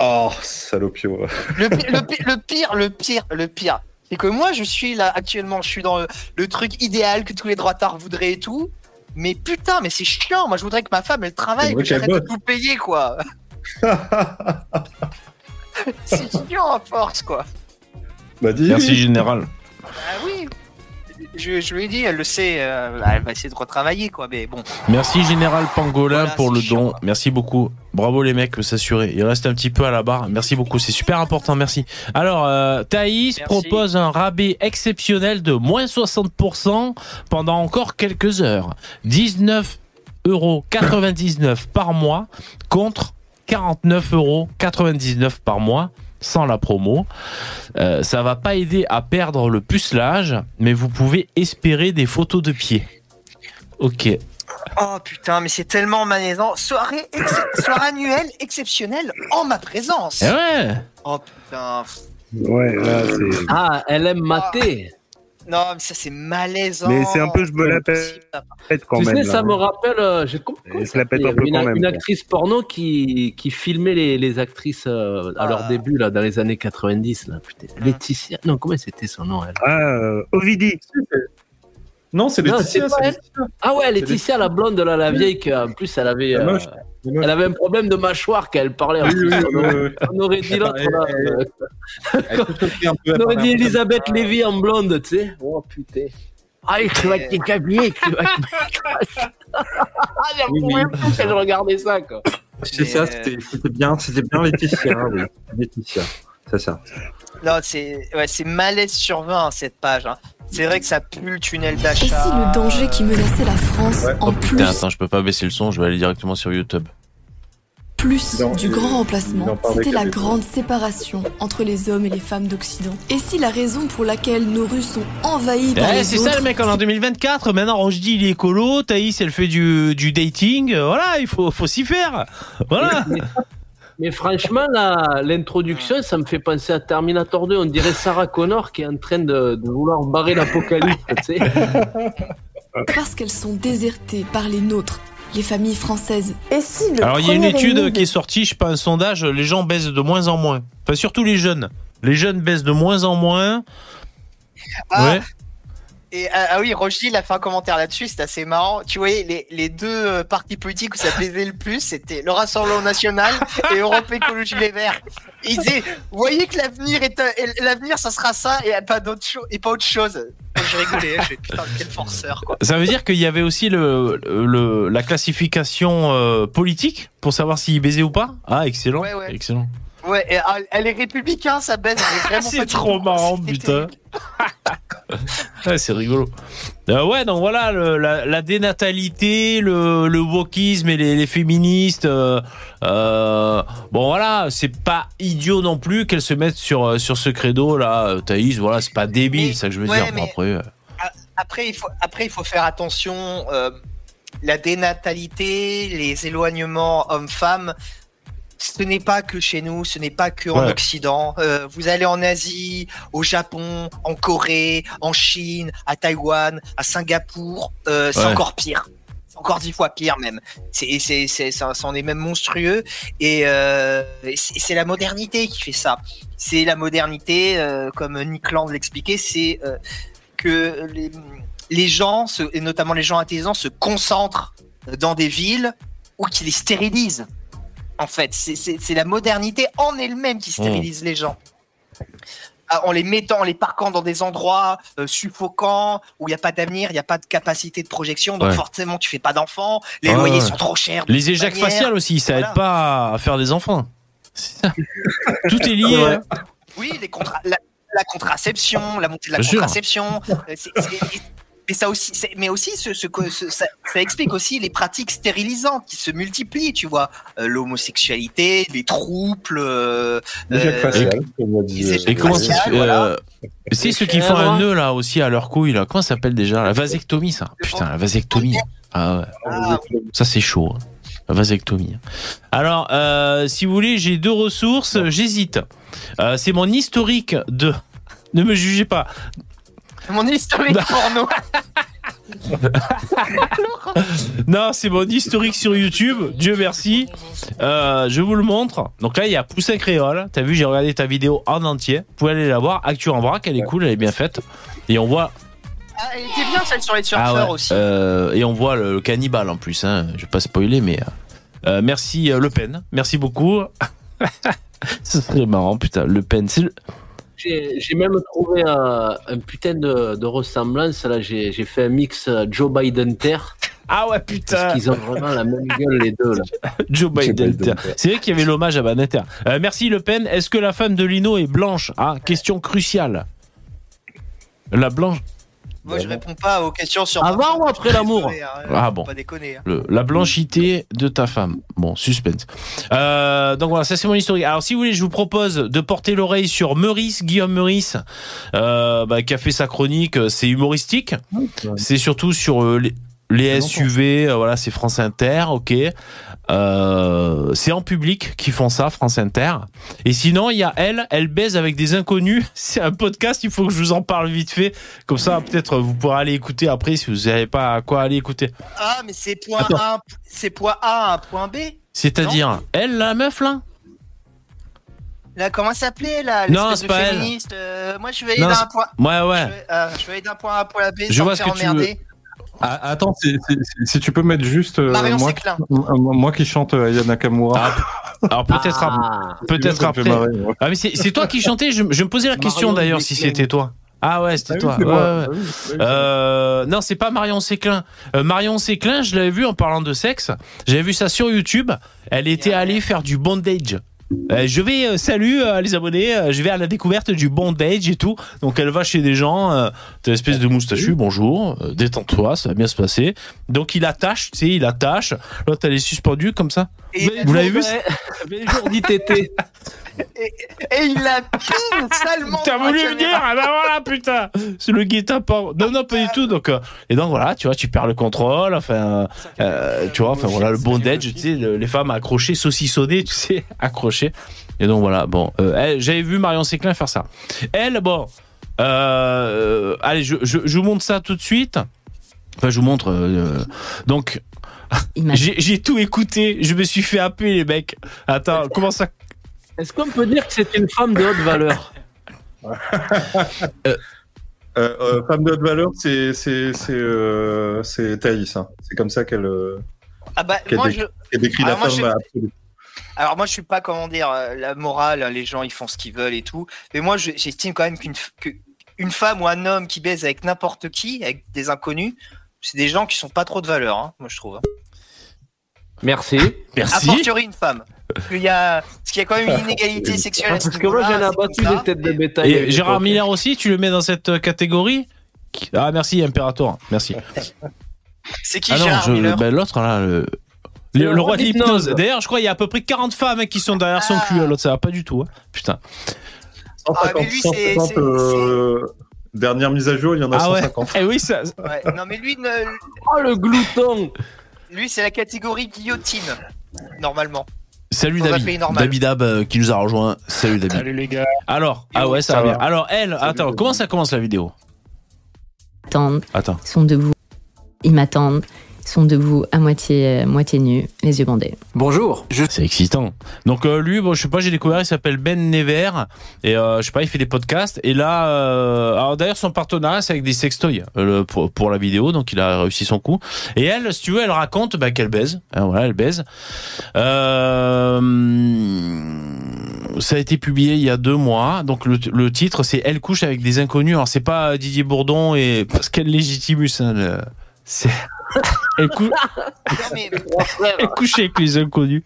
Oh, salopio. Le, pi- le pi- le pire, le pire, le pire, c'est que moi, je suis là actuellement, je suis dans le, le truc idéal que tous les droitards voudraient et tout. Mais putain, mais c'est chiant. Moi, je voudrais que ma femme, elle travaille, que j'arrête de tout payer, quoi. <laughs> c'est chiant à force, quoi. Bah dis. Merci général. Ah oui. Je, je lui ai dit, elle le sait, euh, elle va essayer de retravailler, quoi. Mais bon. Merci Général Pangolin Voilà, pour le chiant, don. Merci beaucoup. Bravo les mecs, s'assurer. Il reste un petit peu à la barre. Merci beaucoup, c'est super important. Merci. Alors, euh, Thaïs Merci. propose un rabais exceptionnel de moins 60% pendant encore quelques heures. 19 euros 99 par mois contre 49 euros 99 par mois sans la promo. Euh, ça va pas aider à perdre le pucelage, mais vous pouvez espérer des photos de pied. Ok. Oh putain, mais c'est tellement malaisant. Soirée, ex- <laughs> soirée annuelle exceptionnelle en ma présence. Eh ouais. Oh putain. Ouais, là, c'est. Ah, elle aime mater. Non, mais ça c'est malaisant. Mais c'est un peu, je me la pète quand tu même. sais, là. ça me rappelle. euh, j'ai compris. La un peu une, quand même. une quoi. actrice porno qui, qui filmait les, les actrices euh, à leur Ah. début, là, dans les années 90. Là, putain. Laetitia. Non, comment c'était son nom, elle? Ah, euh, Ovidie. Non, c'est Laetitia. Laetitia. Ah ouais, Laetitia, la blonde, là, la vieille, qui en plus, elle avait. C'est elle avait un problème de mâchoire quand elle parlait. Oui, oui, on, oui, aurait, on dit l'autre, on aurait dit. Elisabeth Lévy en blonde, tu sais. Oh putain. Ah, tu vas te décabler, tu vas te Ah, j'en Oui, plus quand je regardais ça, quoi. C'est ça, c'était bien, c'était bien Laetitia, oui. Laetitia, c'est ça. Non, c'est ouais, c'est malaise sur 20 hein, cette page. hein. C'est vrai que ça pue le tunnel Et d'achat. si le danger qui menaçait la France, Ouais. en plus, Putain, attends, je peux pas baisser le son, je vais aller directement sur YouTube. plus Non, du grand remplacement, c'était la grande séparation entre les hommes et les femmes d'Occident Et si la raison pour laquelle nos rues sont envahies par Eh, les c'est ça le mec, on est en 2024. Maintenant, Rochdi, il est écolo. Thaïs, elle fait du, du dating. euh, Voilà, il faut, faut s'y faire. Voilà. Mais, franchement, la- l'introduction, ça me fait penser à Terminator 2. On dirait Sarah Connor qui est en train de, de vouloir barrer l'apocalypse, tu sais. <laughs> parce qu'elles sont désertées par les nôtres, les familles françaises. Et si le Alors, il y a une étude qui est sortie, je sais pas, un sondage, les gens baissent de moins en moins. Enfin, surtout les jeunes. Les jeunes baissent de moins en moins. Ah, Ouais. Et ah, ah oui, Rochdy, il a fait un commentaire là-dessus, c'est assez marrant. Tu voyais, les, les deux euh, partis politiques où ça plaisait le plus, c'était le Rassemblement National et Europe Écologie Les Verts. Et il disait, vous voyez que l'avenir est, l'avenir, ça sera ça et pas d'autre chose, et pas autre chose. Je rigolais, je putain, quel forceur, quoi. Ça veut dire qu'il y avait aussi le, le- la classification euh, politique pour savoir s'ils baisaient ou pas? Ah, excellent. Ouais, ouais. Excellent. Ouais, et, ah, elle est républicain, ça baisse <laughs> C'est trop marrant, putain. <laughs> Ouais, c'est rigolo. Euh, ouais, donc voilà, le- la, la dénatalité, le, le wokisme et les, les féministes. euh, euh, bon, voilà, c'est pas idiot non plus qu'elles se mettent sur, sur ce credo là, Thaïs. Voilà, c'est pas débile, c'est ça que je veux ouais, dire. Bon, après, Après, il faut, après, il faut faire attention. la dénatalité, les éloignements hommes-femmes, ce n'est pas que chez nous, ce n'est pas que en Ouais. Occident. Euh, vous allez en Asie, au Japon, en Corée, en Chine, à Taïwan, à Singapour, euh, c'est Ouais. encore pire. C'est encore dix fois pire même. C'est, c'est, c'est, ça, ça en est même monstrueux. Et euh, c'est, c'est la modernité qui fait ça. C'est la modernité, comme Nick Land l'expliquait, c'est que les, les gens, et notamment les gens intelligents, se concentrent dans des villes ou qui les stérilisent. En fait, c'est- la modernité en elle-même qui stérilise les gens. Ah, En les mettant, en les parquant dans des endroits euh, suffocants où il n'y a pas d'avenir, il n'y a pas de capacité de projection, donc Ouais. forcément tu fais pas d'enfants, les Ouais, loyers ouais. sont trop chers. Les éjacs faciales aussi, ça Voilà. aide pas à faire des enfants. Ça. Tout est lié. Ouais. Oui, les contra- la, la contraception, la montée de la Bien contraception. euh, mais ça aussi, mais aussi, ce, ce que- ce- ça, ça explique aussi les pratiques stérilisantes qui se multiplient, tu vois, Euh, l'homosexualité, les troubles. euh, L'éjac euh, facial, comme on dit. les euh, Et comment faciales, voilà. C'est ceux qui font un nœud là aussi à leur couille là. Comment ça s'appelle déjà La vasectomie ça? Putain, la vasectomie. Ah ouais. Ah, Ça c'est chaud. hein. La vasectomie. Alors, euh, si vous voulez, j'ai deux ressources. J'hésite. Euh, c'est mon historique de. Ne me jugez pas. Mon historique porno. <laughs> Non, c'est mon historique sur YouTube. Dieu merci. Euh, je vous le montre. Donc là, il y a Poussin Créole. T'as vu, j'ai regardé ta vidéo en entier. Vous pouvez aller la voir. Actu en vrac, elle est cool, elle est bien faite. Et on voit. Ah, elle était bien celle sur les surfeurs Ah ouais, aussi. euh, et on voit le, le cannibale en plus. Hein. Je vais pas spoiler, mais. euh, merci Le Pen. Merci beaucoup. <laughs> Ce serait marrant, putain. Le Pen. C'est le- J'ai même trouvé un, un putain de, de ressemblance. Là, j'ai fait un mix euh, Joe Biden Terre. Ah ouais, putain. Parce qu'ils ont vraiment la même gueule, les deux. Là. <laughs> Joe Biden. Biden. C'est vrai qu'il y avait l'hommage à Banneter. Euh, merci Le Pen. Est-ce que la femme de Lino est blanche? Ah, question cruciale. La blanche. Moi, je réponds pas aux questions sur. Avant ou après l'amour hein, Ah bon. Pas déconner. hein. Le- la blanchité de ta femme. Bon, suspense. Euh, donc voilà, ça c'est mon historique. Alors si vous voulez, je vous propose de porter l'oreille sur Meurice, Guillaume Meurice, euh, bah, qui a fait sa chronique. euh, C'est humoristique. C'est surtout sur euh, les, les SUV. euh, voilà, c'est France Inter, ok. Euh, c'est en public qui font ça, France Inter. Et sinon, il y a elle, elle baise avec des inconnus. <laughs> C'est un podcast, il faut que je vous en parle vite fait. Comme ça, peut-être vous pourrez aller écouter après si vous n'avez pas à quoi aller écouter. Ah, mais c'est point. A, c'est point A à point B. C'est-à-dire, elle, la meuf, là? Là, comment s'appelait là Non, c'est pas elle. féministe, euh, Moi, je vais aller d'un point. Ouais, ouais. Je vais, euh, je vais aller d'un point A à un point B Je sans vois me ce que tu veux. Ah, attends, si, si- si- si tu peux mettre juste euh, moi, qui- moi qui chante euh, Aya Nakamura. Alors peut-être Ah. peut-être après. marrer, ouais. Ah mais c'est c'est toi qui chantais. Je, je me posais la question d'ailleurs si c'était toi. Ah ouais, c'était Ah oui, toi. Ouais, ouais. Ah oui, oui, c'est Euh, non, c'est pas Marion Séclin. Euh, Marion Séclin, je l'avais vu en parlant de sexe. J'avais vu ça sur YouTube. Elle était allée faire du bondage. Euh, je vais, euh, salut euh, les abonnés, euh, je vais à la découverte du bondage et tout. Donc elle va chez des gens, t'as une espèce de moustachu, bonjour, détends-toi, ça va bien se passer. Donc il attache, tu sais, il attache. L'autre elle est suspendue comme ça. Et, Vous l'avez vu. <laughs> et, et il la pine salement. T'as voulu caméra. venir Ah bah voilà, putain C'est le guet-apens. Non, non, pas du tout. Donc, euh, et donc voilà, tu vois, tu perds le contrôle. Enfin, euh, tu vois, enfin voilà, le bondage, tu sais, le- les femmes accrochées, saucissonnées, tu sais, <laughs> accrochées. Et donc voilà, bon, euh, elle- j'avais vu Marion Séclin faire ça. Elle, bon, euh, allez, je, je, je vous montre ça tout de suite. Enfin, je vous montre. euh, donc, <laughs> j'ai j'ai tout écouté. Je me suis fait happer, les mecs. Attends, comment ça Est-ce qu'on peut dire que c'est une femme de haute valeur? <laughs> Euh, euh, femme de haute valeur, c'est c'est c'est euh, c'est Thaïs. hein. C'est comme ça qu'elle euh, Ah bah, qu'elle moi, dé- je... qu'elle décrit Alors la moi, femme je- absolue. Alors moi je suis pas comment dire euh, la morale, les gens ils font ce qu'ils veulent et tout. Mais moi je- j'estime quand même qu'une f- que une femme ou un homme qui baise avec n'importe qui, avec des inconnus, c'est des gens qui sont pas trop de valeur, hein, moi je trouve. hein. Merci. A Merci. fortiori une femme. Parce qu'il y a, parce qu'il y a quand même une inégalité sexuelle. à ce Parce que moi, j'en ai abattu des têtes de bétail. Et Gérard Miller aussi, tu le mets dans cette euh, catégorie Ah merci Imperator, merci. <laughs> C'est qui Ah non, Gérard je- Miller ben, l'autre là, le, le, le roi de l'hypnose. D'ailleurs, je crois qu'il y a à peu près 40 femmes qui sont derrière son Ah. cul. L'autre, ça va pas du tout. hein. Putain. 150, mais lui, c'est- 150, c'est- euh, dernière mise à jour, il y en a Ah ouais. 150. Eh oui, ça. Ouais, Non mais lui, ne- Oh le glouton lui c'est la catégorie guillotine normalement. Salut David. David Dab euh, qui nous a rejoint. Salut David. Salut les gars. Alors, ah ouais, ça, Ça va bien. va. Alors elle, attends, comment ça commence la vidéo? M'attendent, Attends. ils sont debout, ils m'attendent, sont debout à moitié, moitié nus, les yeux bandés. Bonjour. C'est excitant. Donc euh, lui, bon, je sais pas, j'ai découvert, il s'appelle Ben Never et euh, je sais pas, il fait des podcasts. Et là, euh, alors d'ailleurs son partenariat c'est avec des sextoys euh, pour, pour la vidéo, donc il a réussi son coup. Et elle, si tu veux, elle raconte bah, qu'elle baise. Hein, voilà, elle baise. Euh, ça a été publié il y a deux mois. Donc le, le titre c'est Elle couche avec des inconnus. Alors c'est pas Didier Bourdon et Pascal Légitimus. Hein, le- c'est elle, cou- <laughs> elle couche avec les inconnus.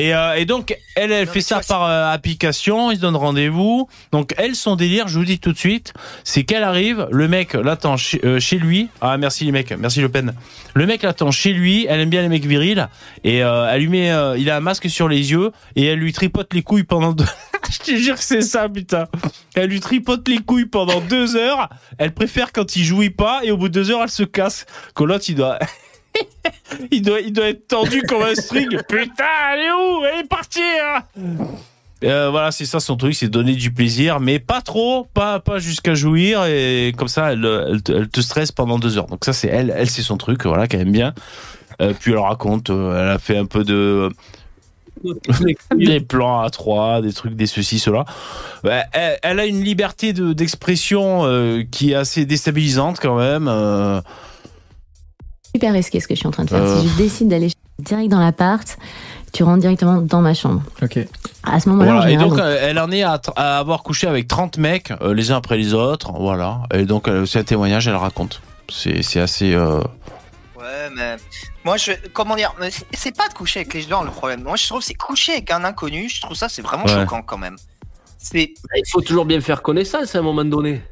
Et, euh, et donc, elle, elle fait ça par euh, application, ils se donnent rendez-vous. Donc, elle, son délire, je vous dis tout de suite, c'est qu'elle arrive, le mec l'attend chez, euh, chez lui. Ah, merci les mecs, merci Le Pen. Le mec l'attend chez lui, elle aime bien les mecs virils, et elle lui met, il a un masque sur les yeux, et elle lui tripote les couilles pendant deux... <laughs> je te jure que c'est ça, putain. Elle lui tripote les couilles pendant deux heures, elle préfère quand il jouit pas, et au bout de deux heures, elle se casse. Que l'autre, il doit... <laughs> il doit, il doit être tendu comme un string. <laughs> Putain, elle est où? Elle est partie hein Euh, voilà, c'est ça son truc, c'est donner du plaisir, mais pas trop, pas pas jusqu'à jouir et comme ça, elle, elle, te- elle te stresse pendant deux heures. Donc ça, c'est elle, elle c'est son truc, voilà, qu'elle aime bien. Euh, puis elle raconte, euh, elle a fait un peu de <laughs> des plans à trois, des trucs, des ceci, cela. Elle, elle a une liberté de- d'expression qui est assez déstabilisante quand même. Euh. Super risqué ce que je suis en train de faire. Euh. Si je décide d'aller direct dans l'appart, tu rentres directement dans ma chambre. Ok. À ce moment-là, Voilà. Et donc, donc- euh, elle en est à, avoir couché avec 30 mecs, euh, les uns après les autres. Voilà. Et donc, euh, c'est un témoignage, elle raconte. C'est assez. euh, Ouais, mais moi, je. Comment dire c'est- pas de coucher avec les gens le problème. Moi, je trouve que c'est coucher avec un inconnu. Je trouve ça, c'est vraiment Ouais. choquant quand même. C'est. Il faut toujours bien faire connaissance à un moment donné.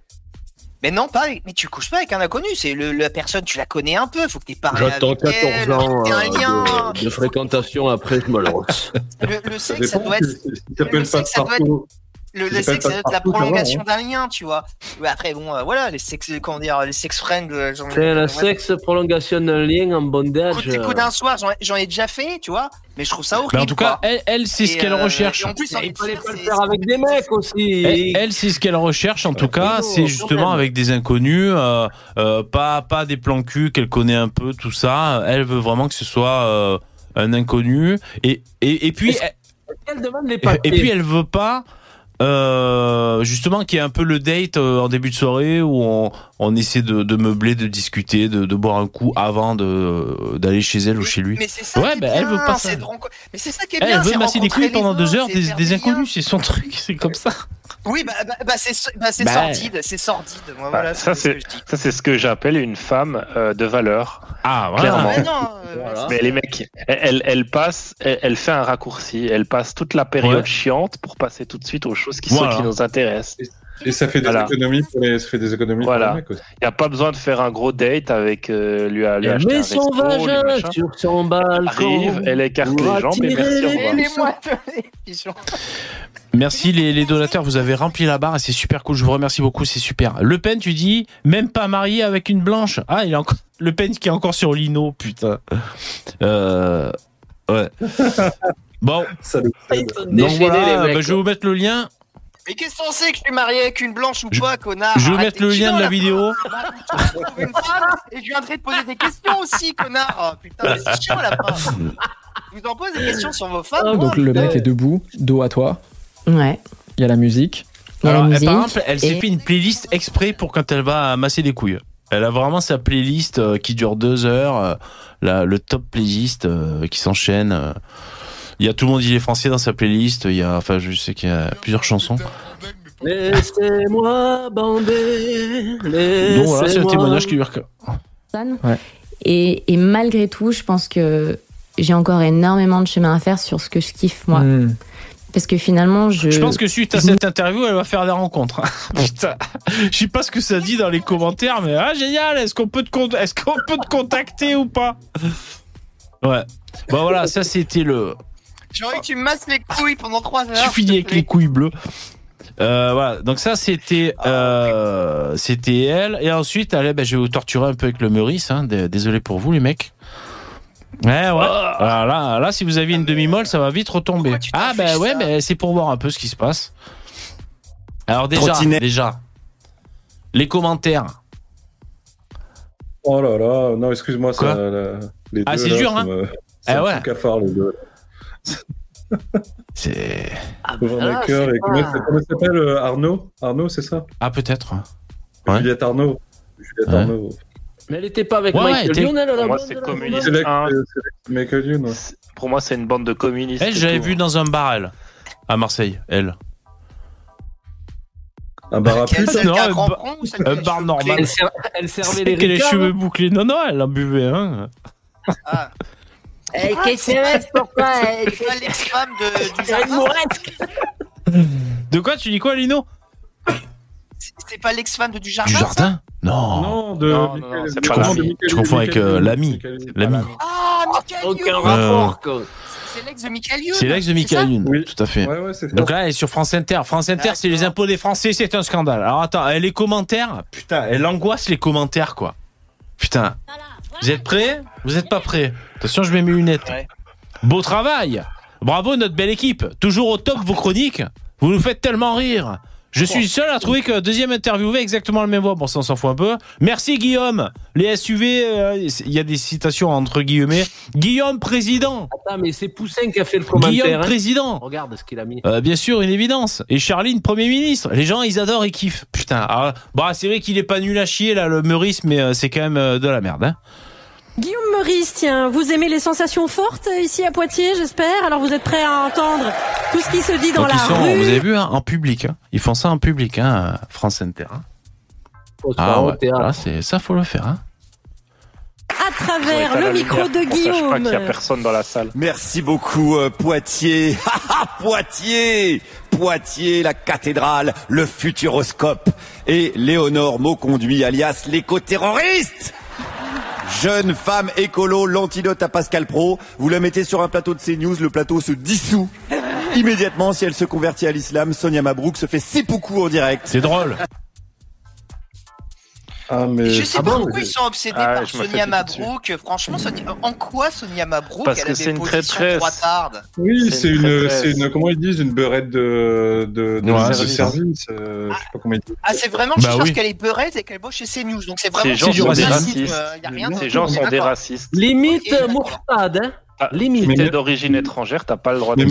Mais non, pas. avec- Mais tu couches pas avec un inconnu. C'est le, la personne, tu la connais un peu. Faut que t'aies parlé J'attends avec 14 elle, ans euh, lien. de, de fréquentation, après je me lance. Le, le sexe, ça doit être. si- t'appelles ça doit être-. Le, le sexe, ça doit être la prolongation hein. d'un lien, tu vois. Mais après, bon, euh, voilà, les sex, comment dire, les sex friends. euh, C'est la ouais. sexe prolongation d'un lien en bondage. Coup, coup d'un soir, j'en ai- déjà fait, tu vois. Mais je trouve ça horrible. Mais en tout cas, quoi. elle, elle c'est ce qu'elle euh, recherche. en plus, il fallait pas le faire avec des mecs aussi. Elle, elle, c'est ce qu'elle recherche en tout cas, c'est justement avec des inconnus, euh, euh, pas pas des plans cul qu'elle connaît un peu, tout ça. Elle veut vraiment que ce soit euh, un inconnu. Et et, et puis elle- demande les papiers. et puis elle veut pas euh, justement qu'il y ait un peu le date euh, en début de soirée où on, on essaie de, de meubler, de discuter, de, de boire un coup avant de d'aller chez elle ou chez lui. Mais c'est ça ouais, qui est ben elle veut pas ça. Mais c'est ça qui est Elle, bien. elle veut masser des rencontrer couilles pendant les deux heures des, inconnus, c'est son truc, c'est comme ça. Oui, bah, bah, bah, c'est so- bah, c'est Bah, sordide, c'est sordide. Moi, Bah, voilà, ça, ce c'est ce que j'appelle une femme euh, de valeur. Ah, Clairement. Ouais, non, euh, Mais les mecs, elle, elle, elle passe, elle, elle fait un raccourci, elle passe toute la période Ouais. chiante pour passer tout de suite aux choses qui, Voilà. sont, qui nous intéressent. Et ça fait des Voilà. économies pour les, ça fait des économies pour Voilà. les mecs aussi. Il n'y a pas besoin de faire un gros date avec euh, lui, lui Elle acheter un met son lui vagin sur son balcon. Arrive, elle écarte les jambes et merci, au les revoir. les moites, les pigeons. Merci les, les donateurs, vous avez rempli la barre et c'est super cool. Je vous remercie beaucoup, c'est super. Le Pen, tu dis même pas marié avec une blanche. Ah, il est encore Le Pen qui est encore sur Lino, putain. Euh, ouais. <laughs> Bon. Donc déchaînés, les voilà, mecs, bah, je vais vous mettre le lien. Mais qu'est-ce qu'on sait que je suis marié avec une blanche ou pas, connard je vais mettre le lien de la vidéo. Je trouve une femme et je viendrai te poser des questions aussi, connard. Oh, putain, mais c'est chiant la. Je vous en pose des questions sur vos femmes. moi, Donc le mec est debout, dos à toi. Ouais. Il y a la musique. Alors, elle, musique par exemple, elle s'est et- fait une playlist exprès pour quand elle va masser les couilles. Elle a vraiment sa playlist euh, qui dure deux heures, euh, la- le top playlist euh, qui s'enchaîne. Il y a tout le monde il est français dans sa playlist. Il y a, enfin, je sais qu'il y a plusieurs chansons. Laissez-moi bander. Donc voilà, c'est le témoignage qui lui personne. Et, et malgré tout, je pense que j'ai encore énormément de chemin à faire sur ce que je kiffe moi. Hmm. Parce que finalement, je. Je pense que suite à cette interview, elle va faire des rencontres. <laughs> Putain, je sais pas ce que ça dit dans les commentaires, mais ah génial. Est-ce qu'on peut te con- est-ce qu'on peut te contacter ou pas? Ouais. Bon voilà, ça c'était le. J'ai envie que tu me masses les couilles pendant 3 heures. Tu finis avec les couilles bleues. Euh, voilà, donc ça c'était euh, c'était elle et ensuite allez ben, je vais vous torturer un peu avec le Meurice hein. Désolé pour vous les mecs. Ouais ouais. Voilà, là, là si vous aviez une demi-molle ça va vite retomber. Ah ben ouais ben c'est pour voir un peu ce qui se passe. Alors déjà Trottinette. déjà les commentaires. Oh là là, non, excuse-moi, ça. Les Ah, c'est dur, hein me- C'est Eh un ouais. cafard, les deux. <laughs> C'est. Là, c'est et comment pas- comment il s'appelle euh, Arnaud? Arnaud, c'est ça? Ah, peut-être. Ouais. Juliette Arnaud. Juliette Ouais. Arnaud. Mais elle était pas avec Ouais, Michael Lionel, la Pour moi, c'est là, communiste. Youn, ouais. Pour moi, c'est une bande de communistes. Elle, j'avais vu dans un bar, elle. À Marseille, elle. Un bar à celle Non, un ba- ou bar normal. Elle, ser- elle servait les cheveux hein. bouclés. Non, non, elle en buvait un. Ah. Euh, Qu'est-ce que c'est pourquoi euh, C'est pas l'ex-femme de, du jardin De quoi Tu dis quoi, Lino? C'est pas l'ex-femme de du jardin Du ça jardin Non. Non, de Non, non, Michael- non, Tu confonds, l'ami. tu confonds avec euh, l'ami. L'ami. Ah, Michael Aucun Youn rapport, quoi. C'est l'ex de Michael Youn C'est l'ex de Michael Youn. Oui. Tout à fait. Ouais, ouais. Donc là, elle est sur France Inter. France Inter, c'est les impôts des Français, c'est un scandale. Alors attends, elle les commentaires, putain, elle angoisse les commentaires, quoi. Putain. Vous êtes prêts? Vous êtes pas prêts? Attention, je mets mes lunettes. Ouais. Beau travail Bravo, notre belle équipe. Toujours au top vos chroniques. Vous nous faites tellement rire. Je suis seul à trouver que deuxième interviewé exactement le même voix. Bon, ça, on s'en fout un peu. Merci, Guillaume. Les SUV, euh, il y a des citations entre guillemets. Guillaume, président. Attends, mais c'est Poussin qui a fait le commentaire. Guillaume, hein. président. Regarde ce qu'il a mis. Euh, bien sûr, une évidence. Et Charline, Premier ministre. Les gens, ils adorent, ils kiffent. Putain. Alors, bah, c'est vrai qu'il est pas nul à chier, là, le Meurice, mais euh, c'est quand même euh, de la merde. Hein. Guillaume Meurice, tiens, vous aimez les sensations fortes euh, ici à Poitiers, j'espère? Alors vous êtes prêts à entendre tout ce qui se dit dans Donc, la ils sont, rue? vous avez vu, hein, en public. hein. Ils font ça en public, hein, France Inter. hein. Ah ouais, là, c'est, ça, faut le faire. Hein. à travers Ouais, le micro lumière, de Guillaume. qu'il y a personne dans la salle. Merci beaucoup euh, Poitiers. <laughs> Poitiers Poitiers, la cathédrale, le futuroscope et Léonore Mauconduit alias l'éco-terroriste Jeune femme écolo, l'antidote à Pascal Pro, vous la mettez sur un plateau de CNews, le plateau se dissout. <laughs> Immédiatement, si elle se convertit à l'islam, Sonia Mabrouk se fait seppuku en direct. C'est drôle. Ah, mais. Je sais Ah pas bon pourquoi ils sont obsédés Ah, par je Sonia. Mabrouk. Franchement, Sonia- en quoi Sonia Mabrouk Parce elle que a c'est des une traîtresse. Oui, C'est une une, une, comment ils disent, une beurette de, de, de, Ouais, de service. euh, je sais pas comment ils disent. Ah, c'est vraiment Bah parce oui. qu'elle est beurette et qu'elle bosse chez CNews. Donc c'est vraiment Ces gens sont des racisme. racistes. euh, Ces de- gens sont des racistes. Limite. Mourtade, hein. Ah, Limite. T'es d'origine étrangère, t'as pas le droit de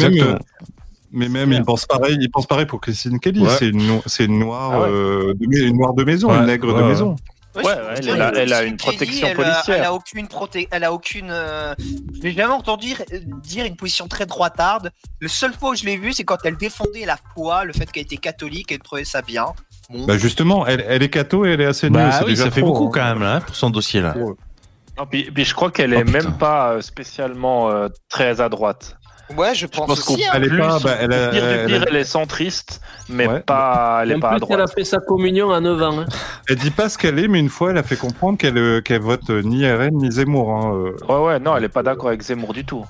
Mais même, ils pensent pareil, ils pensent pareil pour Christine Kelly. Ouais. C'est une, une noire, Ah ouais. euh, de, une noire de maison, Ouais, une nègre ouais, de maison. Ouais, elle a- elle a une Kelly, protection elle a- policière. Elle a aucune proté- elle a aucune. euh, Je l'ai jamais entendu dire, dire une position très droitarde. Le seul fois où je l'ai vu, c'est quand elle défendait la foi, le fait qu'elle était catholique, elle trouvait ça bien. Bon. Bah justement, elle, elle est catho et elle est assez nulle. Bah oui, déjà ça fait trop, beaucoup hein. quand même, là, hein, pour son dossier, là. Non, puis, puis je crois qu'elle est Oh, même pas euh, spécialement euh, très à droite. Ouais, je Je pense, qu'au aussi. hein. Elle est plus, pas- bah, elle a- au pire du elle a- pire, elle est centriste, mais Ouais. pas, elle est En pas à plus, elle a droite. fait sa communion à 9 ans. hein. <laughs> Elle dit pas ce qu'elle est, mais une fois, elle a fait comprendre qu'elle euh, qu'elle vote euh, ni RN ni Zemmour. Hein, euh, Ouais, ouais, non, elle est pas d'accord avec Zemmour du tout.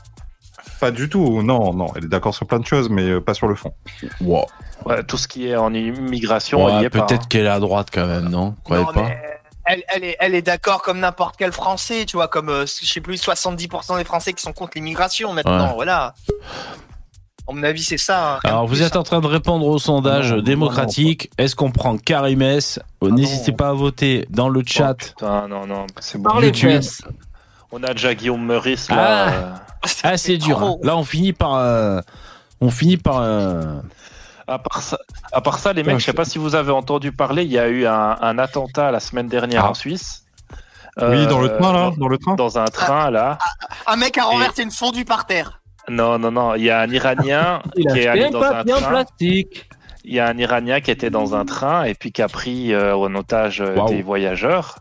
pas du tout. Non, non, elle est d'accord sur plein de choses, mais pas sur le fond. Wow. Ouais, tout ce qui est en immigration, elle y Ouais, est pas. peut-être qu'elle est à droite quand même, non? Vous croyez Non, pas? mais elle, elle est, elle est d'accord comme n'importe quel Français, tu vois, comme, euh, je sais plus, 70% des Français qui sont contre l'immigration maintenant, Ouais. voilà. À mon avis, c'est ça. hein. Alors, vous êtes en train de répondre au sondage Non, démocratique. Est-ce qu'on prend Karimès N'hésitez pas à voter dans le Oh, chat. putain, non, non, c'est bon. YouTube. On a déjà Guillaume Meurice là. Ah. euh, Ah, c'est dur. hein. Là, on finit par. euh, on finit par. euh, À part ça, à part ça les mecs, je sais pas si vous avez entendu parler, il y a eu un, un attentat la semaine dernière Ah. en Suisse. Oui, dans le Euh, train, là dans- Dans le train Dans un train, là. Un mec a renversé une fondue par terre. Non, non, non. Il y a un Iranien <laughs> Il qui est allé un dans un train. plastique. Il y a un Iranien qui était dans un train et puis qui a pris euh, en otage euh, des voyageurs.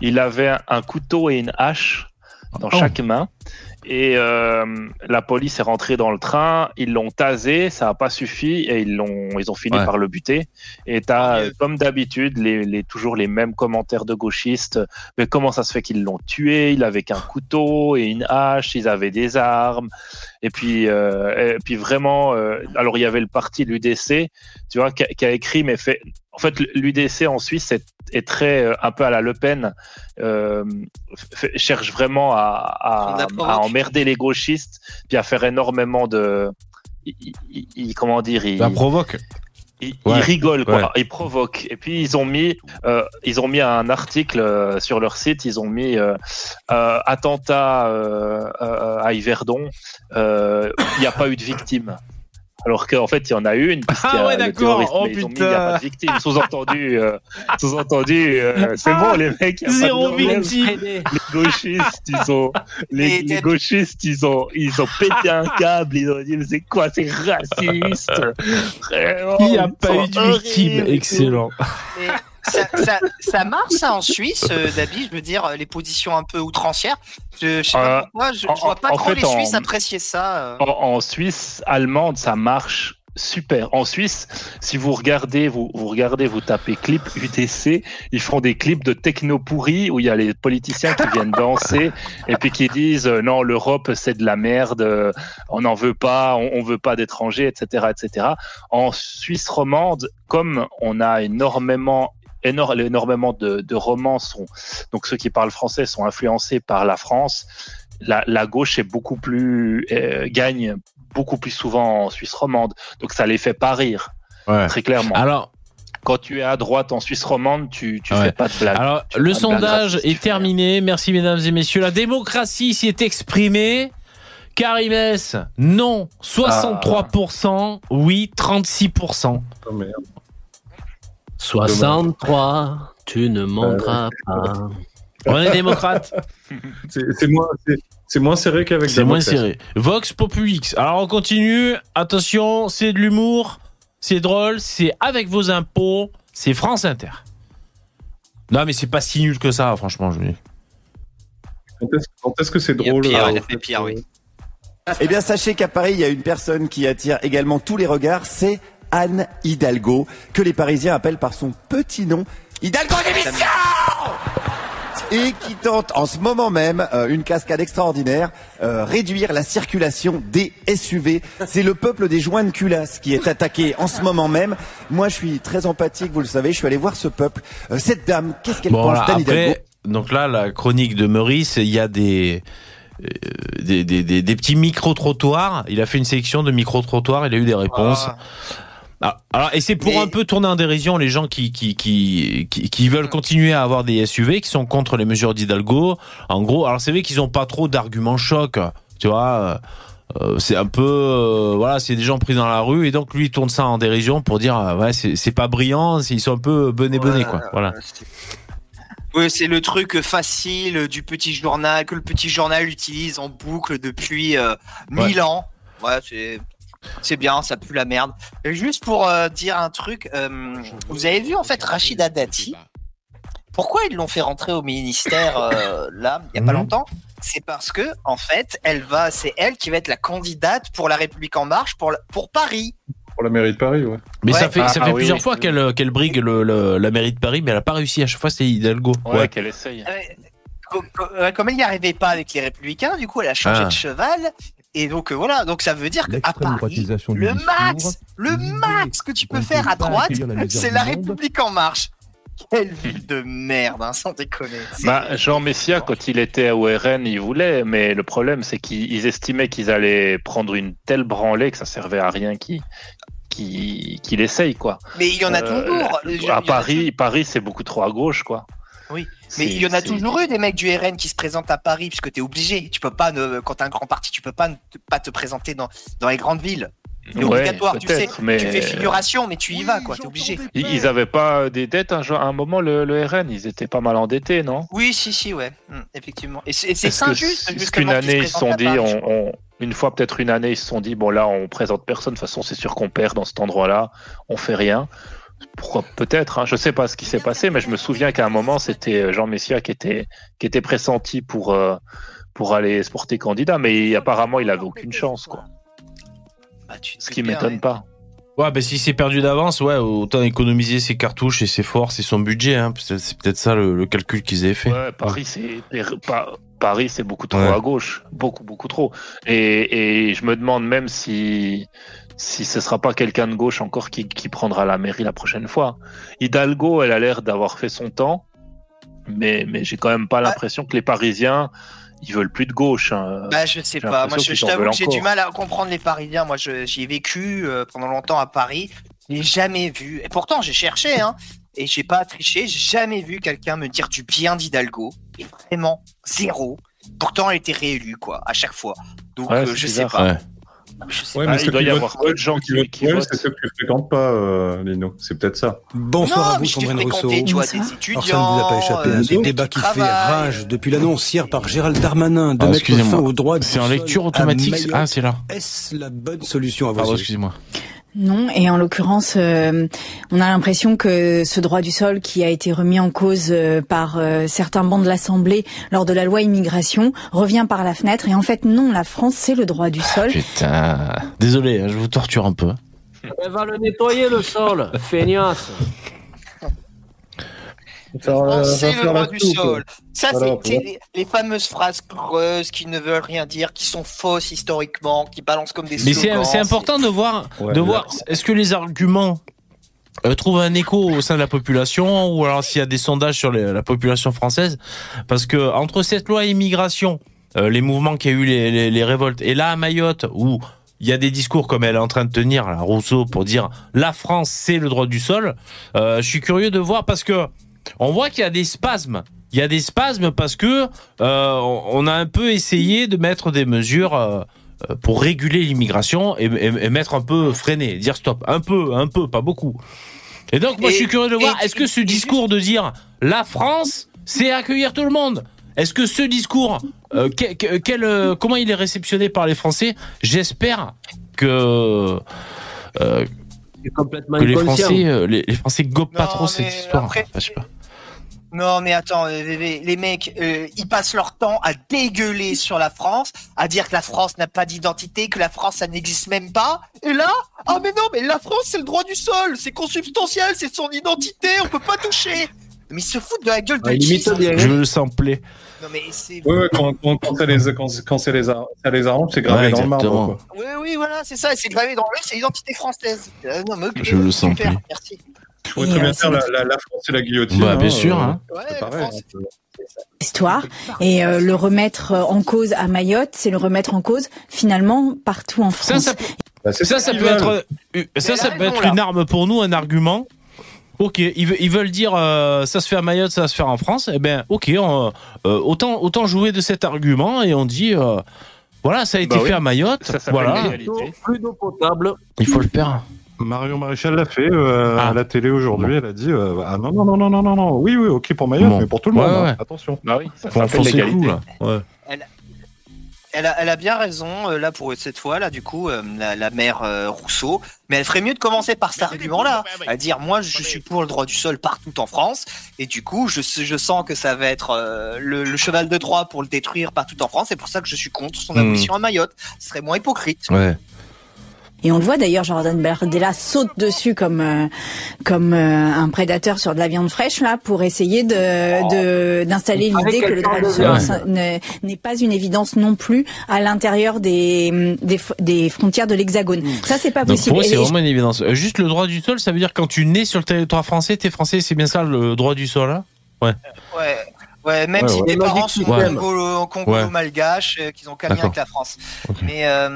Il avait un, un couteau et une hache dans Oh. chaque main. Et euh, la police est rentrée dans le train, ils l'ont tasé, ça n'a pas suffi et ils l'ont, ils ont fini Ouais. par le buter. Et t'as, euh, comme d'habitude, les, les, toujours les mêmes commentaires de gauchistes. Mais comment ça se fait qu'ils l'ont tué? Il avait qu'un couteau et une hache, ils avaient des armes. Et puis, euh, et puis vraiment, euh, alors il y avait le parti l'UDC, tu vois, qui a, qui a écrit, mais fait. En fait, l'UDC en Suisse est, est très euh, un peu à la Le Pen, euh, fait- cherche vraiment à, emmerder les gauchistes, puis à faire énormément de, il- il- il- comment dire, il, La provoque. Ils, Ouais, ils rigolent, quoi. ouais. Ils provoquent. Et puis ils ont mis, euh, ils ont mis un article euh, sur leur site. Ils ont mis euh, euh, attentat euh, euh, à Yverdon. euh, Il n'y a pas eu de victime. Alors qu'en fait, il y en a une. y a Ah ouais, d'accord. Oh, mais Il n'y a putain. pas de victime. Sous-entendu, euh, <laughs> sous-entendu, euh, c'est bon, les mecs. y a Zéro victime. Les gauchistes, ils ont, les, gauchistes, ils ont, ils ont pété un câble. Ils ont dit, mais c'est quoi, c'est raciste? <laughs> Vraiment, Il n'y a pas eu de victime. Excellent. Mais ça, ça, ça marche ça en Suisse, euh, David, je veux dire, euh, les positions un peu outrancières. Je, je sais pas Euh, pourquoi, je, vois pas en trop fait, les Suisses en- apprécier ça. euh. En, en Suisse allemande, ça marche super. En Suisse, si vous regardez, vous, vous regardez, vous tapez clip UDC, ils font des clips de techno pourris où il y a les politiciens qui viennent <laughs> danser et puis qui disent euh, non, l'Europe c'est de la merde, euh, on n'en veut pas, on, on veut pas d'étrangers, etc., etc. En Suisse romande, comme on a énormément énor- énormément de, de romans sont donc ceux qui parlent français sont influencés par la France la, la gauche est beaucoup plus euh, gagne beaucoup plus souvent en Suisse romande, donc ça les fait pas rire Ouais. très clairement. Alors, quand tu es à droite en Suisse romande, tu tu Ouais. fais pas de blague. Alors, Tu le sondage est terminé. Merci, mesdames et messieurs. La démocratie s'y est exprimée. Karimès, non, 63%. Oui, 36%. Oh, merde. 63, tu ne monteras pas. On est démocrate. <laughs> C'est moins, c'est- c'est moins serré qu'avec C'est moins serré. Vox Populix. Alors, on continue. Attention, c'est de l'humour. C'est drôle. C'est avec vos impôts. C'est France Inter. Non, mais c'est pas si nul que ça, franchement. Je... Quand est-ce quand est-ce que c'est drôle pire, là, il y a fait, pire, oui. Eh bien, sachez qu'à Paris, il y a une personne qui attire également tous les regards, c'est Anne Hidalgo, que les Parisiens appellent par son petit nom, Hidalgo d'émission et qui tente en ce moment même euh, une cascade extraordinaire, euh, réduire la circulation des SUV. C'est le peuple des joints de culasse qui est attaqué en ce moment même. Moi, je suis très empathique, vous le savez, je suis allé voir ce peuple. Euh, cette dame, qu'est-ce qu'elle Bon, pense voilà, d'Anne Hidalgo après, donc là, la chronique de Meurice, il y a des, des, des, des, des petits micro-trottoirs. Il a fait une sélection de micro-trottoirs, il a eu des réponses. Ah. Ah, alors, et c'est pour Mais- un peu tourner en dérision les gens qui, qui, qui, qui, qui veulent continuer à avoir des SUV, qui sont contre les mesures d'Hidalgo. En gros, alors c'est vrai qu'ils ont pas trop d'arguments choc, tu vois. euh, c'est un peu, euh, voilà, c'est des gens pris dans la rue et donc lui il tourne ça en dérision pour dire, euh, ouais, c'est pas brillant, ils sont un peu benés benés quoi. Voilà. Oui, c'est le truc facile du petit journal que le petit journal utilise en boucle depuis euh, Ouais. 1000 ans. Ouais, c'est c'est bien, ça pue la merde. Et juste pour euh, dire un truc, euh, vous avez vu en fait Rachida Dati? Pourquoi ils l'ont fait rentrer au ministère euh, là il y a pas Mhm. longtemps? C'est parce que en fait, elle va, c'est elle qui va être la candidate pour la République en marche pour la- pour Paris. Pour la mairie de Paris, ouais. Mais ça fait, Ah, ça ah fait oui, plusieurs oui. fois qu'elle qu'elle brigue le, le- la mairie de Paris, mais elle a pas réussi. À chaque fois, c'est Hidalgo. Ouais, Ouais. qu'elle essaye. Co- co- comme elle n'y arrivait pas avec les Républicains, du coup, elle a changé Ah. de cheval. Et donc euh, voilà, donc ça veut dire qu'à Paris, L'extrême-droitisation du le max, le max que tu peux faire à droite, c'est la. République en marche. Quelle ville de merde, hein, sans déconner. Bah, Jean Messia, quand il était au RN, il voulait, mais le problème, c'est qu'ils ils estimaient qu'ils allaient prendre une telle branlée que ça servait à rien qu'il qu'il essaye, quoi. Mais il y en a Euh, toujours. À Paris, Paris, c'est beaucoup trop à gauche, quoi. Oui, mais il y en a toujours eu des mecs du RN qui se présentent à Paris puisque tu es obligé. Tu peux pas, ne, quand t'as un grand parti, tu peux pas ne pas te présenter dans, dans les grandes villes. C'est Ouais, obligatoire, tu sais. mais- Tu fais figuration, mais tu y vas, quoi. T'es obligé. Ils, ils avaient pas des dettes un, jour- à un moment, le, le RN, ils étaient pas mal endettés, non? Oui, si, si, ouais, Hmm, effectivement. Et c'est injuste. Est-ce qu'une année, ils se sont dit, Paris, je on, on- une fois peut-être une année, ils se sont dit, bon là, on présente personne, de toute façon, c'est sûr qu'on perd dans cet endroit-là, on fait rien. Pourquoi Peut-être, hein, je sais pas ce qui s'est passé, mais je me souviens qu'à un moment, c'était Jean Messia qui était, qui était pressenti pour, euh, pour aller se porter candidat, mais apparemment, il avait aucune chance, quoi. Bah, tu Ce qui m'étonne pas. Ouais, bah si c'est perdu d'avance, ouais, autant économiser ses cartouches et ses forces et son budget. Hein. C'est peut-être ça le, le calcul qu'ils avaient fait. Ouais, Paris, c'est Pa- Paris, c'est beaucoup trop Ouais. à gauche, beaucoup, beaucoup trop. Et, et je me demande même si si ce sera pas quelqu'un de gauche encore qui, qui prendra la mairie la prochaine fois. Hidalgo, elle a l'air d'avoir fait son temps, mais mais j'ai quand même pas l'impression que les Parisiens ils veulent plus de gauche. hein. Bah, je sais J'ai pas. Moi, je, t'avoue que j'ai du mal à comprendre les Parisiens. Moi, je- j'y ai vécu euh, pendant longtemps à Paris. Je n'ai jamais vu. Et pourtant, j'ai cherché, hein. Et j'ai pas triché. J'ai jamais vu quelqu'un me dire du bien d'Hidalgo. Et vraiment, zéro. Pourtant, elle était réélue, quoi, à chaque fois. Donc, Ouais, euh, je sais bizarre. pas. Ouais. Je sais Ouais, pas. mais il ceux doit qui y votent avoir peu de gens qui- votent qui pour elle, votent. C'est ceux que tu fréquentes pas, euh, Lino. C'est peut-être ça. Bonsoir Non, à vous, Sandrine Rousseau. tu vois, des Alors étudiants, ça ne vous a pas échappé, euh, un des des mecs débats qui qui fait rage depuis l'annonce hier par Gérald Darmanin de Ah, mettre fin au droit C'est en lecture automatique. Ah, c'est là. Est-ce la bonne solution à vos Pardon, yeux excusez-moi. Non, et en l'occurrence, euh, on a l'impression que ce droit du sol qui a été remis en cause euh, par euh, certains bancs de l'Assemblée lors de la loi immigration revient par la fenêtre. Et en fait, non, la France, c'est le droit du sol. Putain. Désolé, hein, je vous torture un peu. Elle va le nettoyer le sol, feignasse. C'est le droit du sol. Ça, Voilà, c'est les, les fameuses phrases creuses qui ne veulent rien dire, qui sont fausses historiquement, qui balancent comme des Mais c'est important de voir, Ouais, de là- voir est-ce que les arguments euh, trouvent un écho au sein de la population ou alors s'il y a des sondages sur les- la population française. Parce que entre cette loi immigration, euh, les mouvements qui a eu les, les- les révoltes, et là à Mayotte où il y a des discours comme elle est en train de tenir, là, Rousseau, pour dire la France c'est le droit du sol. euh, je suis curieux de voir parce que on voit qu'il y a des spasmes. Il y a des spasmes parce que euh, on a un peu essayé de mettre des mesures euh, euh, pour réguler l'immigration et, et- et mettre un peu freiner, dire stop, un peu, un peu, pas beaucoup. Et donc moi je suis curieux de voir, est-ce que ce discours de dire la France, c'est accueillir tout le monde? Est-ce que ce discours, euh, que- que- quel, euh, comment il est réceptionné par les Français? J'espère que euh, complètement que les. Français, euh, les, les Français gobent pas trop cette histoire. après- Enfin, je sais pas. Non, mais attends, euh, les, mecs, euh, ils passent leur temps à dégueuler sur la France, à dire que la France n'a pas d'identité, que la France, ça n'existe même pas. Et là, ah mais non, mais la France, c'est le droit du sol, c'est consubstantiel, c'est son identité, on peut pas toucher. Mais ils se foutent de la gueule de qui ça Je veux le sampler. Non mais c'est... Ouais, ouais, quand, quand, quand ça les, quand, quand c'est les, ar- ça les arrange, c'est gravé Ouais, dans le marbre. Quoi. Oui, oui, voilà, c'est ça, c'est gravé dans le c'est l'identité française. Euh, non, mais ok, Je le sens super, plus. merci. Je pourrais très bien euh, faire la, la, la France et la guillotine. Bah, bien hein, sûr, euh, hein. c'est pareil. hein. histoire et euh, le remettre en cause à Mayotte, c'est le remettre en cause finalement partout en France. ça Bah, Ça, peut veulent. être, ça, ça peut une arme pour nous, un argument. Ok, ils, ve- ils veulent dire euh, ça se fait à Mayotte, ça va se faire en France. Eh ben, ok, on, euh, autant autant jouer de cet argument et on dit euh, voilà, ça a été Bah oui. fait à Mayotte. Voilà. Plus d'eau potable. il faut le faire. Marion Maréchal l'a fait euh, Ah. à la télé aujourd'hui. Elle a dit euh, ah non non non non non non non oui oui ok pour Mayotte Bon. mais pour tout le Ouais, monde hein. ouais. attention. Bah oui, ça Faut s'appelle là. Ouais. Elle a, elle a bien raison, euh, là, pour cette fois, là, du coup, euh, la, la mère euh, Rousseau. Mais elle ferait mieux de commencer par cet argument-là, à dire, moi, je suis pour le droit du sol partout en France, et du coup, je, je sens que ça va être euh, le, le cheval de Troie pour le détruire partout en France, c'est pour ça que je suis contre son Hmm. abolition à Mayotte. Ce serait moins hypocrite. Ouais. Et on le voit d'ailleurs, Jordan Bardella saute dessus comme euh, comme euh, un prédateur sur de la viande fraîche là pour essayer de de- d'installer l'idée que le droit Ouais. ne- n'est pas une évidence non plus à l'intérieur des des, frontières de l'hexagone. Ça c'est pas Donc possible. pour moi, c'est vraiment une évidence. Euh, Juste le droit du sol, ça veut dire quand tu nais sur le territoire français, t'es français, c'est bien ça le droit du sol là? Ouais. Ouais. Ouais, même Ouais, si ouais. tes parents sont système. congolo, congolo-malgaches, euh, qu'ils ont qu'à avec la France. Mais, euh,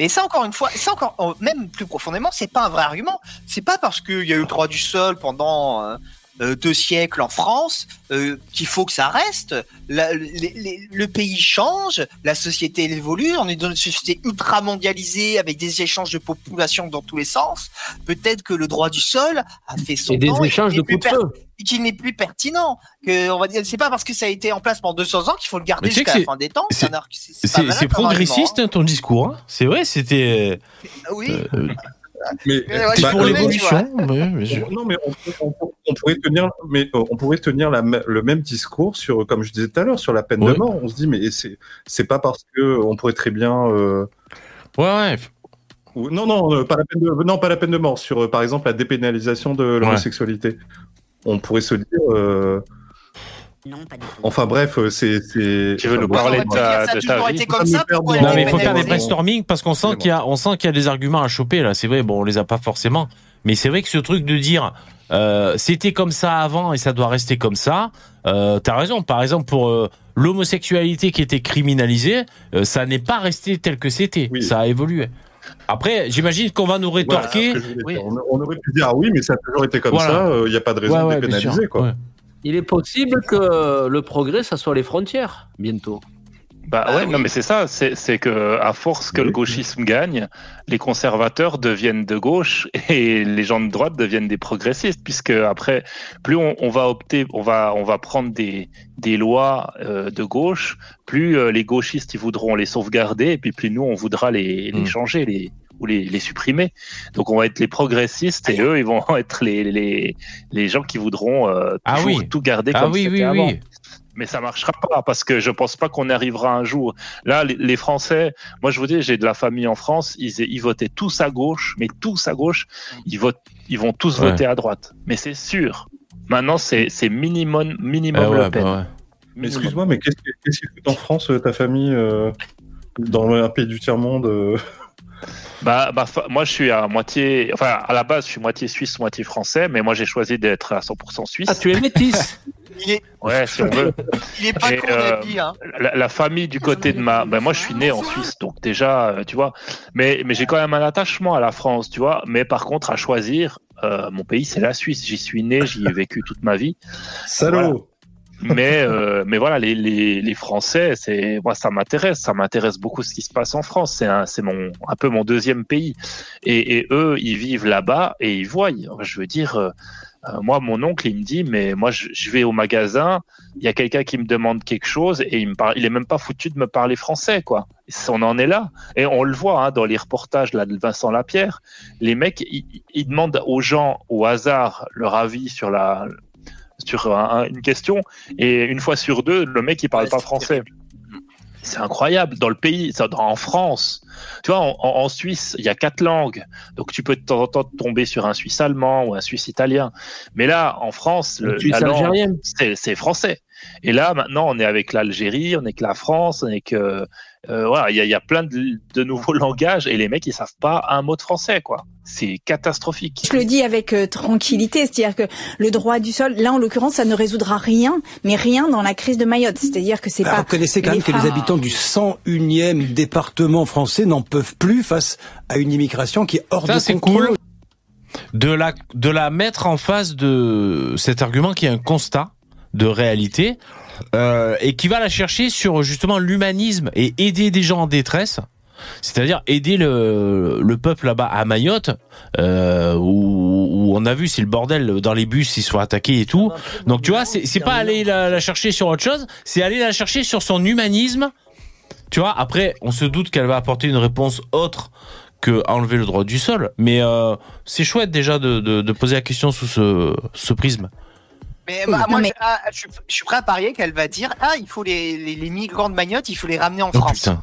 mais ça, encore une fois, ça encore, oh, même plus profondément, c'est pas un vrai argument. C'est pas parce qu'il y a eu le droit du sol pendant euh, euh, deux siècles en France euh, qu'il faut que ça reste. La- les- les- le pays change, la société elle évolue, on est dans une société ultra mondialisée avec des échanges de population dans tous les sens. Peut-être que le droit du sol a fait son Et des temps échanges qu'il de n'est plus coups de feu. et qu'il n'est plus pertinent. Que on va dire, c'est pas parce que ça a été en place pendant 200 ans qu'il faut le garder jusqu'à la fin des temps. c'est- progressiste hein, ton discours. hein. C'est vrai, c'était. Ah Oui. euh, Mais ouais, c'est je pour l'évolution. Non, mais on, on- on pourrait tenir, mais euh, on pourrait tenir la le même discours sur, comme je disais tout à l'heure, sur la peine Ouais. de mort. On se dit, mais c'est c'est pas parce que on pourrait très bien. euh, Ouais, ouais. ou- non, non, euh, pas la peine de, non, pas la peine de mort. Sur, euh, par exemple, la dépénalisation de l'homosexualité. On pourrait se dire. euh, Enfin bref, euh, c'est. Tu veux nous parler de ta, Ça a de toujours ta été vie comme Ça pourquoi Non, mais il faut faire des brainstorming parce qu'on sent qu'il y a, on sent qu'il y a des arguments à choper là. C'est vrai, bon, on les a pas forcément. Mais c'est vrai que ce truc de dire, euh, c'était comme ça avant et ça doit rester comme ça. Euh, T'as raison. Par exemple, pour euh, l'homosexualité qui était criminalisée, euh, ça n'est pas resté tel que c'était. Oui. Ça a évolué. Après, j'imagine qu'on va nous rétorquer. Voilà, on, on aurait pu dire ah oui, mais ça a toujours été comme Voilà. ça. Il n'y a pas de raison Ouais, de ouais, pénaliser, quoi. Ouais. Il est possible que le progrès, ça soit les frontières, bientôt. Bah ouais, non mais c'est ça, c'est que à force que le gauchisme gagne, les conservateurs deviennent de gauche <laughs> et les gens de droite deviennent des progressistes, puisque après, plus on, on va opter, on va on va prendre des des lois euh, de gauche, plus euh, les gauchistes ils voudront les sauvegarder et puis plus nous on voudra les, les Mm. changer, les ou les, les supprimer. Donc on va être les progressistes et eux ils vont <laughs> être les les les gens qui voudront euh, Ah toujours oui. tout garder Ah comme oui, c'était oui, avant. oui. Mais ça marchera pas parce que je pense pas qu'on arrivera un jour. Là, les, Français, moi je vous dis, j'ai de la famille en France, ils, ils votaient tous à gauche, mais tous à gauche, ils votent, ils vont tous Ouais. voter à droite. Mais c'est sûr. Maintenant, c'est c'est minimum minimum Ah ouais, Le Pen. bah ouais. Mais excuse-moi, mais qu'est-ce que- qu'est-ce qu'ils foutent en France, ta famille, euh, dans un pays du tiers-monde euh, Bah, bah, moi je suis à moitié, enfin à la base je suis moitié suisse, moitié français, mais moi j'ai choisi d'être à 100% suisse. Ah, tu es métisse Il est, Ouais, si on veut. il est pas Et, con, euh, hein. la, la famille du côté de ma, ben moi je suis né en Suisse, donc déjà, euh, tu vois, mais mais j'ai quand même un attachement à la France, tu vois. Mais par contre, à choisir, euh, mon pays c'est la Suisse. J'y suis né, j'y ai vécu toute ma vie. Salaud Mais euh, mais voilà, les les, les Français, c'est moi ça m'intéresse, ça m'intéresse beaucoup ce qui se passe en France. C'est un c'est mon un peu mon deuxième pays. Et, et eux, ils vivent là-bas et ils voient. Je veux dire. euh, euh, moi, mon oncle, il me dit, mais moi, je, je vais au magasin, il y a quelqu'un qui me demande quelque chose et il me parle, il est même pas foutu de me parler français, quoi. On en est là. Et on le voit hein, dans les reportages là, de Vincent Lapierre. Les mecs, ils, ils demandent aux gens au hasard leur avis sur la sur un- une question et une fois sur deux, le mec il parle pas français. C'est incroyable dans le pays, ça, dans- en France. Tu vois, en, Suisse, il y a quatre langues, donc tu peux de temps en temps tomber sur un Suisse allemand ou un Suisse italien. Mais là, en France, le, la langue, c'est français. Et là, maintenant, on est avec l'Algérie, on est avec la France, on est avec euh, euh, voilà, il y a, il y a plein de, de nouveaux <laughs> langages et les mecs ils savent pas un mot de français, quoi. C'est catastrophique. Je le dis avec euh, tranquillité, c'est-à-dire que le droit du sol, là en l'occurrence, ça ne résoudra rien, mais rien dans la crise de Mayotte. C'est-à-dire que c'est Ah, pas. Reconnaissez quand les même que les habitants du 101e département français n'en peuvent plus face à une immigration qui est hors Ça, de c'est contrôle. cool. De la, de la mettre en face de cet argument qui est un constat de réalité euh, et qui va la chercher sur justement l'humanisme et aider des gens en détresse. C'est-à-dire aider le, le peuple là-bas à Mayotte, euh, où, on a vu c'est le bordel dans les bus, ils sont attaqués et tout. Donc tu vois, c'est pas aller la, chercher sur autre chose, c'est aller la chercher sur son humanisme. Tu vois, après, on se doute qu'elle va apporter une réponse autre que enlever le droit du sol, mais euh, c'est chouette déjà de, poser la question sous ce prisme. Mais Oui, bah, moi, mais- je, ah, je suis- je suis prêt à parier qu'elle va dire Ah, il faut les, les, les migrants de Mayotte, il faut les ramener en Oh France. putain.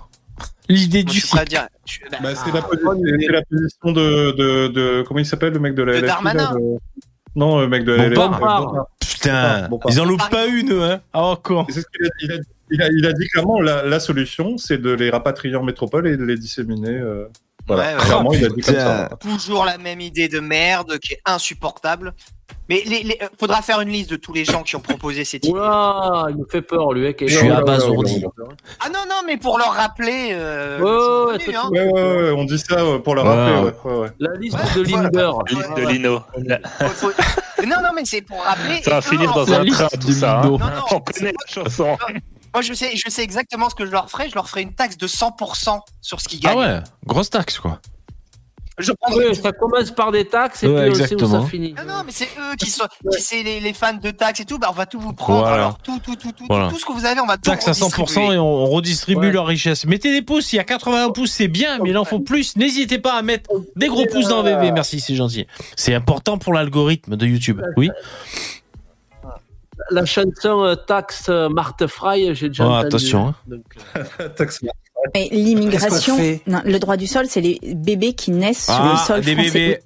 L'idée du je- bah, Bah, c'est ah, la, posi- c'est la position de, de, de- Comment il s'appelle, le mec de la De là, Darmanin. Non, le mec de la. Bompard. Putain, ils en loupent pas une, eux, hein. Ah, c'est ce qu'il a, il a, il a, il a dit clairement, la, la solution, c'est de les rapatrier en métropole et de les disséminer. euh, voilà. Ouais, ouais. Clairement, il a dit comme ça. Toujours la même idée de merde qui est insupportable. Mais les, les- euh, faudra faire une liste de tous les gens qui ont proposé cette idée. Oula, il me fait peur, lui. hein, Je suis abasourdi. Ah non, non, mais pour leur rappeler. Euh, Ouais, hein. Ouais, ouais, ouais, on dit ça euh, pour le Ouais. rappeler. Ouais, ouais, ouais. La liste de Linder. De Lino. Faut- faut- Non, non, mais c'est pour rappeler. Ça va finir dans un liste train, de tout ça. hein. Lino. Non, non, On connaît la chanson. Moi, je sais, je sais exactement ce que je leur ferai. Je leur ferai une taxe de 100% sur ce qu'ils Ah gagnent. ouais, grosse taxe, quoi. Je prendrai Oui, ça commence par des taxes et Ouais, puis on sait où exactement. ça finit. Non, non, mais c'est eux qui sont, qui c'est les, les fans de taxes et tout. Bah, on va tout vous prendre. Voilà. Alors, tout, tout, tout, tout, Voilà. tout ce que vous avez, on va tout Taxe à 100% redistribuer. et on, redistribue Ouais. leur richesse. Mettez des pouces, il y a 81 pouces, c'est bien, mais il en faut plus. N'hésitez pas à mettre des gros pouces dans VV, merci, c'est gentil. C'est important pour l'algorithme de YouTube. Oui La chanson euh, Taxe euh, Marthe Fry, j'ai déjà Oh, entendu. attention, hein. Donc, euh, <laughs> Taxe- Mais l'immigration, le droit du sol, c'est les bébés qui naissent sur le Ah, sol des français. bébés.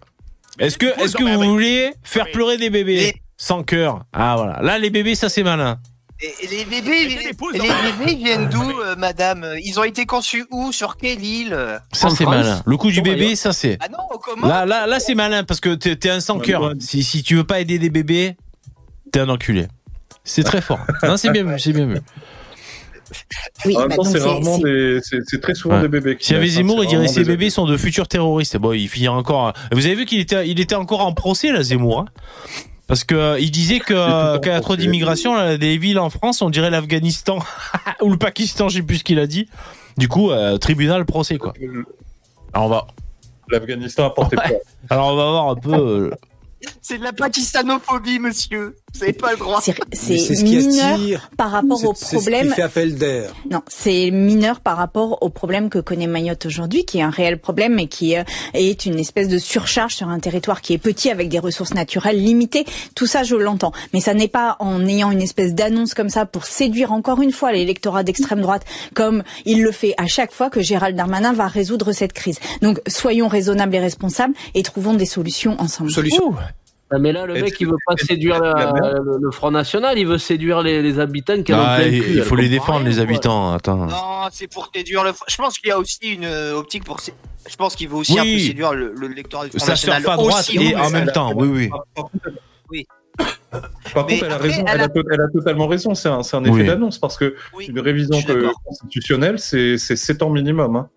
Est-ce que, est-ce que vous voulez faire pleurer des bébés Les- sans cœur? Ah voilà, là les bébés ça c'est malin. Et, les bébés, les, les bébés viennent d'où, euh, madame? Ils ont été conçus où? Sur quelle île? Ça c'est malin. Le coup du bébé, ça c'est. Ah non, comment Là, là, là c'est malin parce que t'es, t'es un sans cœur. Si, si tu veux pas aider des bébés, t'es un enculé. C'est très fort. Non, c'est bien vu, c'est bien vu. Oui, en même bah, temps, c'est rarement des, très souvent Ouais. des bébés. qui S'il y avait hein, Zemmour, il dirait ces bébés sont de futurs terroristes. Bon, il finira encore. Vous avez vu qu'il était, il était encore en procès là, Zemmour. hein parce que euh, il disait que euh, qu'il y a trop d'immigration, des villes en France, on dirait l'Afghanistan <laughs> ou le Pakistan, je sais plus ce qu'il a dit. Du coup, euh, tribunal, procès quoi. Alors on va. L'Afghanistan a porté Ouais. Alors on va voir un peu. euh, C'est de la pakistanophobie, monsieur. Vous avez pas le droit. C'est c'est c'est mineur par rapport au C'est- c'est ce qui problème. fait appel d'air. Non, c'est mineur par rapport au problème que connaît Mayotte aujourd'hui, qui est un réel problème et qui euh, est une espèce de surcharge sur un territoire qui est petit avec des ressources naturelles limitées. Tout ça, je l'entends. Mais ça n'est pas en ayant une espèce d'annonce comme ça pour séduire encore une fois l'électorat d'extrême droite, comme il le fait à chaque fois que Gérald Darmanin va résoudre cette crise. Donc, soyons raisonnables et responsables et trouvons des solutions ensemble. Ah, mais là, le mec, il veut pas séduire la- le, le Front National, il veut séduire les, les habitants qui ont ah, le il faut les défendre les habitants. Attends. Non, c'est pour séduire le. Je pense qu'il y a aussi une euh, optique pour. Je pense qu'il veut aussi un Oui. peu séduire le, le lectorat du Front Ça National. à droite aussi, et oui, en même ça- temps. Oui, oui. Oui. Par Mais contre, elle a après, raison. elle Elle a- elle totalement raison. C'est un, effet Oui. d'annonce parce que une révision constitutionnelle, c'est c'est 7 ans minimum. hein.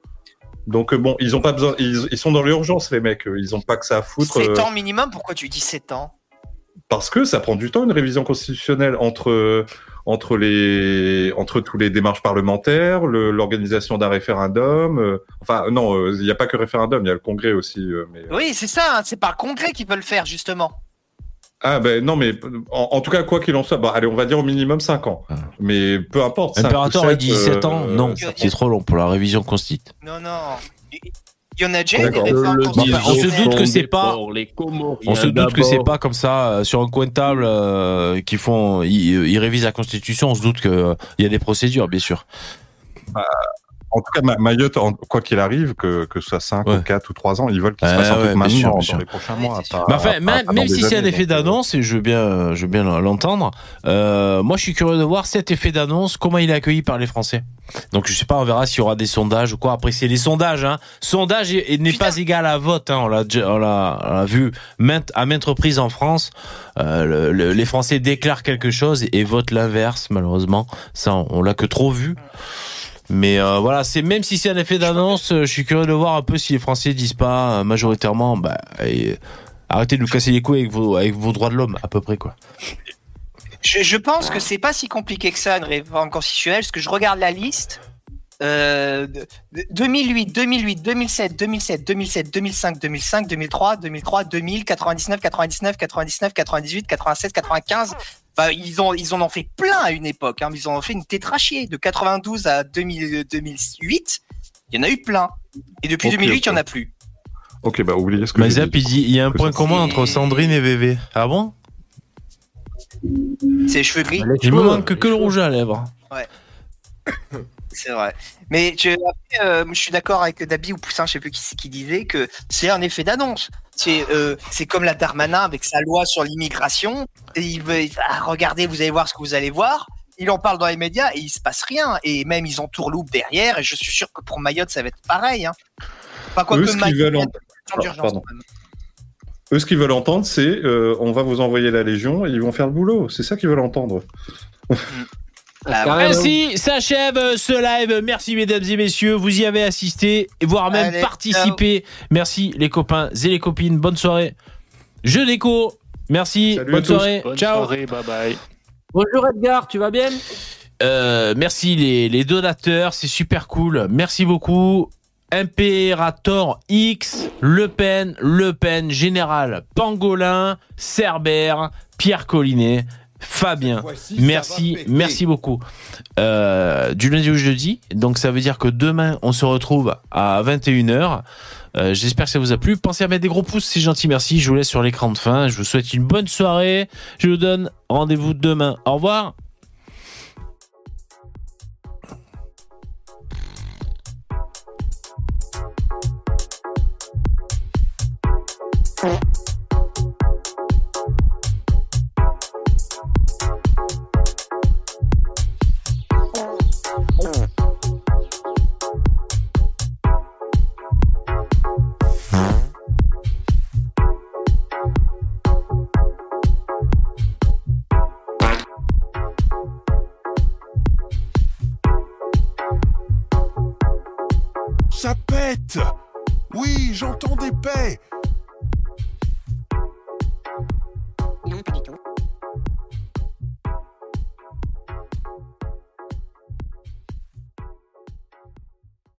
Donc euh, bon, ils ont pas besoin. Ils, ils sont dans l'urgence, les mecs. Ils ont pas que ça à foutre. 7 euh, ans minimum, pourquoi tu dis 7 ans? parce que ça prend du temps une révision constitutionnelle entre entre les entre tous les démarches parlementaires, le- l'organisation d'un référendum. euh, enfin non, euh, il n'y a pas que référendum, il y a le Congrès aussi. euh, mais Oui, c'est ça, hein, c'est par le Congrès qu'ils veulent le faire, justement. Ah ben non, mais en, en tout cas quoi qu'il en soit, bon allez on va dire au minimum 5 ans. Mais peu importe. sept, dit 17 euh, ans. Non, c'est trop long pour la révision constitue. Non, non. Il y en a déjà eu des D'accord. réformes Le- constitutionnelles. on se doute que c'est pas. On se doute que c'est pas comme ça euh, sur un coin de table euh, qu'ils font, ils, ils révisent la constitution. On se doute que euh, il y a des procédures, bien sûr. Bah, en tout cas, Ma- Mayotte, en- quoi qu'il arrive, que, que ce soit 5 ou 4 ou 3 ans, ils veulent qu'il se Ouais, passe un ouais, truc maintenant, sûr, dans sûr. les prochains mois. pas- Mais enfin, pas- même, pas si c'est un effet euh, d'annonce, et je veux bien, je veux bien l'entendre, euh, moi je suis curieux de voir cet effet d'annonce, comment il est accueilli par les Français. Donc je sais pas, on verra s'il y aura des sondages ou quoi. Après c'est les sondages, hein. Sondage est- est- n'est pas égal à vote, hein. On l'a, vu maintes, à maintes reprises en France. Euh, le- le- les Français déclarent quelque chose et, et votent l'inverse, malheureusement. Ça, on, on l'a que trop vu. Mais euh, voilà, c'est même si c'est un effet d'annonce, euh, je suis curieux de voir un peu si les Français disent pas euh, majoritairement, bah, arrêtez de nous casser les couilles avec vos, droits de l'homme, à peu près quoi. Je, pense que c'est pas si compliqué que ça, une réforme constitutionnelle, parce que je regarde la liste. Euh, de- de- 2008, 2008, 2007, 2007, 2007, 2005, 2005, 2003, 2003, 2000, 99, 99, 99, 98, 96, 95. Enfin, ils ont, ils en ont fait plein à une époque. Hein. Ils en ont fait une tétrachier. De 92 à 2000, 2008, il y en a eu plein. Et depuis Ok, 2008, il y en a plus. Ok, bah oubliez ce que Mais Zap, dit. il dit, il y a un point commun entre Sandrine et VV. Ah bon? C'est les cheveux gris. Il me manque que le rouge à lèvres. Ouais. <coughs> C'est vrai. Mais je, euh, je suis d'accord avec Dabi ou Poussin, je sais plus qui, c'est qui disait que c'est un effet d'annonce. C'est euh, c'est comme la Darmanin avec sa loi sur l'immigration. Il veut, ah, regardez, vous allez voir ce que vous allez voir. Il en parle dans les médias et il se passe rien. Et même ils ont tourloupe derrière. Et je suis sûr que pour Mayotte, ça va être pareil. Hein. Enfin, quoi Eux, que ce qu'ils Mayotte, en-. Eux, ce qu'ils veulent entendre, c'est euh, on va vous envoyer la Légion et ils vont faire le boulot. C'est ça qu'ils veulent entendre. Ainsi s'achève ce live. Merci mesdames et messieurs, vous y avez assisté, et voire même Allez, participé. Merci les copains et les copines. Bonne soirée. Jeu d'écho. Merci. Bonne soirée. Bonne Ciao. soirée, bye bye. Bonjour Edgar, tu vas bien? Euh, merci les, les donateurs, c'est super cool. Merci beaucoup. Imperator X, Le Pen, Le Pen, Général, Pangolin, Cerbère, Pierre Collinet, Fabien. Merci, merci beaucoup. Euh, du lundi au jeudi, donc ça veut dire que demain on se retrouve à 21h. Euh, J'espère que ça vous a plu. Pensez à mettre des gros pouces, c'est gentil, merci. Je vous laisse sur l'écran de fin. Je vous souhaite une bonne soirée. Je vous donne rendez-vous demain. Au revoir.